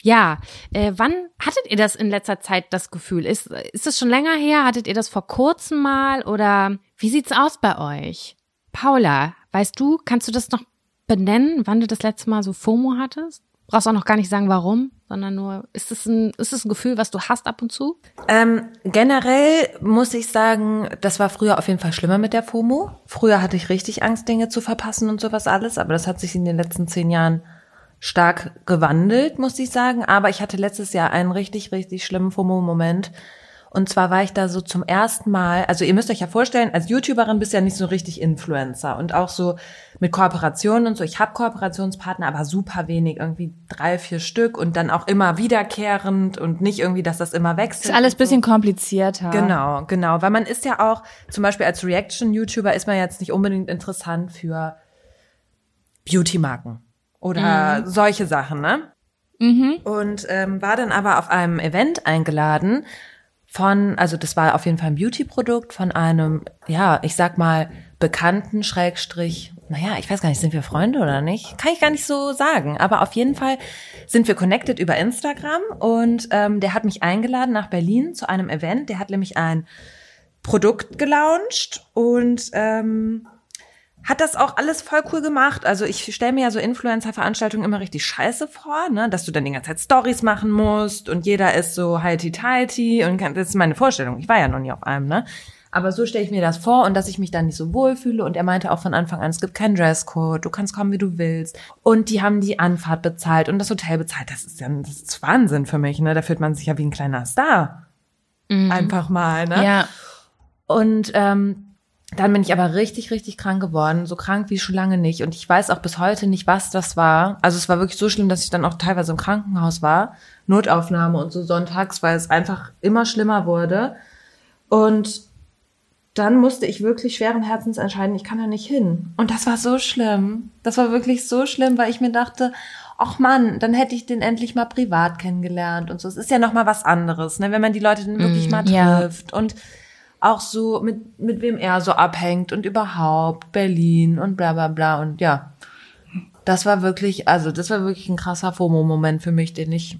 Ja, äh, wann hattet ihr das in letzter Zeit, das Gefühl? Ist, ist das schon länger her? Hattet ihr das vor kurzem mal? Oder wie sieht's aus bei euch? Paula, weißt du, kannst du das noch benennen, wann du das letzte Mal so FOMO hattest? Brauchst auch noch gar nicht sagen, warum, sondern nur, ist es ein, ein Gefühl, was du hast ab und zu? Ähm, generell muss ich sagen, das war früher auf jeden Fall schlimmer mit der FOMO. Früher hatte ich richtig Angst, Dinge zu verpassen und sowas alles, aber das hat sich in den letzten zehn Jahren stark gewandelt, muss ich sagen. Aber ich hatte letztes Jahr einen richtig, richtig schlimmen FOMO-Moment. Und zwar war ich da so zum ersten Mal, also ihr müsst euch ja vorstellen, als YouTuberin bist du ja nicht so richtig Influencer und auch so mit Kooperationen und so. Ich habe Kooperationspartner, aber super wenig, irgendwie drei, vier Stück und dann auch immer wiederkehrend und nicht irgendwie, dass das immer wechselt. Ist alles so. bisschen komplizierter. Genau, genau. Weil man ist ja auch, zum Beispiel als Reaction-YouTuber ist man jetzt nicht unbedingt interessant für Beauty-Marken oder solche Sachen, ne? Und ähm, war dann aber auf einem Event eingeladen von, also das war auf jeden Fall ein Beauty-Produkt von einem, ja, ich sag mal, Bekannten, Schrägstrich, naja, ich weiß gar nicht, sind wir Freunde oder nicht? Kann ich gar nicht so sagen. Aber auf jeden Fall sind wir connected über Instagram und ähm, der hat mich eingeladen nach Berlin zu einem Event. Der hat nämlich ein Produkt gelauncht und ähm, hat das auch alles voll cool gemacht. Also ich stelle mir ja so Influencer-Veranstaltungen immer richtig scheiße vor, ne? dass du dann die ganze Zeit Stories machen musst und jeder ist so heiti-teiti und kann, das ist meine Vorstellung. Ich war ja noch nie auf einem, ne? Aber so stelle ich mir das vor und dass ich mich dann nicht so wohlfühle. Und er meinte auch von Anfang an, es gibt keinen Dresscode, du kannst kommen, wie du willst. Und die haben die Anfahrt bezahlt und das Hotel bezahlt. Das ist ja das ist Wahnsinn für mich, ne? Da fühlt man sich ja wie ein kleiner Star. Einfach mal, ne? Ja. Und ähm, dann bin ich aber richtig, richtig krank geworden. So krank wie schon lange nicht. Und ich weiß auch bis heute nicht, was das war. Also es war wirklich so schlimm, dass ich dann auch teilweise im Krankenhaus war. Notaufnahme und so sonntags, weil es einfach immer schlimmer wurde. Und dann musste ich wirklich schweren Herzens entscheiden, ich kann da nicht hin. Und das war so schlimm. Das war wirklich so schlimm, weil ich mir dachte, ach Mann, dann hätte ich den endlich mal privat kennengelernt und so. Es ist ja noch mal was anderes, ne, wenn man die Leute dann wirklich mal ja. trifft und auch so mit mit wem er so abhängt und überhaupt Berlin und bla bla bla und ja. Das war wirklich, also das war wirklich ein krasser FOMO-Moment für mich, den ich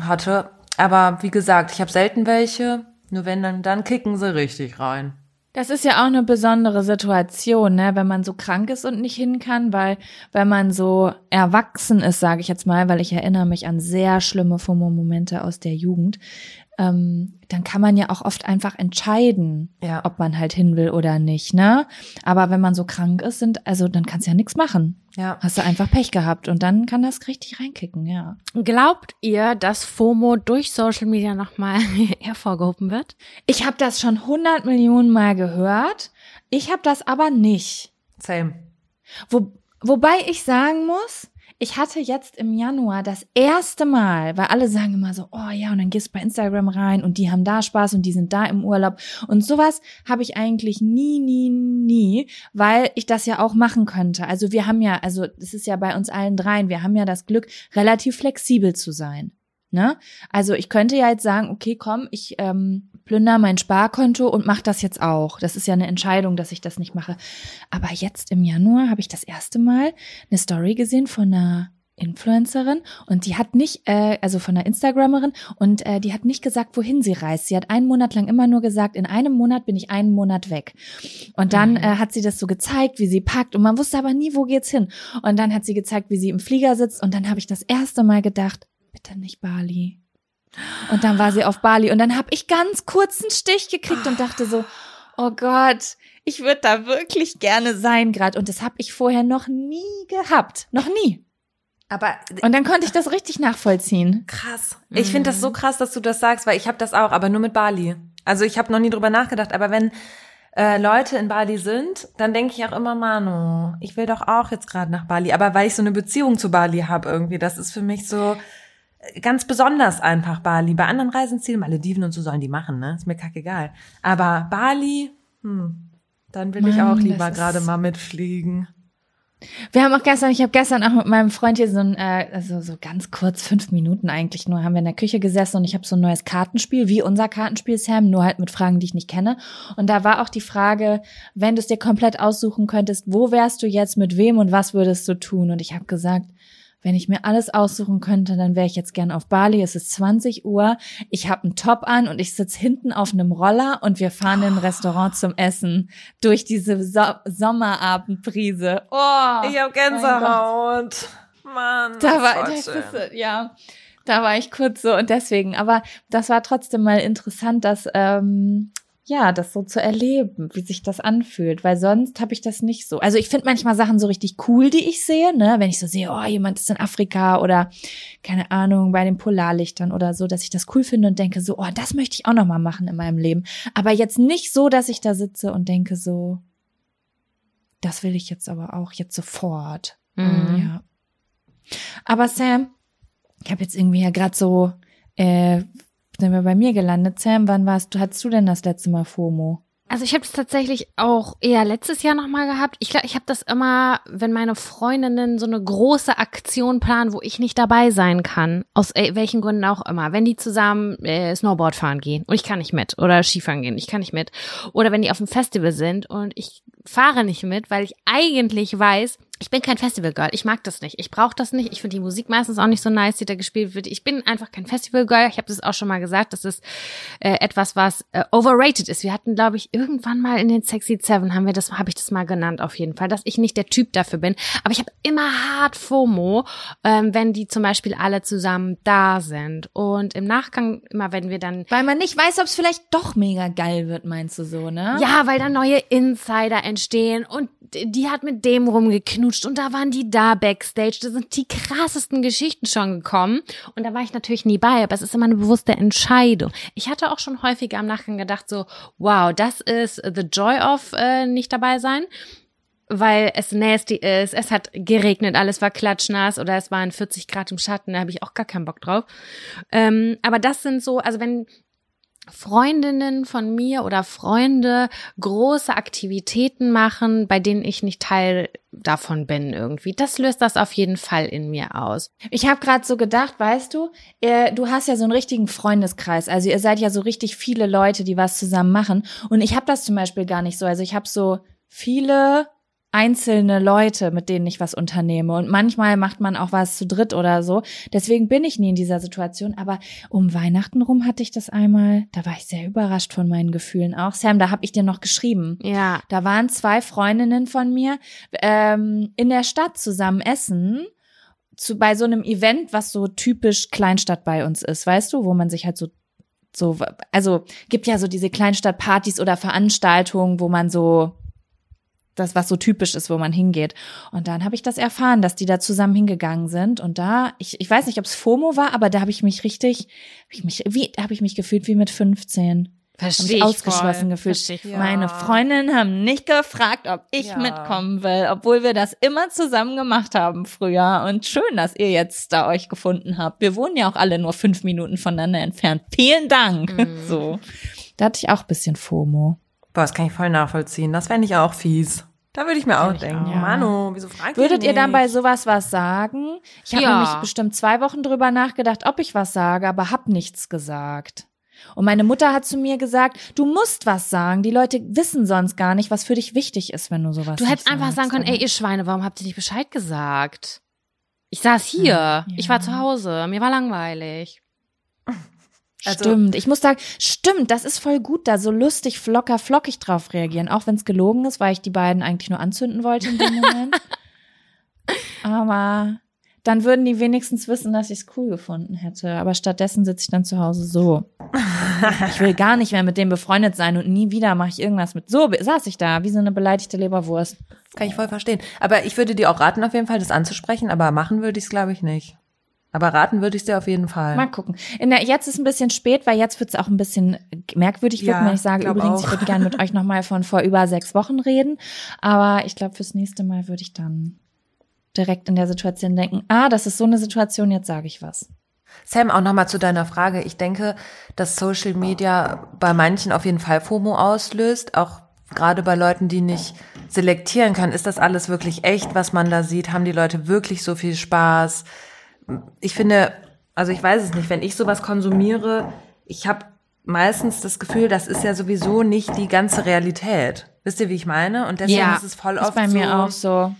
hatte. Aber wie gesagt, ich habe selten welche. Nur wenn dann, dann kicken sie richtig rein. Das ist ja auch eine besondere Situation, ne, wenn man so krank ist und nicht hin kann, weil wenn man so erwachsen ist, sage ich jetzt mal, weil ich erinnere mich an sehr schlimme FOMO-Momente aus der Jugend, ähm, dann kann man ja auch oft einfach entscheiden, Ja. ob man halt hin will oder nicht, ne? Aber wenn man so krank ist, sind also dann kannst du ja nichts machen. Ja. Hast du einfach Pech gehabt und dann kann das richtig reinkicken, ja. Glaubt ihr, dass FOMO durch Social Media nochmal hervorgehoben wird? Ich habe das schon 100 Millionen Mal gehört. Ich habe das aber nicht. Same. Wo, wobei ich sagen muss, ich hatte jetzt im Januar das erste Mal, weil alle sagen immer so, oh ja, und dann gehst du bei Instagram rein und die haben da Spaß und die sind da im Urlaub. Und sowas habe ich eigentlich nie, nie, nie, weil ich das ja auch machen könnte. Also wir haben ja, also das ist ja bei uns allen dreien, wir haben ja das Glück, relativ flexibel zu sein. Ne? Also ich könnte ja jetzt sagen, okay, komm, ich ähm, plünder mein Sparkonto und mach das jetzt auch. Das ist ja eine Entscheidung, dass ich das nicht mache. Aber jetzt im Januar habe ich das erste Mal eine Story gesehen von einer Influencerin und die hat nicht, äh, also von einer Instagrammerin und äh, die hat nicht gesagt, wohin sie reist. Sie hat einen Monat lang immer nur gesagt, in einem Monat bin ich einen Monat weg. Und dann äh, hat sie das so gezeigt, wie sie packt und man wusste aber nie, wo geht's hin. Und dann hat sie gezeigt, wie sie im Flieger sitzt und dann habe ich das erste Mal gedacht, bitte nicht Bali. Und dann war sie auf Bali und dann habe ich ganz kurz einen Stich gekriegt und dachte so, oh Gott, ich würde da wirklich gerne sein gerade. Und das habe ich vorher noch nie gehabt. Noch nie. Aber Und dann konnte ich das richtig nachvollziehen. krass. Ich finde das so krass, dass du das sagst, weil ich habe das auch, aber nur mit Bali. Also ich habe noch nie drüber nachgedacht, aber wenn äh, Leute in Bali sind, dann denke ich auch immer, Manu, ich will doch auch jetzt gerade nach Bali. Aber weil ich so eine Beziehung zu Bali habe irgendwie, das ist für mich so äh, ganz besonders einfach Bali. Bei anderen Reisenzielen, Malediven und so sollen die machen, ne? Ist mir kackegal. Aber Bali, hm, dann will ich Mann, auch das lieber gerade mal mitfliegen. Wir haben auch gestern, ich habe gestern auch mit meinem Freund hier so ein, äh, also so ganz kurz, fünf Minuten eigentlich nur, haben wir in der Küche gesessen und ich habe so ein neues Kartenspiel, wie unser Kartenspiel, Sam, nur halt mit Fragen, die ich nicht kenne. Und da war auch die Frage, wenn du es dir komplett aussuchen könntest, wo wärst du jetzt, mit wem und was würdest du tun? Und ich habe gesagt, wenn ich mir alles aussuchen könnte, dann wäre ich jetzt gern auf Bali. Es ist 20 Uhr, ich habe einen Top an und ich sitz hinten auf einem Roller und wir fahren in ein Restaurant zum Essen durch diese so Sommerabendbrise. Oh, Ich habe Gänsehaut. Mann. da war, das ist, ja, da war ich kurz so und deswegen, aber das war trotzdem mal interessant, dass, ähm, ja, das so zu erleben, wie sich das anfühlt, weil sonst habe ich das nicht so. Also ich finde manchmal Sachen so richtig cool, die ich sehe, ne, wenn ich so sehe, oh, jemand ist in Afrika oder keine Ahnung, bei den Polarlichtern oder so, dass ich das cool finde und denke so, oh, das möchte ich auch noch mal machen in meinem Leben, aber jetzt nicht so, dass ich da sitze und denke so, das will ich jetzt aber auch jetzt sofort. Mhm. Ja. Aber Sam, ich habe jetzt irgendwie ja gerade so, äh, sind wir bei mir gelandet. Sam, wann warst du, hattest du denn das letzte Mal FOMO? Also ich habe es tatsächlich auch eher letztes Jahr nochmal gehabt. Ich glaube, ich habe das immer, wenn meine Freundinnen so eine große Aktion planen, wo ich nicht dabei sein kann, aus äh, welchen Gründen auch immer. Wenn die zusammen äh, Snowboard fahren gehen und ich kann nicht mit oder Skifahren gehen, ich kann nicht mit. Oder wenn die auf einem Festival sind und ich fahre nicht mit, weil ich eigentlich weiß, ich bin kein Festival-Girl. Ich mag das nicht. Ich brauche das nicht. Ich finde die Musik meistens auch nicht so nice, die da gespielt wird. Ich bin einfach kein Festival-Girl. Ich habe das auch schon mal gesagt. Das ist äh, etwas, was äh, overrated ist. Wir hatten, glaube ich, irgendwann mal in den Sexy Seven haben wir das, habe ich das mal genannt auf jeden Fall, dass ich nicht der Typ dafür bin. Aber ich habe immer hart FOMO, ähm, wenn die zum Beispiel alle zusammen da sind. Und im Nachgang immer, wenn wir dann Weil man nicht weiß, ob es vielleicht doch mega geil wird, meinst du so, ne? Ja, weil da neue Insider entstehen und die hat mit dem rumgeknutscht und da waren die da backstage. Da sind die krassesten Geschichten schon gekommen und da war ich natürlich nie bei, aber es ist immer eine bewusste Entscheidung. Ich hatte auch schon häufiger am Nachgang gedacht so, wow, das ist the joy of äh, nicht dabei sein weil es nasty ist, es hat geregnet, alles war klatschnass oder es waren 40 Grad im Schatten, da habe ich auch gar keinen Bock drauf. Ähm, aber das sind so, also wenn Freundinnen von mir oder Freunde große Aktivitäten machen, bei denen ich nicht Teil davon bin irgendwie. Das löst das auf jeden Fall in mir aus. Ich habe gerade so gedacht, weißt du, äh, du hast ja so einen richtigen Freundeskreis. Also ihr seid ja so richtig viele Leute, die was zusammen machen. Und ich habe das zum Beispiel gar nicht so. Also ich habe so viele einzelne Leute, mit denen ich was unternehme. Und manchmal macht man auch was zu dritt oder so. Deswegen bin ich nie in dieser Situation. Aber um Weihnachten rum hatte ich das einmal. Da war ich sehr überrascht von meinen Gefühlen auch. Sam, da habe ich dir noch geschrieben. Ja. Da waren zwei Freundinnen von mir ähm, in der Stadt zusammen essen. Zu, bei so einem Event, was so typisch Kleinstadt bei uns ist, weißt du, wo man sich halt so so, also gibt ja so diese Kleinstadtpartys oder Veranstaltungen, wo man so das, was so typisch ist, wo man hingeht. Und dann habe ich das erfahren, dass die da zusammen hingegangen sind. Und da, ich, ich weiß nicht, ob es FOMO war, aber da habe ich mich richtig, hab ich mich, wie, habe ich mich gefühlt wie mit 15. Hab Verstehe mich ich ausgeschlossen voll. gefühlt. Verstehe ich. Meine Freundinnen haben nicht gefragt, ob ich Ja. mitkommen will, obwohl wir das immer zusammen gemacht haben früher. Und schön, dass ihr jetzt da euch gefunden habt. Wir wohnen ja auch alle nur fünf Minuten voneinander entfernt. Vielen Dank. Mhm. So. Da hatte ich auch ein bisschen FOMO. Boah, das kann ich voll nachvollziehen. Das fände ich auch fies. Da würde ich mir auch denken, auch. Manu, wieso fragt Würdet ihr dann bei sowas was sagen? Ich habe Ja. nämlich bestimmt zwei Wochen drüber nachgedacht, ob ich was sage, aber hab nichts gesagt. Und meine Mutter hat zu mir gesagt, du musst was sagen. Die Leute wissen sonst gar nicht, was für dich wichtig ist, wenn du sowas Du hättest einfach sagen können, ey, ihr Schweine, warum habt ihr nicht Bescheid gesagt? Ich saß hier, ich war zu Hause, mir war langweilig. Also- Stimmt, ich muss sagen, stimmt, das ist voll gut, da so lustig, flocker, flockig drauf reagieren, auch wenn es gelogen ist, weil ich die beiden eigentlich nur anzünden wollte in dem Moment. Aber dann würden die wenigstens wissen, dass ich es cool gefunden hätte. Aber stattdessen sitze ich dann zu Hause so. Ich will gar nicht mehr mit dem befreundet sein und nie wieder mache ich irgendwas mit. So saß ich da, wie so eine beleidigte Leberwurst. Das kann ich voll verstehen. Aber ich würde dir auch raten, auf jeden Fall das anzusprechen, aber machen würde ich es, glaube ich, nicht. Aber raten würde ich dir auf jeden Fall. Mal gucken. In der, jetzt ist ein bisschen spät, weil jetzt wird es auch ein bisschen merkwürdig wirken, Ja, wenn ich sage, übrigens, auch. ich würde gerne mit euch nochmal von vor über sechs Wochen reden. Aber ich glaube, fürs nächste Mal würde ich dann direkt in der Situation denken, ah, das ist so eine Situation, jetzt sage ich was. Sam, auch nochmal zu deiner Frage. Ich denke, dass Social Media bei manchen auf jeden Fall FOMO auslöst, auch gerade bei Leuten, die nicht selektieren können. Ist das alles wirklich echt, was man da sieht? Haben die Leute wirklich so viel Spaß? Ich finde, also ich weiß es nicht, wenn ich sowas konsumiere, ich habe meistens das Gefühl, das ist ja sowieso nicht die ganze Realität. Wisst ihr, wie ich meine? Und deswegen Ja, ist es voll Ist oft bei mir so, auch so.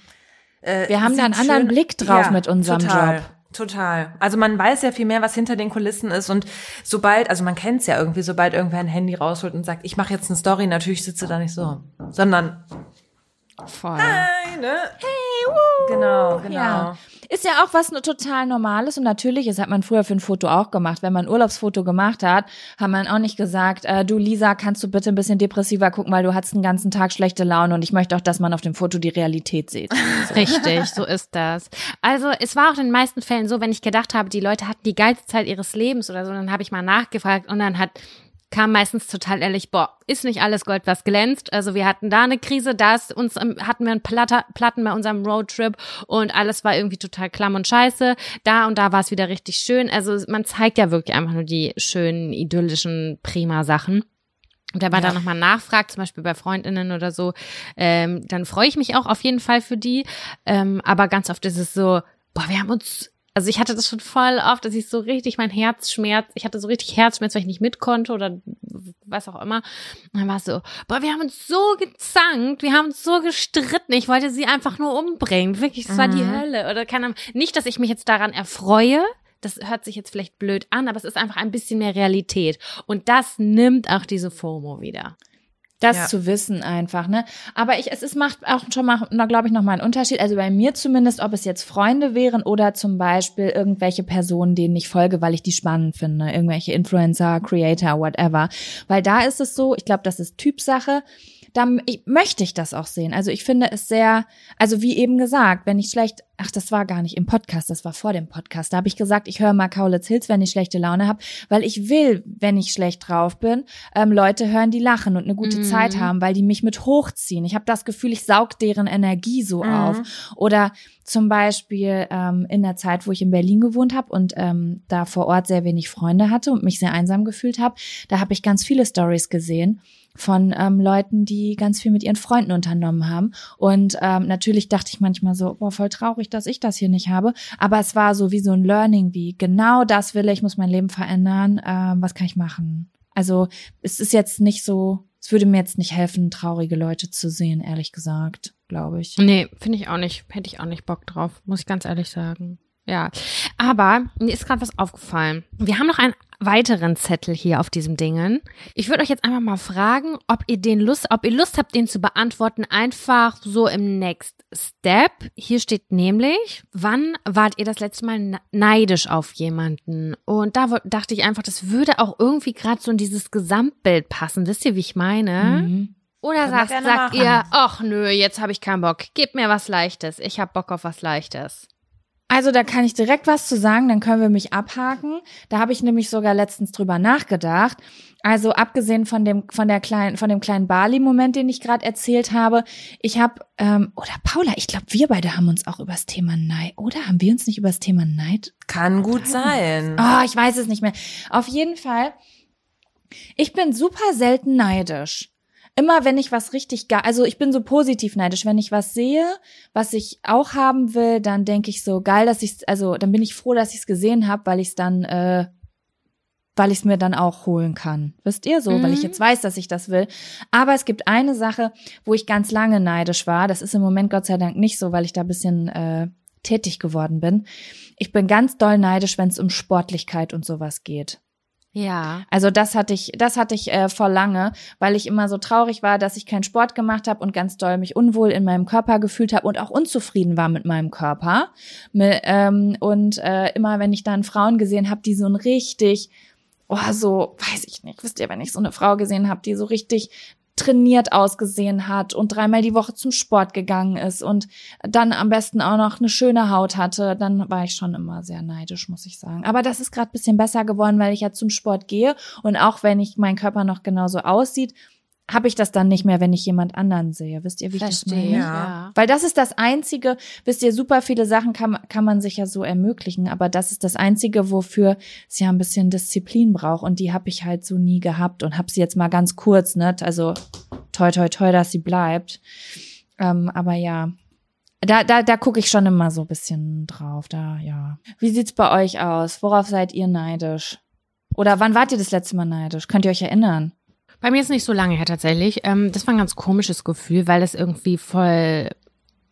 äh, Wir haben da einen sieht anderen Blick drauf mit unserem total, Job. Total. Also man weiß ja viel mehr, was hinter den Kulissen ist und sobald, also man kennt es ja irgendwie, sobald irgendwer ein Handy rausholt und sagt, ich mache jetzt eine Story, natürlich sitzt du da nicht so, sondern Voll. eine, hey, woo. genau, genau. Ja. Ist ja auch was ne- total Normales und natürlich, das hat man früher für ein Foto auch gemacht. Wenn man ein Urlaubsfoto gemacht hat, hat man auch nicht gesagt, äh, du Lisa, kannst du bitte ein bisschen depressiver gucken, weil du hattest den ganzen Tag schlechte Laune und ich möchte auch, dass man auf dem Foto die Realität sieht. Richtig, so ist das. Also es war auch in den meisten Fällen so, wenn ich gedacht habe, die Leute hatten die geilste Zeit ihres Lebens oder so, dann habe ich mal nachgefragt und dann hat kam meistens total ehrlich, boah, ist nicht alles Gold, was glänzt. Also wir hatten da eine Krise, da ist uns, ähm, hatten wir einen Platter, Platten bei unserem Roadtrip und alles war irgendwie total klamm und scheiße. Da und da war es wieder richtig schön. Also man zeigt ja wirklich einfach nur die schönen, idyllischen, prima Sachen. Und wenn man dann nochmal nachfragt, zum Beispiel bei Freundinnen oder so, ähm, dann freue ich mich auch auf jeden Fall für die. Ähm, aber ganz oft ist es so, boah, wir haben uns Also ich hatte das schon voll oft, dass ich so richtig mein Herzschmerz, ich hatte so richtig Herzschmerz, weil ich nicht mit konnte oder was auch immer. Und dann war es so, boah, wir haben uns so gezankt, wir haben uns so gestritten, ich wollte sie einfach nur umbringen. Wirklich, das war die Hölle. Oder keine Ahnung. Nicht, dass ich mich jetzt daran erfreue, das hört sich jetzt vielleicht blöd an, aber es ist einfach ein bisschen mehr Realität. Und das nimmt auch diese FOMO wieder. Das Ja. zu wissen einfach, ne? Aber ich, es ist, macht auch schon mal, glaube ich, nochmal einen Unterschied. Also bei mir zumindest, ob es jetzt Freunde wären oder zum Beispiel irgendwelche Personen, denen ich folge, weil ich die spannend finde. Irgendwelche Influencer, Creator, whatever. Weil da ist es so, ich glaube, das ist Typsache. Da m- ich, möchte ich das auch sehen. Also ich finde es sehr, also wie eben gesagt, wenn ich schlecht, ach, das war gar nicht im Podcast, das war vor dem Podcast. Da habe ich gesagt, ich höre mal Kaulitz Hills, wenn ich schlechte Laune habe, weil ich will, wenn ich schlecht drauf bin, ähm, Leute hören, die lachen und eine gute Zeit haben, weil die mich mit hochziehen. Ich habe das Gefühl, ich saug deren Energie so auf. Oder zum Beispiel ähm, in der Zeit, wo ich in Berlin gewohnt habe und ähm, da vor Ort sehr wenig Freunde hatte und mich sehr einsam gefühlt habe, da habe ich ganz viele Stories gesehen von ähm, Leuten, die ganz viel mit ihren Freunden unternommen haben. Und ähm, natürlich dachte ich manchmal so, boah, voll traurig, dass ich das hier nicht habe. Aber es war so wie so ein Learning, wie genau das will ich, muss mein Leben verändern. Ähm, was kann ich machen? Also es ist jetzt nicht so, es würde mir jetzt nicht helfen, traurige Leute zu sehen, ehrlich gesagt, glaube ich. Nee, finde ich auch nicht. Hätte ich auch nicht Bock drauf, muss ich ganz ehrlich sagen. Ja, aber mir ist gerade was aufgefallen. Wir haben noch einen weiteren Zettel hier auf diesem Dingen. Ich würde euch jetzt einfach mal fragen, ob ihr den Lust, ob ihr Lust habt, den zu beantworten, einfach so im Next Step. Hier steht nämlich, wann wart ihr das letzte Mal ne- neidisch auf jemanden? Und da dachte ich einfach, das würde auch irgendwie gerade so in dieses Gesamtbild passen. Wisst ihr, wie ich meine? Mhm. Oder wir sagt, sagt ihr, ach nö, jetzt habe ich keinen Bock. Gebt mir was Leichtes. Ich hab Bock auf was Leichtes. Also da kann ich direkt was zu sagen, dann können wir mich abhaken. Da habe ich nämlich sogar letztens drüber nachgedacht. Also abgesehen von dem von der kleinen von dem kleinen Bali-Moment, den ich gerade erzählt habe, ich habe ähm, oder Paula, ich glaube, wir beide haben uns auch über das Thema Neid oder haben wir uns nicht über das Thema Neid Kann gut sein. Oh, ich weiß es nicht mehr. Auf jeden Fall, ich bin super selten neidisch. Immer wenn ich was richtig geil, also ich bin so positiv neidisch, wenn ich was sehe, was ich auch haben will, dann denke ich so geil, dass ich also dann bin ich froh, dass ich es gesehen habe, weil ich es dann äh, weil ich es mir dann auch holen kann. Wisst ihr so, weil ich Mhm. jetzt weiß, dass ich das will. Aber es gibt eine Sache, wo ich ganz lange neidisch war. Das ist im Moment Gott sei Dank nicht so, weil ich da ein bisschen äh, tätig geworden bin. Ich bin ganz doll neidisch, wenn es um Sportlichkeit und sowas geht. Ja. Also das hatte ich, das hatte ich äh, vor lange, weil ich immer so traurig war, dass ich keinen Sport gemacht habe und ganz doll mich unwohl in meinem Körper gefühlt habe und auch unzufrieden war mit meinem Körper. Mi- ähm, und äh, immer, wenn ich dann Frauen gesehen habe, die so ein richtig, oh so, weiß ich nicht, wisst ihr, wenn ich so eine Frau gesehen habe, die so richtig trainiert ausgesehen hat und dreimal die Woche zum Sport gegangen ist und dann am besten auch noch eine schöne Haut hatte, dann war ich schon immer sehr neidisch, muss ich sagen. Aber das ist gerade bisschen besser geworden, weil ich ja zum Sport gehe und auch wenn ich mein Körper noch genauso aussieht, habe ich das dann nicht mehr, wenn ich jemand anderen sehe. Wisst ihr, wie ich das Verstehe. meine? Ja. Weil das ist das Einzige, wisst ihr, super viele Sachen kann, kann man sich ja so ermöglichen, aber das ist das Einzige, wofür es ja ein bisschen Disziplin braucht und die habe ich halt so nie gehabt und habe sie jetzt mal ganz kurz, ne? Also toi toi toi, dass sie bleibt. Ähm, aber ja, da, da, da gucke ich schon immer so ein bisschen drauf. Da, ja. Wie sieht's bei euch aus? Worauf seid ihr neidisch? Oder wann wart ihr das letzte Mal neidisch? Könnt ihr euch erinnern? Bei mir ist nicht so lange her tatsächlich. Ähm, das war ein ganz komisches Gefühl, weil das irgendwie voll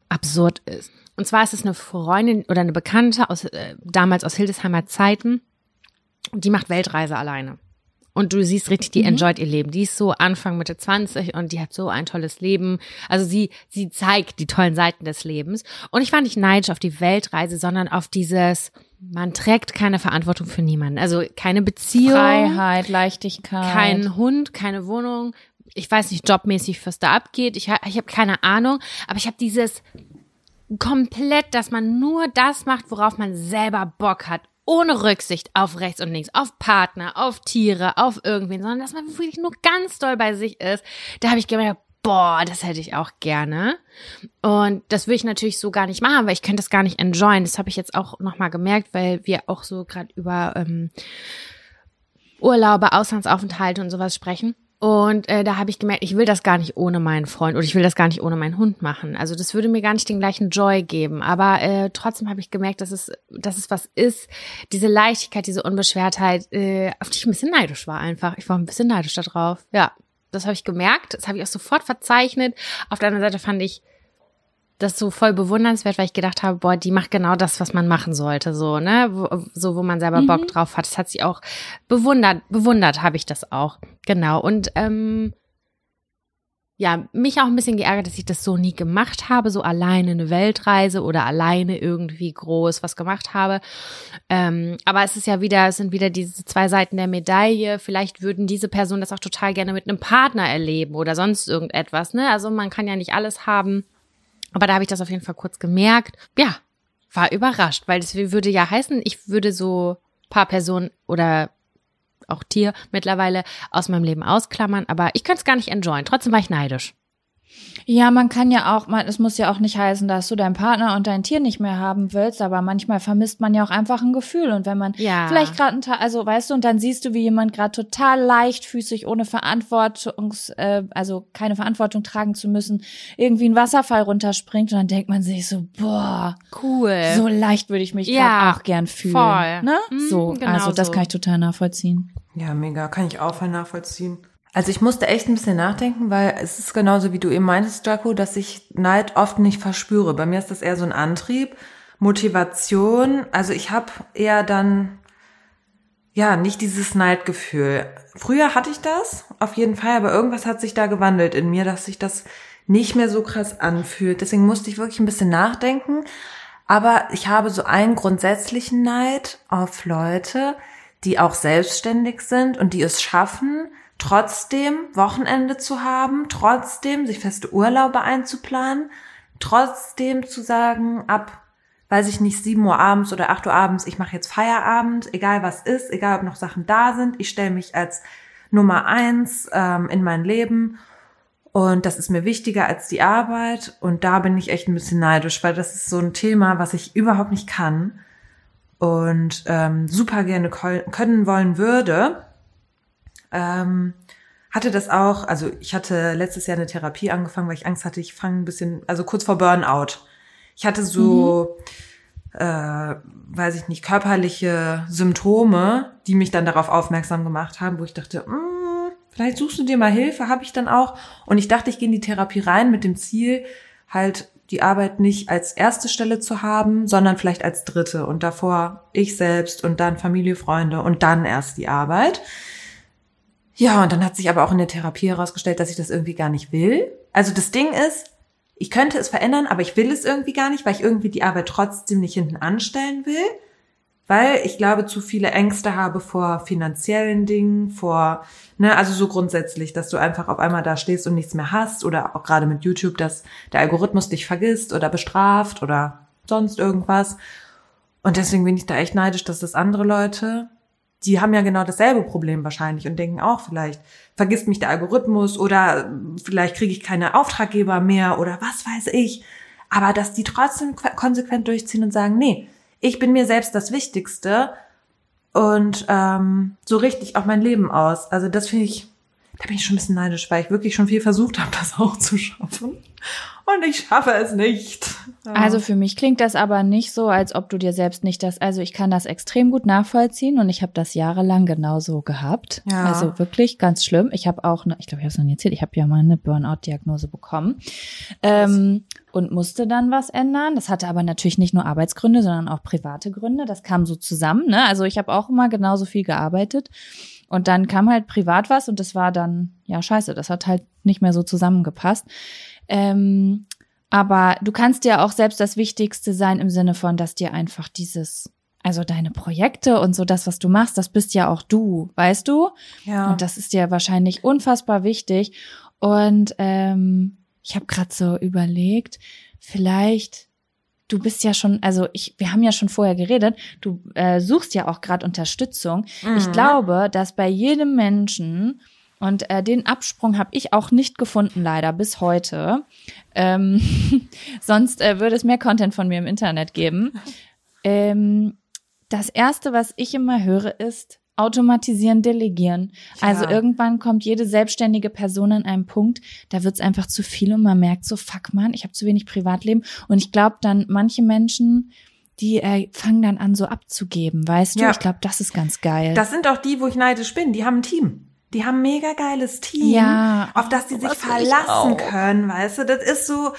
absurd ist. Und zwar ist es eine Freundin oder eine Bekannte aus äh, damals aus Hildesheimer Zeiten. Die macht Weltreise alleine. Und du siehst richtig, die enjoyt ihr Leben. Die ist so Anfang Mitte 20 und die hat so ein tolles Leben. Also sie, sie zeigt die tollen Seiten des Lebens. Und ich war nicht neidisch auf die Weltreise, sondern auf dieses, man trägt keine Verantwortung für niemanden. Also keine Beziehung. Freiheit, Leichtigkeit. Kein Hund, keine Wohnung. Ich weiß nicht jobmäßig, was da abgeht. Ich, ich habe keine Ahnung. Aber ich habe dieses komplett, dass man nur das macht, worauf man selber Bock hat. Ohne Rücksicht auf rechts und links, auf Partner, auf Tiere, auf irgendwen, sondern dass man wirklich nur ganz doll bei sich ist. Da habe ich gemerkt, boah, das hätte ich auch gerne. Und das will ich natürlich so gar nicht machen, weil ich könnte das gar nicht enjoyen. Das habe ich jetzt auch nochmal gemerkt, weil wir auch so gerade über ähm, Urlaube, Auslandsaufenthalte und sowas sprechen. Und äh, da habe ich gemerkt, ich will das gar nicht ohne meinen Freund oder ich will das gar nicht ohne meinen Hund machen. Also das würde mir gar nicht den gleichen Joy geben. Aber äh, trotzdem habe ich gemerkt, dass es, dass es was ist, diese Leichtigkeit, diese Unbeschwertheit, äh, auf die ich ein bisschen neidisch war einfach. Ich war ein bisschen neidisch darauf. Ja, das habe ich gemerkt. Das habe ich auch sofort verzeichnet. Auf der anderen Seite fand ich das so voll bewundernswert, weil ich gedacht habe, boah, die macht genau das, was man machen sollte, so, ne, wo, so, wo man selber Bock drauf hat. Das hat sie auch bewundert, bewundert habe ich das auch, genau. Und ähm, ja, mich auch ein bisschen geärgert, dass ich das so nie gemacht habe, so alleine eine Weltreise oder alleine irgendwie groß was gemacht habe. Ähm, aber es ist ja wieder, es sind wieder diese zwei Seiten der Medaille. Vielleicht würden diese Personen das auch total gerne mit einem Partner erleben oder sonst irgendetwas, ne? Also man kann ja nicht alles haben. Aber da habe ich das auf jeden Fall kurz gemerkt. Ja, war überrascht, weil das würde ja heißen, ich würde so paar Personen oder auch Tier mittlerweile aus meinem Leben ausklammern, aber ich könnte es gar nicht enjoyen. Trotzdem war ich neidisch. Ja, man kann ja auch, man, es muss ja auch nicht heißen, dass du deinen Partner und dein Tier nicht mehr haben willst, aber manchmal vermisst man ja auch einfach ein Gefühl. Und wenn man Ja. vielleicht gerade einen Tag, also weißt du, und dann siehst du, wie jemand gerade total leichtfüßig, ohne Verantwortungs, äh, also keine Verantwortung tragen zu müssen, irgendwie einen Wasserfall runterspringt und dann denkt man sich so, boah, Cool. so leicht würde ich mich Ja, gerade auch gern fühlen. voll. Ne? Mhm, so, genau also das so. kann ich total nachvollziehen. Ja, mega. Kann ich auch voll nachvollziehen. Also ich musste echt ein bisschen nachdenken, weil es ist genauso wie du eben meintest, Draco, dass ich Neid oft nicht verspüre. Bei mir ist das eher so ein Antrieb, Motivation. Also ich habe eher dann, ja, nicht dieses Neidgefühl. Früher hatte ich das, auf jeden Fall, aber irgendwas hat sich da gewandelt in mir, dass sich das nicht mehr so krass anfühlt. Deswegen musste ich wirklich ein bisschen nachdenken. Aber ich habe so einen grundsätzlichen Neid auf Leute, die auch selbstständig sind und die es schaffen, trotzdem Wochenende zu haben, trotzdem sich feste Urlaube einzuplanen, trotzdem zu sagen, ab, weiß ich nicht, 7 Uhr abends oder 8 Uhr abends, ich mache jetzt Feierabend, egal was ist, egal ob noch Sachen da sind, ich stelle mich als Nummer eins ähm, in mein Leben und das ist mir wichtiger als die Arbeit. Und da bin ich echt ein bisschen neidisch, weil das ist so ein Thema, was ich überhaupt nicht kann und ähm, super gerne können wollen würde. Ähm, hatte das auch, also ich hatte letztes Jahr eine Therapie angefangen, weil ich Angst hatte, ich fange ein bisschen, also kurz vor Burnout. Ich hatte so, äh, weiß ich nicht, körperliche Symptome, die mich dann darauf aufmerksam gemacht haben, wo ich dachte, mm, vielleicht suchst du dir mal Hilfe, habe ich dann auch. Und ich dachte, ich gehe in die Therapie rein mit dem Ziel, halt die Arbeit nicht als erste Stelle zu haben, sondern vielleicht als dritte und davor ich selbst und dann Familie, Freunde und dann erst die Arbeit. Ja, und dann hat sich aber auch in der Therapie herausgestellt, dass ich das irgendwie gar nicht will. Also das Ding ist, ich könnte es verändern, aber ich will es irgendwie gar nicht, weil ich irgendwie die Arbeit trotzdem nicht hinten anstellen will. Weil ich glaube, zu viele Ängste habe vor finanziellen Dingen, vor, ne, also so grundsätzlich, dass du einfach auf einmal da stehst und nichts mehr hast oder auch gerade mit YouTube, dass der Algorithmus dich vergisst oder bestraft oder sonst irgendwas. Und deswegen bin ich da echt neidisch, dass das andere Leute, die haben ja genau dasselbe Problem wahrscheinlich und denken auch vielleicht, vergisst mich der Algorithmus oder vielleicht kriege ich keine Auftraggeber mehr oder was weiß ich. Aber dass die trotzdem qu- konsequent durchziehen und sagen, nee, ich bin mir selbst das Wichtigste und ähm, so richte ich auch mein Leben aus. Also das finde ich, da bin ich schon ein bisschen neidisch, weil ich wirklich schon viel versucht habe, das auch zu schaffen. Und ich schaffe es nicht. Ja. Also für mich klingt das aber nicht so, als ob du dir selbst nicht das, also ich kann das extrem gut nachvollziehen und ich habe das jahrelang genauso gehabt. Ja. Also wirklich ganz schlimm. Ich habe auch, eine, ich glaube, ich habe es noch nie erzählt, ich habe ja mal eine Burnout-Diagnose bekommen ähm, und musste dann was ändern. Das hatte aber natürlich nicht nur Arbeitsgründe, sondern auch private Gründe. Das kam so zusammen. Ne? Also ich habe auch immer genauso viel gearbeitet. Und dann kam halt privat was und das war dann, ja, scheiße, das hat halt nicht mehr so zusammengepasst. Ähm, aber du kannst dir auch selbst das Wichtigste sein im Sinne von, dass dir einfach dieses, also deine Projekte und so das, was du machst, das bist ja auch du, weißt du? ja. Und das ist dir wahrscheinlich unfassbar wichtig. Und ähm, ich habe gerade so überlegt, vielleicht, du bist ja schon, also ich, wir haben ja schon vorher geredet, du äh, suchst ja auch gerade Unterstützung. Ich Mhm. glaube, dass bei jedem Menschen und äh, den Absprung habe ich auch nicht gefunden, leider bis heute. Ähm, sonst äh, würde es mehr Content von mir im Internet geben. Ähm, das erste, was ich immer höre, ist, automatisieren, delegieren. Also Ja. irgendwann kommt jede selbstständige Person an einem Punkt, da wird's einfach zu viel und man merkt so, fuck man, ich habe zu wenig Privatleben. Und ich glaube dann, manche Menschen, die äh, fangen dann an, so abzugeben, weißt du? Ja. Ich glaube, das ist ganz geil. Das sind auch die, wo ich neidisch bin. Die haben ein Team. Die haben ein mega geiles Team, Ja. auf das die sich sowas will ich verlassen können, weißt du? Das ist so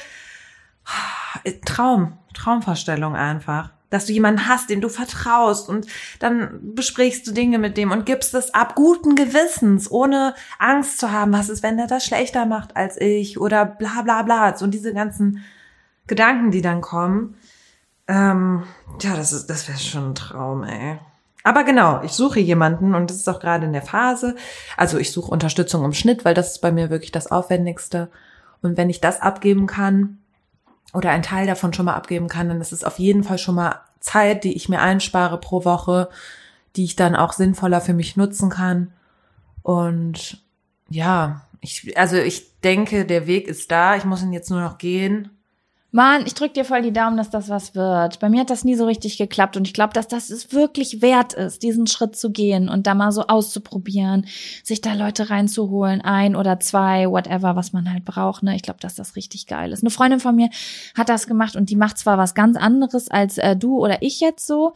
Traum, Traumvorstellung einfach. Dass du jemanden hast, dem du vertraust und dann besprichst du Dinge mit dem und gibst es ab guten Gewissens, ohne Angst zu haben, was ist, wenn der das schlechter macht als ich oder bla bla bla. So diese ganzen Gedanken, die dann kommen. Ähm, ja, das ist, das wäre schon ein Traum, ey. Aber genau, ich suche jemanden und das ist auch gerade in der Phase. Also ich suche Unterstützung im Schnitt, weil das ist bei mir wirklich das Aufwendigste. Und wenn ich das abgeben kann oder einen Teil davon schon mal abgeben kann, dann ist es auf jeden Fall schon mal Zeit, die ich mir einspare pro Woche, die ich dann auch sinnvoller für mich nutzen kann. Und ja, ich, also ich denke, der Weg ist da. Ich muss ihn jetzt nur noch gehen. Mann, ich drück dir voll die Daumen, dass das was wird. Bei mir hat das nie so richtig geklappt und ich glaube, dass das es wirklich wert ist, diesen Schritt zu gehen und da mal so auszuprobieren, sich da Leute reinzuholen, ein oder zwei, whatever, was man halt braucht. Ne? Ich glaube, dass das richtig geil ist. Eine Freundin von mir hat das gemacht und die macht zwar was ganz anderes als äh, du oder ich jetzt so,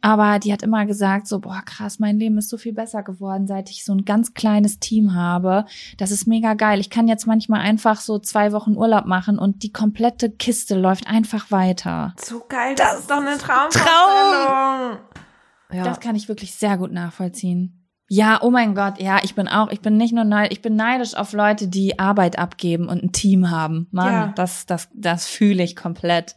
aber die hat immer gesagt, so, boah, krass, mein Leben ist so viel besser geworden, seit ich so ein ganz kleines Team habe. Das ist mega geil. Ich kann jetzt manchmal einfach so zwei Wochen Urlaub machen und die komplette Kiste läuft einfach weiter. So geil, das, ist doch eine Traumvorstellung. Ja. Das kann ich wirklich sehr gut nachvollziehen. Ja, oh mein Gott, ja, ich bin auch, ich bin nicht nur neidisch, ich bin neidisch auf Leute, die Arbeit abgeben und ein Team haben. Mann, Ja. das, das, das fühle ich komplett.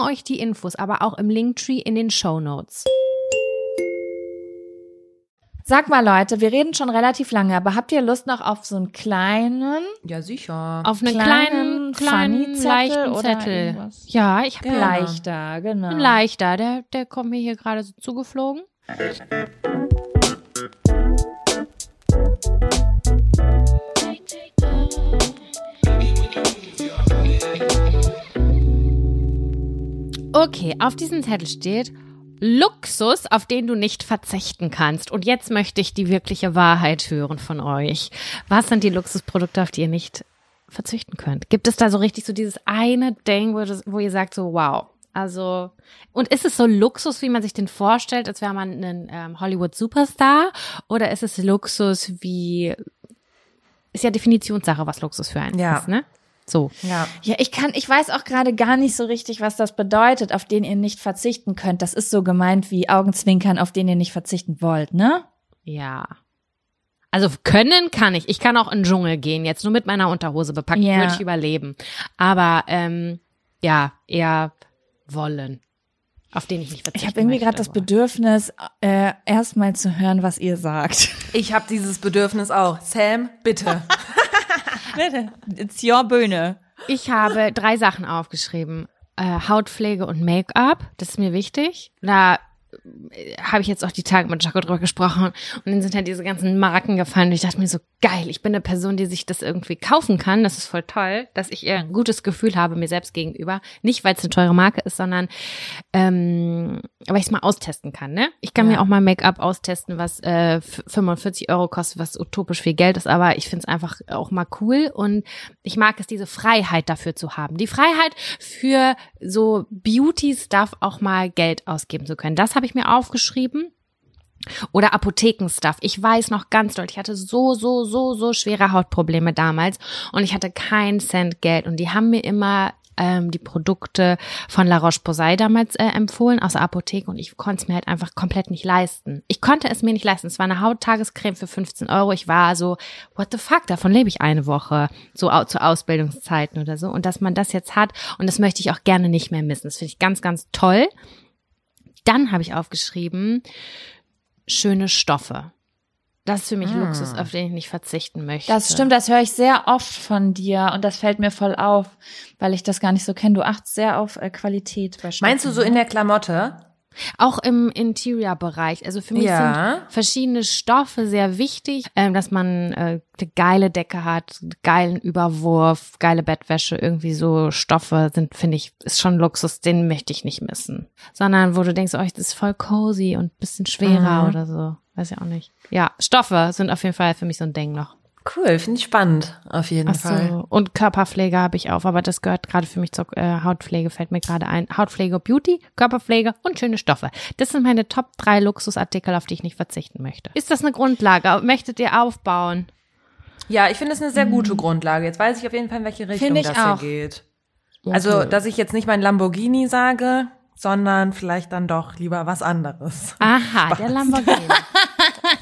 euch die Infos aber auch im Linktree in den Show Notes. Sag mal Leute, wir reden schon relativ lange, aber habt ihr Lust noch auf so einen kleinen Ja, sicher. Auf einen Kleinen, kleinen, kleinen, Funny-Zettel leichten oder Zettel. irgendwas? Ja, ich habe leichter, genau. einen leichter. Der, der kommt mir hier gerade so zugeflogen. Okay, auf diesem Zettel steht Luxus, auf den du nicht verzichten kannst. Und jetzt möchte ich die wirkliche Wahrheit hören von euch. Was sind die Luxusprodukte, auf die ihr nicht verzichten könnt? Gibt es da so richtig so dieses eine Ding, wo, das, wo ihr sagt so, wow. Also, und ist es so Luxus, wie man sich den vorstellt, als wäre man ein ähm, Hollywood-Superstar? Oder ist es Luxus wie, ist ja Definitionssache, was Luxus für einen Ja. ist, ne? So. Ja. Ja, ich kann, ich weiß auch gerade gar nicht so richtig, was das bedeutet, auf den ihr nicht verzichten könnt. Das ist so gemeint wie Augenzwinkern, auf den ihr nicht verzichten wollt, ne? Ja. Also können kann ich. Ich kann auch in den Dschungel gehen, jetzt nur mit meiner Unterhose bepackt, Ja. würde ich überleben. Aber ähm, ja, eher wollen. Auf den ich nicht verzichten Ich habe irgendwie gerade das Bedürfnis, äh, erstmal zu hören, was ihr sagt. Ich habe dieses Bedürfnis auch. Sam, bitte. It's your Bühne. Ich habe drei Sachen aufgeschrieben. Äh, Hautpflege und Make-up, das ist mir wichtig. Da habe ich jetzt auch die Tage mit Jaco drüber gesprochen und dann sind halt diese ganzen Marken gefallen und ich dachte mir so, geil, ich bin eine Person, die sich das irgendwie kaufen kann, das ist voll toll, dass ich ein gutes Gefühl habe mir selbst gegenüber, nicht weil es eine teure Marke ist, sondern ähm, weil ich es mal austesten kann, ne? Ich kann Ja. mir auch mal Make-up austesten, was äh, f- 45 Euro kostet, was utopisch viel Geld ist, aber ich finde es einfach auch mal cool und ich mag es, diese Freiheit dafür zu haben. Die Freiheit für so Beauty-Stuff auch mal Geld ausgeben zu können. Das habe ich mir aufgeschrieben. Oder Apothekenstuff. Ich weiß noch ganz deutlich, ich hatte so, so, so, so schwere Hautprobleme damals und ich hatte keinen Cent Geld und die haben mir immer ähm, die Produkte von La Roche-Posay damals äh, empfohlen aus der Apotheke und ich konnte es mir halt einfach komplett nicht leisten. Ich konnte es mir nicht leisten. Es war eine Hauttagescreme für 15 Euro. Ich war so, what the fuck, davon lebe ich eine Woche, so zu Ausbildungszeiten oder so. Und dass man das jetzt hat und das möchte ich auch gerne nicht mehr missen. Das finde ich ganz, ganz toll. Dann habe ich aufgeschrieben, schöne Stoffe. Das ist für mich Luxus, auf den ich nicht verzichten möchte. Das stimmt, das höre ich sehr oft von dir und das fällt mir voll auf, weil ich das gar nicht so kenne. Du achtest sehr auf äh, Qualität Stoffen. Meinst du so in der Klamotte? Auch im Interior-Bereich. Also für mich Ja. sind verschiedene Stoffe sehr wichtig, ähm, dass man äh, eine geile Decke hat, geilen Überwurf, geile Bettwäsche, irgendwie so Stoffe sind, finde ich, ist schon Luxus, den möchte ich nicht missen. Sondern wo du denkst, oh, das ist voll cozy und bisschen schwerer Mhm. oder so. Weiß ich auch nicht. Ja, Stoffe sind auf jeden Fall für mich so ein Ding noch. Cool, finde ich spannend, auf jeden Ach Fall. so. Und Körperpflege habe ich auch, aber das gehört gerade für mich zur äh, Hautpflege, fällt mir gerade ein. Hautpflege, Beauty, Körperpflege und schöne Stoffe. Das sind meine Top drei Luxusartikel, auf die ich nicht verzichten möchte. Ist das eine Grundlage? Möchtet ihr aufbauen? Ja, ich finde es eine sehr gute Grundlage. Jetzt weiß ich auf jeden Fall, in welche Richtung das auch. hier geht. Also, dass ich jetzt nicht mein Lamborghini sage, sondern vielleicht dann doch lieber was anderes. Aha, der Lamborghini.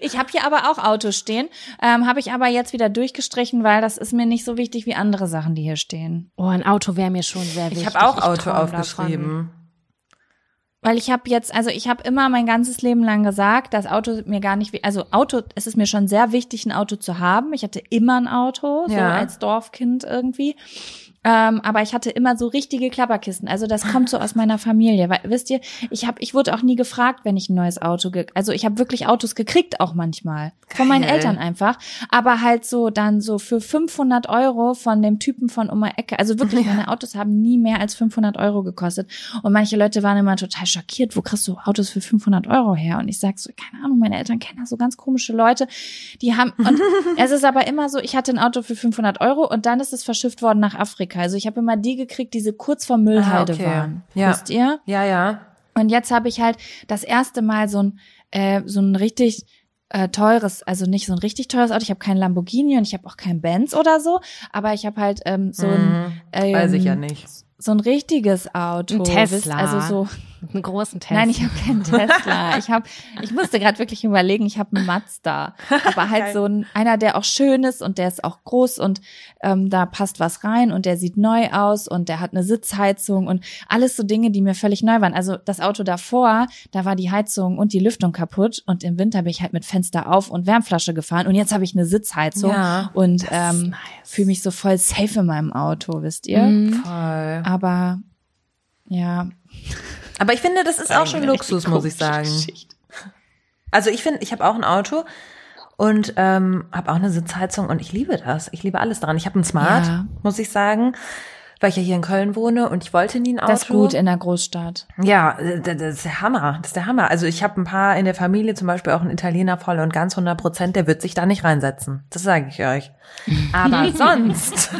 Ich habe hier aber auch Autos stehen, ähm, habe ich aber jetzt wieder durchgestrichen, weil das ist mir nicht so wichtig wie andere Sachen, die hier stehen. Oh, ein Auto wäre mir schon sehr wichtig. Ich habe auch Auto träum aufgeschrieben. Weil ich habe jetzt, also ich habe immer mein ganzes Leben lang gesagt, das Auto mir gar nicht, also Auto, es ist mir schon sehr wichtig, ein Auto zu haben. Ich hatte immer ein Auto, so Ja. als Dorfkind irgendwie. Ähm, aber ich hatte immer so richtige Klapperkisten. Also das kommt so aus meiner Familie. Weil, wisst ihr, ich habe, ich wurde auch nie gefragt, wenn ich ein neues Auto, ge also ich habe wirklich Autos gekriegt auch manchmal von meinen Geil. Eltern einfach. Aber halt so dann so für 500 Euro von dem Typen von Oma Ecke. Also wirklich, meine Autos haben nie mehr als 500 Euro gekostet. Und manche Leute waren immer total schockiert. Wo kriegst du Autos für 500 Euro her? Und ich sag so, keine Ahnung, meine Eltern kennen da so ganz komische Leute, die haben. Und es ist aber immer so, ich hatte ein Auto für 500 Euro und dann ist es verschifft worden nach Afrika. Also ich habe immer die gekriegt, die so kurz vor Müllhalde Ah, okay. waren. Ja. Wisst ihr? Ja, ja. Und jetzt habe ich halt das erste Mal so ein, äh, so ein richtig äh, teures, also nicht so ein richtig teures Auto. Ich habe kein Lamborghini und ich habe auch kein Benz oder so, aber ich habe halt ähm, so ein ähm, Weiß ich ja nicht. so ein richtiges Auto. Ein Tesla. wisst- Also so Einen großen Tesla. Nein, ich habe keinen Tesla. Ich habe, ich musste gerade wirklich überlegen, ich habe einen Mazda, aber halt so ein einer, der auch schön ist und der ist auch groß und ähm, da passt was rein und der sieht neu aus und der hat eine Sitzheizung und alles so Dinge, die mir völlig neu waren. Also das Auto davor, da war die Heizung und die Lüftung kaputt und im Winter bin ich halt mit Fenster auf und Wärmflasche gefahren und jetzt habe ich eine Sitzheizung Ja, und ähm, nice. fühle mich so voll safe in meinem Auto, wisst ihr? Mhm. Voll. Aber ja, Aber ich finde, das ist auch schon Luxus, muss ich sagen. Also ich finde, ich habe auch ein Auto und ähm, habe auch eine Sitzheizung und ich liebe das. Ich liebe alles daran. Ich habe ein Smart, Ja. muss ich sagen, weil ich ja hier in Köln wohne und ich wollte nie ein Auto. das ist gut in der Großstadt. Ja, äh, das ist der Hammer. Das ist der Hammer. Also ich habe ein paar in der Familie, zum Beispiel auch einen Italiener voll und ganz 100 Prozent, der wird sich da nicht reinsetzen. Das sage ich euch. Aber sonst.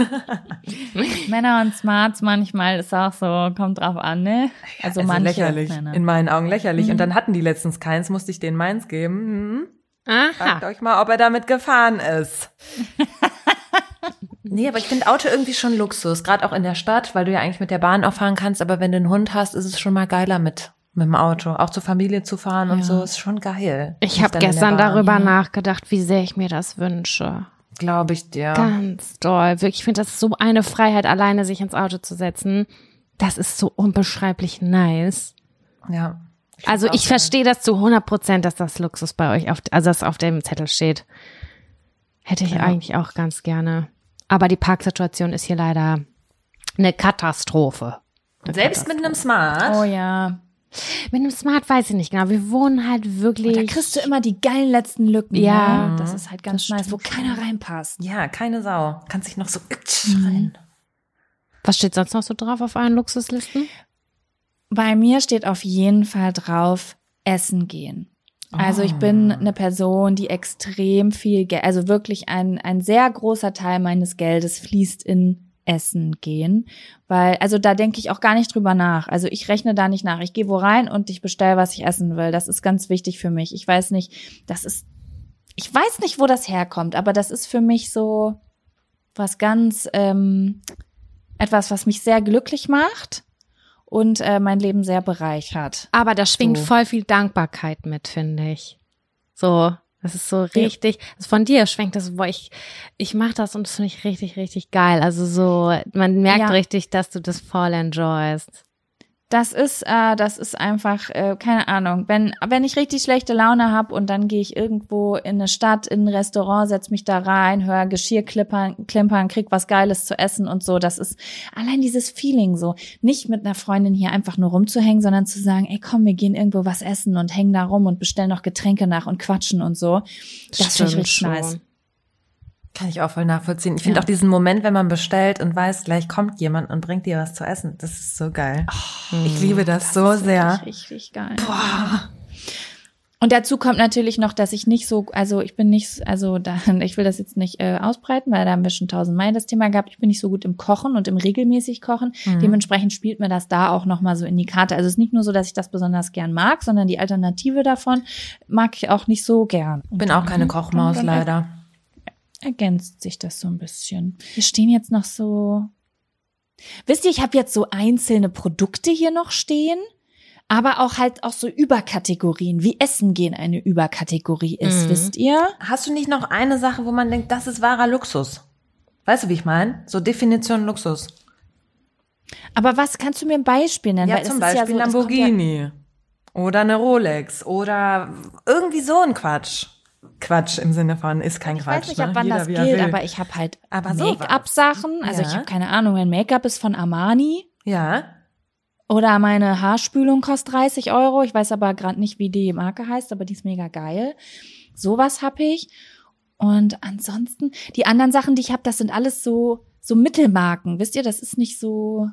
Männer und Smarts manchmal ist auch so, kommt drauf an, ne? Also, Also manche lächerlich. Männer. In meinen Augen lächerlich. Und dann hatten die letztens keins, musste ich denen meins geben. Hm? Fragt Aha. euch mal, ob er damit gefahren ist. nee, aber ich finde Auto irgendwie schon Luxus, gerade auch in der Stadt, weil du ja eigentlich mit der Bahn auch fahren kannst, aber wenn du einen Hund hast, ist es schon mal geiler mit mit dem Auto, auch zur Familie zu fahren und Ja. so, ist schon geil. Ich habe gestern darüber nachgedacht, wie sehr ich mir das wünsche. Glaube ich dir. Ganz doll. Wirklich, ich finde das so eine Freiheit, alleine sich ins Auto zu setzen. Das ist so unbeschreiblich nice. Ja. Also auch ich verstehe das zu 100 Prozent, dass das Luxus bei euch auf, also das auf dem Zettel steht. Hätte ich eigentlich auch ganz gerne. Aber die Parksituation ist hier leider eine Katastrophe. Eine Selbst mit einem Smart. Oh ja. Mit einem Smart weiß ich nicht genau. Wir wohnen halt wirklich. Da kriegst du immer die geilen letzten Lücken. Ja. ne? Das ist halt ganz nice, wo keiner reinpasst. Ja, keine Sau. Kannst dich noch so Mhm. rein. Was steht sonst noch so drauf auf euren Luxuslisten? Bei mir steht auf jeden Fall drauf, essen gehen. Also ich bin eine Person, die extrem viel Geld, also wirklich ein, ein sehr großer Teil meines Geldes fließt in Essen gehen, weil, also da denke ich auch gar nicht drüber nach. Also ich rechne da nicht nach. Ich gehe wo rein und ich bestelle, was ich essen will. Das ist ganz wichtig für mich. Ich weiß nicht, das ist, ich weiß nicht, wo das herkommt, aber das ist für mich so was ganz, ähm, etwas, was mich sehr glücklich macht und äh, mein Leben sehr bereichert. Aber da schwingt So. voll viel Dankbarkeit mit, finde ich. So, das ist so richtig. Also von dir schwenkt das, boah, ich, ich mach das und das finde ich richtig, richtig geil. Also so, man merkt Ja. richtig, dass du das voll enjoyst. Das ist, äh, das ist einfach, äh, keine Ahnung. Wenn, wenn ich richtig schlechte Laune habe und dann gehe ich irgendwo in eine Stadt, in ein Restaurant, setz mich da rein, höre Geschirr klimpern, klimpern, krieg was Geiles zu essen und so. Das ist allein dieses Feeling so. Nicht mit einer Freundin hier einfach nur rumzuhängen, sondern zu sagen, ey komm, wir gehen irgendwo was essen und hängen da rum und bestellen noch Getränke nach und quatschen und so. Das finde ich richtig schon. nice. Kann ich auch voll nachvollziehen. Ich finde Ja. auch diesen Moment, wenn man bestellt und weiß, gleich kommt jemand und bringt dir was zu essen. Das ist so geil. ich liebe das, so sehr. Richtig, richtig geil. Und dazu kommt natürlich noch, dass ich nicht so, also ich bin nicht, also da, ich will das jetzt nicht äh, ausbreiten, weil da haben wir schon tausendmal das Thema gehabt. Ich bin nicht so gut im Kochen und im regelmäßig Kochen. Dementsprechend spielt mir das da auch nochmal so in die Karte. Also es ist nicht nur so, dass ich das besonders gern mag, sondern die Alternative davon mag ich auch nicht so gern. Bin auch keine Kochmaus, und dann leider. Ergänzt sich das so ein bisschen. Hier stehen jetzt noch so. Wisst ihr, ich habe jetzt so einzelne Produkte hier noch stehen, aber auch halt auch so Überkategorien, wie Essen gehen eine Überkategorie ist, Mhm. wisst ihr? Hast du nicht noch eine Sache, wo man denkt, das ist wahrer Luxus? Weißt du, wie ich meine? So Definition Luxus. Aber was kannst du mir ein Beispiel nennen? Ja, Weil zum Beispiel ja so, kommt ja- Lamborghini. Oder eine Rolex. Oder irgendwie so ein Quatsch. Quatsch im Sinne von, ist kein Ich Quatsch. weiß nicht, ne? ab wann Jeder, das gilt, aber ich habe halt. Make-up-Sachen. Also ich Ja. habe keine Ahnung, mein Make-up ist von Armani. Ja. Oder meine Haarspülung kostet 30 Euro. Ich weiß aber gerade nicht, wie die Marke heißt, aber die ist mega geil. Sowas hab ich. Und ansonsten, die anderen Sachen, die ich habe, das sind alles so, so Mittelmarken. Wisst ihr, das ist nicht so.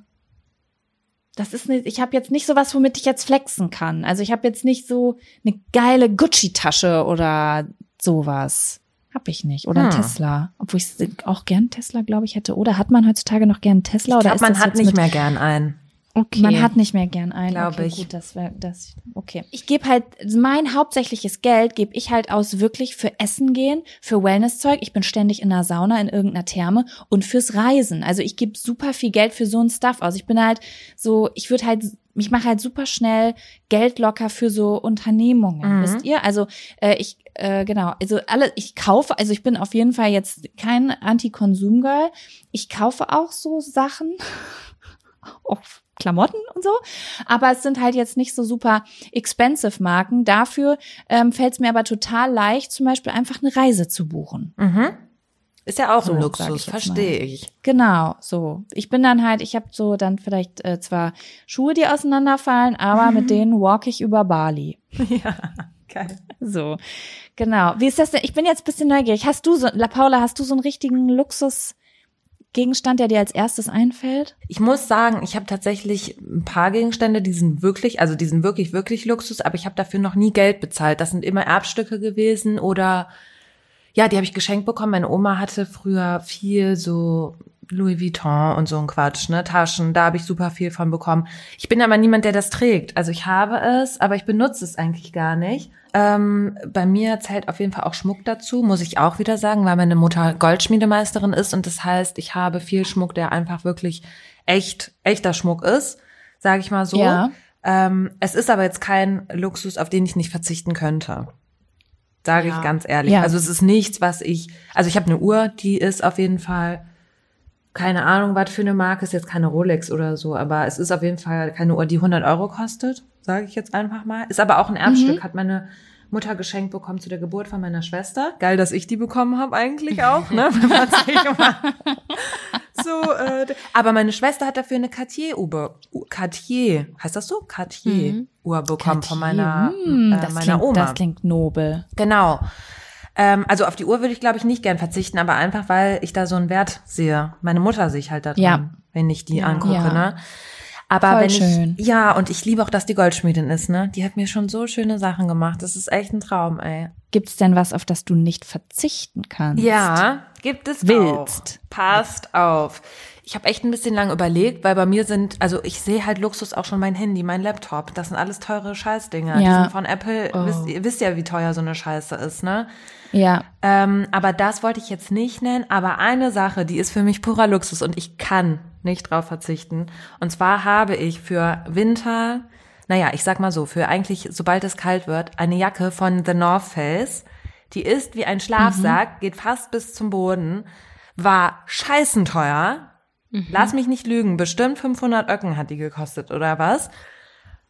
Das ist nicht, ich habe jetzt nicht sowas, womit ich jetzt flexen kann. Also ich habe jetzt nicht so eine geile Gucci-Tasche oder sowas. Hab ich nicht. Oder ein Hm. Tesla. Obwohl ich auch gern Tesla, glaube ich, hätte. Oder hat man heutzutage noch gern Tesla? Ich oder glaube, ist man hat nicht mehr gern einen. Okay. man hat nicht mehr gern einen. Glaub okay, ich. Gut, das wäre das. Okay. Ich gebe halt mein hauptsächliches Geld gebe ich halt aus wirklich für Essen gehen, für Wellnesszeug. Ich bin ständig in der Sauna in irgendeiner Therme und fürs Reisen. Also ich gebe super viel Geld für so ein Stuff aus. Ich bin halt so, ich würde halt ich mache halt super schnell Geld locker für so Unternehmungen, Mhm. wisst ihr? Also äh, ich äh, genau, also alle ich kaufe, also ich bin auf jeden Fall jetzt kein Anti-Konsum-Girl. Ich kaufe auch so Sachen, auch Klamotten und so. Aber es sind halt jetzt nicht so super expensive Marken. Dafür ähm, fällt es mir aber total leicht, zum Beispiel einfach eine Reise zu buchen. Mhm. Ist ja auch So, ein Luxus, verstehe ich. Genau, so. Ich bin dann halt, ich habe so dann vielleicht äh, zwar Schuhe, die auseinanderfallen, aber mit denen walk ich über Bali. Ja, geil. So, genau. Wie ist das denn? Ich bin jetzt ein bisschen neugierig. Hast du so, La Paula, hast du so einen richtigen Luxusgegenstand, der dir als erstes einfällt? Ich muss sagen, ich habe tatsächlich ein paar Gegenstände, die sind wirklich, also die sind wirklich, wirklich Luxus, aber ich habe dafür noch nie Geld bezahlt. Das sind immer Erbstücke gewesen oder ja, die habe ich geschenkt bekommen. Meine Oma hatte früher viel so Louis Vuitton und so ein Quatsch, ne, Taschen, da habe ich super viel von bekommen. Ich bin aber niemand, der das trägt. Also ich habe es, aber ich benutze es eigentlich gar nicht. Ähm, bei mir zählt auf jeden Fall auch Schmuck dazu, muss ich auch wieder sagen, weil meine Mutter Goldschmiedemeisterin ist und das heißt, ich habe viel Schmuck, der einfach wirklich echt, echter Schmuck ist, sage ich mal so. Ja. Ähm, es ist aber jetzt kein Luxus, auf den ich nicht verzichten könnte. Sage Ja. ich ganz ehrlich. Ja. Also es ist nichts, was ich, also ich habe eine Uhr, die ist auf jeden Fall, keine Ahnung, was für eine Marke, ist jetzt keine Rolex oder so, aber es ist auf jeden Fall keine Uhr, die 100 Euro kostet, sage ich jetzt einfach mal. Ist aber auch ein Erbstück, hat meine Mutter geschenkt bekommen zu der Geburt von meiner Schwester. Geil, dass ich die bekommen habe eigentlich auch, ne? So, äh, aber meine Schwester hat dafür eine Cartier-Uhr, Cartier, heißt das so? Cartier-Uhr bekommen von meiner, Hm, äh, das, meiner klingt, Oma. das klingt nobel. Genau. Ähm, also auf die Uhr würde ich, glaube ich, nicht gern verzichten, aber einfach, weil ich da so einen Wert sehe. Meine Mutter sehe ich halt da drin, Ja. wenn ich die angucke, Ja. ne? Aber Voll wenn schön. ich, ja, und ich liebe auch, dass die Goldschmiedin ist, ne? Die hat mir schon so schöne Sachen gemacht. Das ist echt ein Traum, ey. Gibt's denn was, auf das du nicht verzichten kannst? Ja, gibt es Willst. auch. Passt auf. Ich habe echt ein bisschen lang überlegt, weil bei mir sind, also ich sehe halt Luxus auch schon mein Handy, mein Laptop. Das sind alles teure Scheißdinger. Die Ja. sind von Apple. Wisst, ihr wisst ja, wie teuer so eine Scheiße ist, ne? Ja. Ähm, aber das wollte ich jetzt nicht nennen. Aber eine Sache, die ist für mich purer Luxus und ich kann nicht drauf verzichten. Und zwar habe ich für Winter, naja, ich sag mal so, für eigentlich, sobald es kalt wird, eine Jacke von The North Face. Die ist wie ein Schlafsack, geht fast bis zum Boden, war scheißenteuer. Lass mich nicht lügen, bestimmt 500 Öcken hat die gekostet oder was.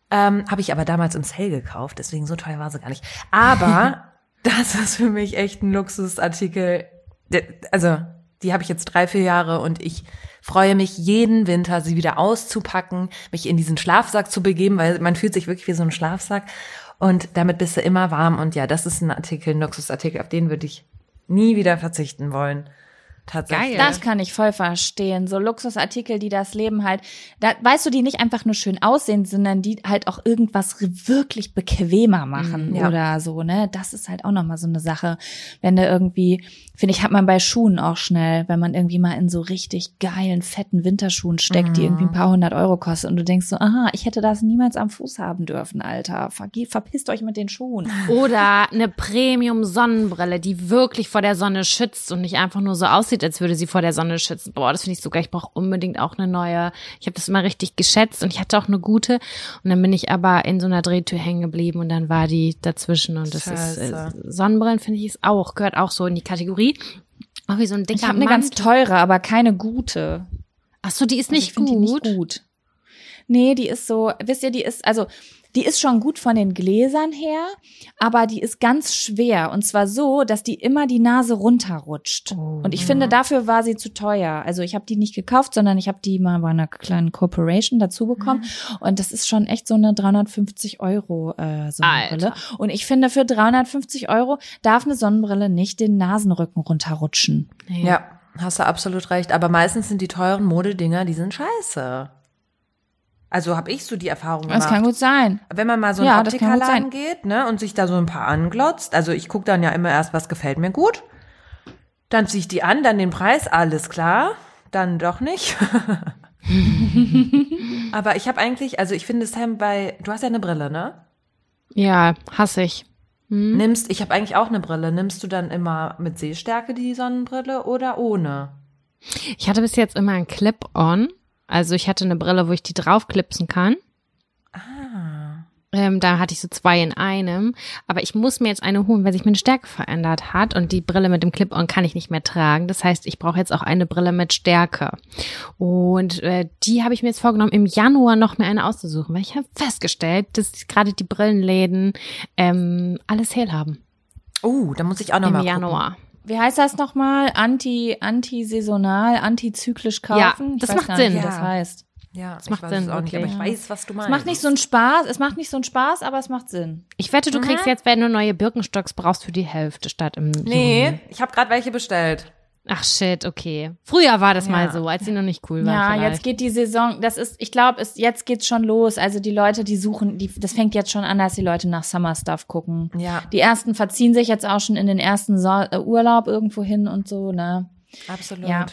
Ähm, habe ich aber damals im Sale gekauft, deswegen so teuer war sie gar nicht. Aber das ist für mich echt ein Luxusartikel. Also, die habe ich jetzt drei, vier Jahre und ich freue mich jeden Winter, sie wieder auszupacken, mich in diesen Schlafsack zu begeben, weil man fühlt sich wirklich wie so ein Schlafsack. Und damit bist du immer warm. Und ja, das ist ein Artikel, ein Luxusartikel, auf den würde ich nie wieder verzichten wollen. Tatsächlich. Geil. Das kann ich voll verstehen. So Luxusartikel, die das Leben halt, da, weißt du, die nicht einfach nur schön aussehen, sondern die halt auch irgendwas wirklich bequemer machen ja. oder so, ne? Das ist halt auch nochmal so eine Sache. Wenn du irgendwie, finde ich, hat man bei Schuhen auch schnell, wenn man irgendwie mal in so richtig geilen, fetten Winterschuhen steckt, die irgendwie ein paar hundert Euro kosten und du denkst so, aha, ich hätte das niemals am Fuß haben dürfen, Alter. Verge verpisst euch mit den Schuhen. Oder eine Premium-Sonnenbrille, die wirklich vor der Sonne schützt und nicht einfach nur so aussieht, als würde sie vor der Sonne schützen. Boah, das finde ich so geil. Ich brauche unbedingt auch eine neue. Ich habe das immer richtig geschätzt und ich hatte auch eine gute. Und dann bin ich aber in so einer Drehtür hängen geblieben und dann war die dazwischen. Und das ist äh, Scheiße. Sonnenbrillen, finde ich, ist auch, gehört auch so in die Kategorie. Auch wie so ein dicker Ich habe eine ganz teure, aber keine gute. Ach so, die ist nicht Also ich find gut. Die nicht gut. Nee, die ist so, wisst ihr, die ist, also, die ist schon gut von den Gläsern her, aber die ist ganz schwer. Und zwar so, dass die immer die Nase runterrutscht. Und ich finde, dafür war sie zu teuer. Also ich habe die nicht gekauft, sondern ich habe die mal bei einer kleinen Corporation dazu bekommen. Und das ist schon echt so eine 350 Euro äh, Sonnenbrille. Und ich finde, für 350 Euro darf eine Sonnenbrille nicht den Nasenrücken runterrutschen. Nee. Ja, hast du absolut recht. Aber meistens sind die teuren Modedinger, die sind scheiße. Also habe ich so die Erfahrung gemacht. Das kann gut sein. Wenn man mal so in Ja, Optikerladen geht, ne, und sich da so ein paar anglotzt, also ich gucke dann ja immer erst, was gefällt mir gut. Dann ziehe ich die an, dann den Preis, alles klar. Dann doch nicht. Aber ich habe eigentlich, also ich finde Sam bei, du hast ja eine Brille, ne? Ja, hasse ich. Hm? Nimmst, ich habe eigentlich auch eine Brille. Nimmst du dann immer mit Sehstärke die Sonnenbrille oder ohne? Ich hatte bis jetzt immer ein Clip-on. Also ich hatte eine Brille, wo ich die draufklipsen kann. Ah. Ähm, da hatte ich so zwei in einem. Aber ich muss mir jetzt eine holen, weil sich meine Stärke verändert hat. Und die Brille mit dem Clip-on kann ich nicht mehr tragen. Das heißt, ich brauche jetzt auch eine Brille mit Stärke. Und äh, die habe ich mir jetzt vorgenommen, im Januar noch mehr eine auszusuchen. Weil ich habe festgestellt, dass gerade die Brillenläden ähm, alles hell haben. Oh, da muss ich auch noch Im mal gucken. Januar. Wie heißt das nochmal? Anti, antisaisonal, antizyklisch kaufen? Ja, Ich das weiß macht gar nicht, Sinn. Wie das Ja. heißt. Ja, das macht Sinn, es auch nicht, okay. aber ich weiß, was du Es meinst. macht nicht so einen Spaß, es macht nicht so einen Spaß, aber es macht Sinn. Ich wette, du kriegst jetzt, wenn du neue Birkenstocks brauchst, für die Hälfte statt im Nee, Juni. ich habe gerade welche bestellt. Ach shit, okay. Früher war das mal Ja. so, als sie noch nicht cool waren. Ja, vielleicht. jetzt geht die Saison, das ist, ich glaube, jetzt geht's schon los. Also die Leute, die suchen, die, das fängt jetzt schon an, dass die Leute nach Summer Stuff gucken. Ja. Die ersten verziehen sich jetzt auch schon in den ersten so äh, Urlaub irgendwo hin und so, ne? Absolut. Ja.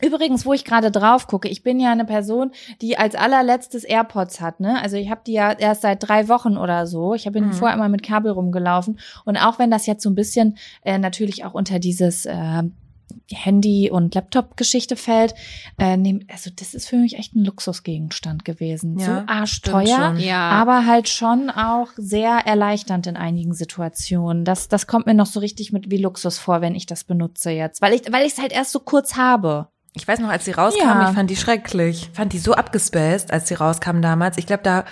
Übrigens, wo ich gerade drauf gucke, ich bin ja eine Person, die als allerletztes AirPods hat, ne? Also ich habe die ja erst seit drei Wochen oder so. Ich habe Mhm. vorher immer mit Kabel rumgelaufen. Und auch wenn das jetzt so ein bisschen äh, natürlich auch unter dieses äh, Handy- und Laptop-Geschichte fällt, äh, nehm, also das ist für mich echt ein Luxusgegenstand gewesen. Ja, so arschteuer. Ja. aber halt schon auch sehr erleichternd in einigen Situationen. Das, das kommt mir noch so richtig mit wie Luxus vor, wenn ich das benutze jetzt, weil ich, weil ich es halt erst so kurz habe. Ich weiß noch, als sie rauskam, Ja. ich fand die schrecklich. Fand die so abgespaced, als sie rauskam damals. Ich glaube, da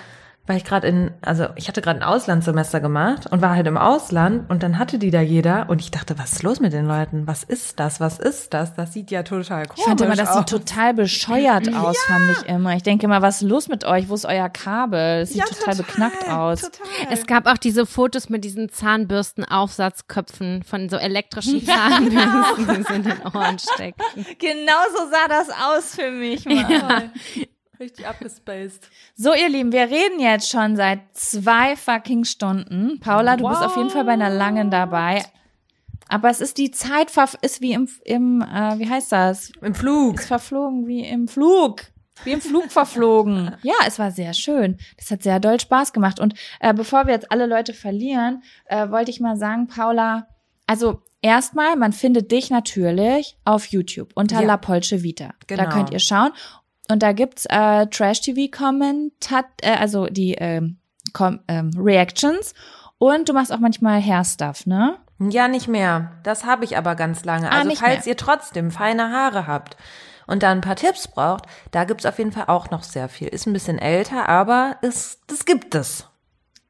weil ich gerade in, also ich hatte gerade ein Auslandssemester gemacht und war halt im Ausland und dann hatte die da jeder und ich dachte, was ist los mit den Leuten? Was ist das? Was ist das? Das sieht ja total komisch Ich fand immer, das aus. sieht total bescheuert aus, fand ich immer. Ich denke immer, was ist los mit euch? Wo ist euer Kabel? Das sieht Ja, total, beknackt aus. Total. Es gab auch diese Fotos mit diesen Zahnbürstenaufsatzköpfen von so elektrischen Zahnbürsten, die sie in den Ohren stecken. Genau so sah das aus für mich. Mann. Richtig abgespaced. So, ihr Lieben, wir reden jetzt schon seit zwei fucking Stunden. Paula, du bist auf jeden Fall bei einer langen dabei. Aber es ist die Zeit, ist wie im, im äh, wie heißt das? Im Flug. Ist verflogen wie im Flug. Wie im Flug verflogen. Ja, es war sehr schön. Das hat sehr doll Spaß gemacht. Und äh, bevor wir jetzt alle Leute verlieren, äh, wollte ich mal sagen, Paula, also erstmal, man findet dich natürlich auf YouTube unter Ja. La Polce Vita. Da Genau. könnt ihr schauen. Und da gibt's äh, Trash-TV-Kommentat, äh, also die ähm, Kom ähm, Reactions. Und du machst auch manchmal Hairstuff, ne? Ja, nicht mehr. Das habe ich aber ganz lange. Ah, Also nicht falls mehr. ihr trotzdem feine Haare habt und da ein paar Tipps braucht, da gibt's auf jeden Fall auch noch sehr viel. Ist ein bisschen älter, aber es, das gibt es.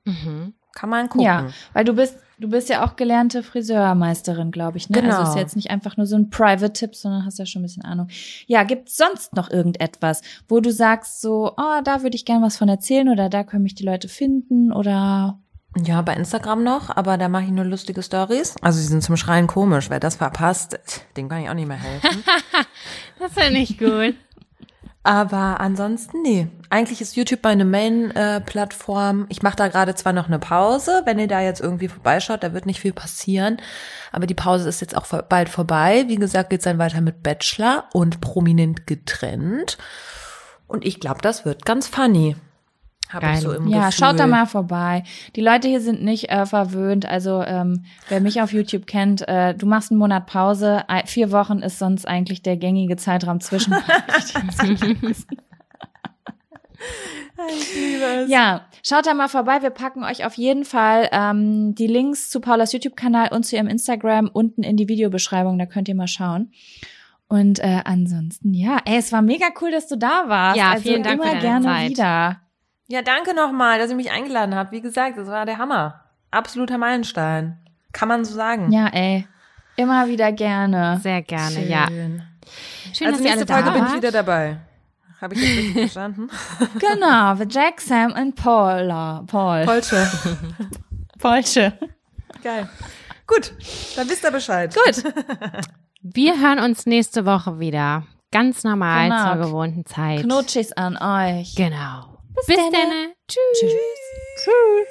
Kann man gucken. Ja, weil du bist, du bist ja auch gelernte Friseurmeisterin, glaube ich. Ne? Genau. Also ist jetzt nicht einfach nur so ein Private-Tipp, sondern hast ja schon ein bisschen Ahnung. Ja, gibt's sonst noch irgendetwas, wo du sagst so, oh, da würde ich gern was von erzählen oder da können mich die Leute finden oder Ja, bei Instagram noch, aber da mache ich nur lustige Stories. Also sie sind zum Schreien komisch. Wer das verpasst, dem kann ich auch nicht mehr helfen. Das finde ich gut. Aber ansonsten, nee. Eigentlich ist YouTube meine Main-Plattform. ich mache da gerade zwar noch eine Pause, wenn ihr da jetzt irgendwie vorbeischaut, da wird nicht viel passieren. Aber die Pause ist jetzt auch bald vorbei. Wie gesagt, geht's dann weiter mit Bachelor und prominent getrennt. Und ich glaube, das wird ganz funny. Habe ich so im ja, Gefühl. schaut da mal vorbei. Die Leute hier sind nicht äh, verwöhnt. Also ähm, wer mich auf YouTube kennt, äh, du machst einen Monat Pause. Ein- Vier Wochen ist sonst eigentlich der gängige Zeitraum zwischen. Ja, schaut da mal vorbei. Wir packen euch auf jeden Fall ähm, die Links zu Paulas YouTube-Kanal und zu ihrem Instagram unten in die Videobeschreibung. Da könnt ihr mal schauen. Und äh, ansonsten, ja, ey, es war mega cool, dass du da warst. Ja, also vielen Dank immer für deine gerne Zeit. wieder. Ja, danke nochmal, dass ihr mich eingeladen habt. Wie gesagt, das war der Hammer. Absoluter Meilenstein. Kann man so sagen. Ja, ey, immer wieder gerne. Sehr gerne, Schön. ja. Schön, also dass ihr alle nächste Folge bin ich wieder dabei. Habe ich das richtig verstanden? Genau, the Jack, Sam und Paula. Paul. Polsche. Polsche. Geil. Gut, dann wisst ihr Bescheid. Gut. Wir hören uns nächste Woche wieder. Ganz normal Genau. zur gewohnten Zeit. Knutschis an euch. Genau. Bis, denne. dann. Tschüss. Cool.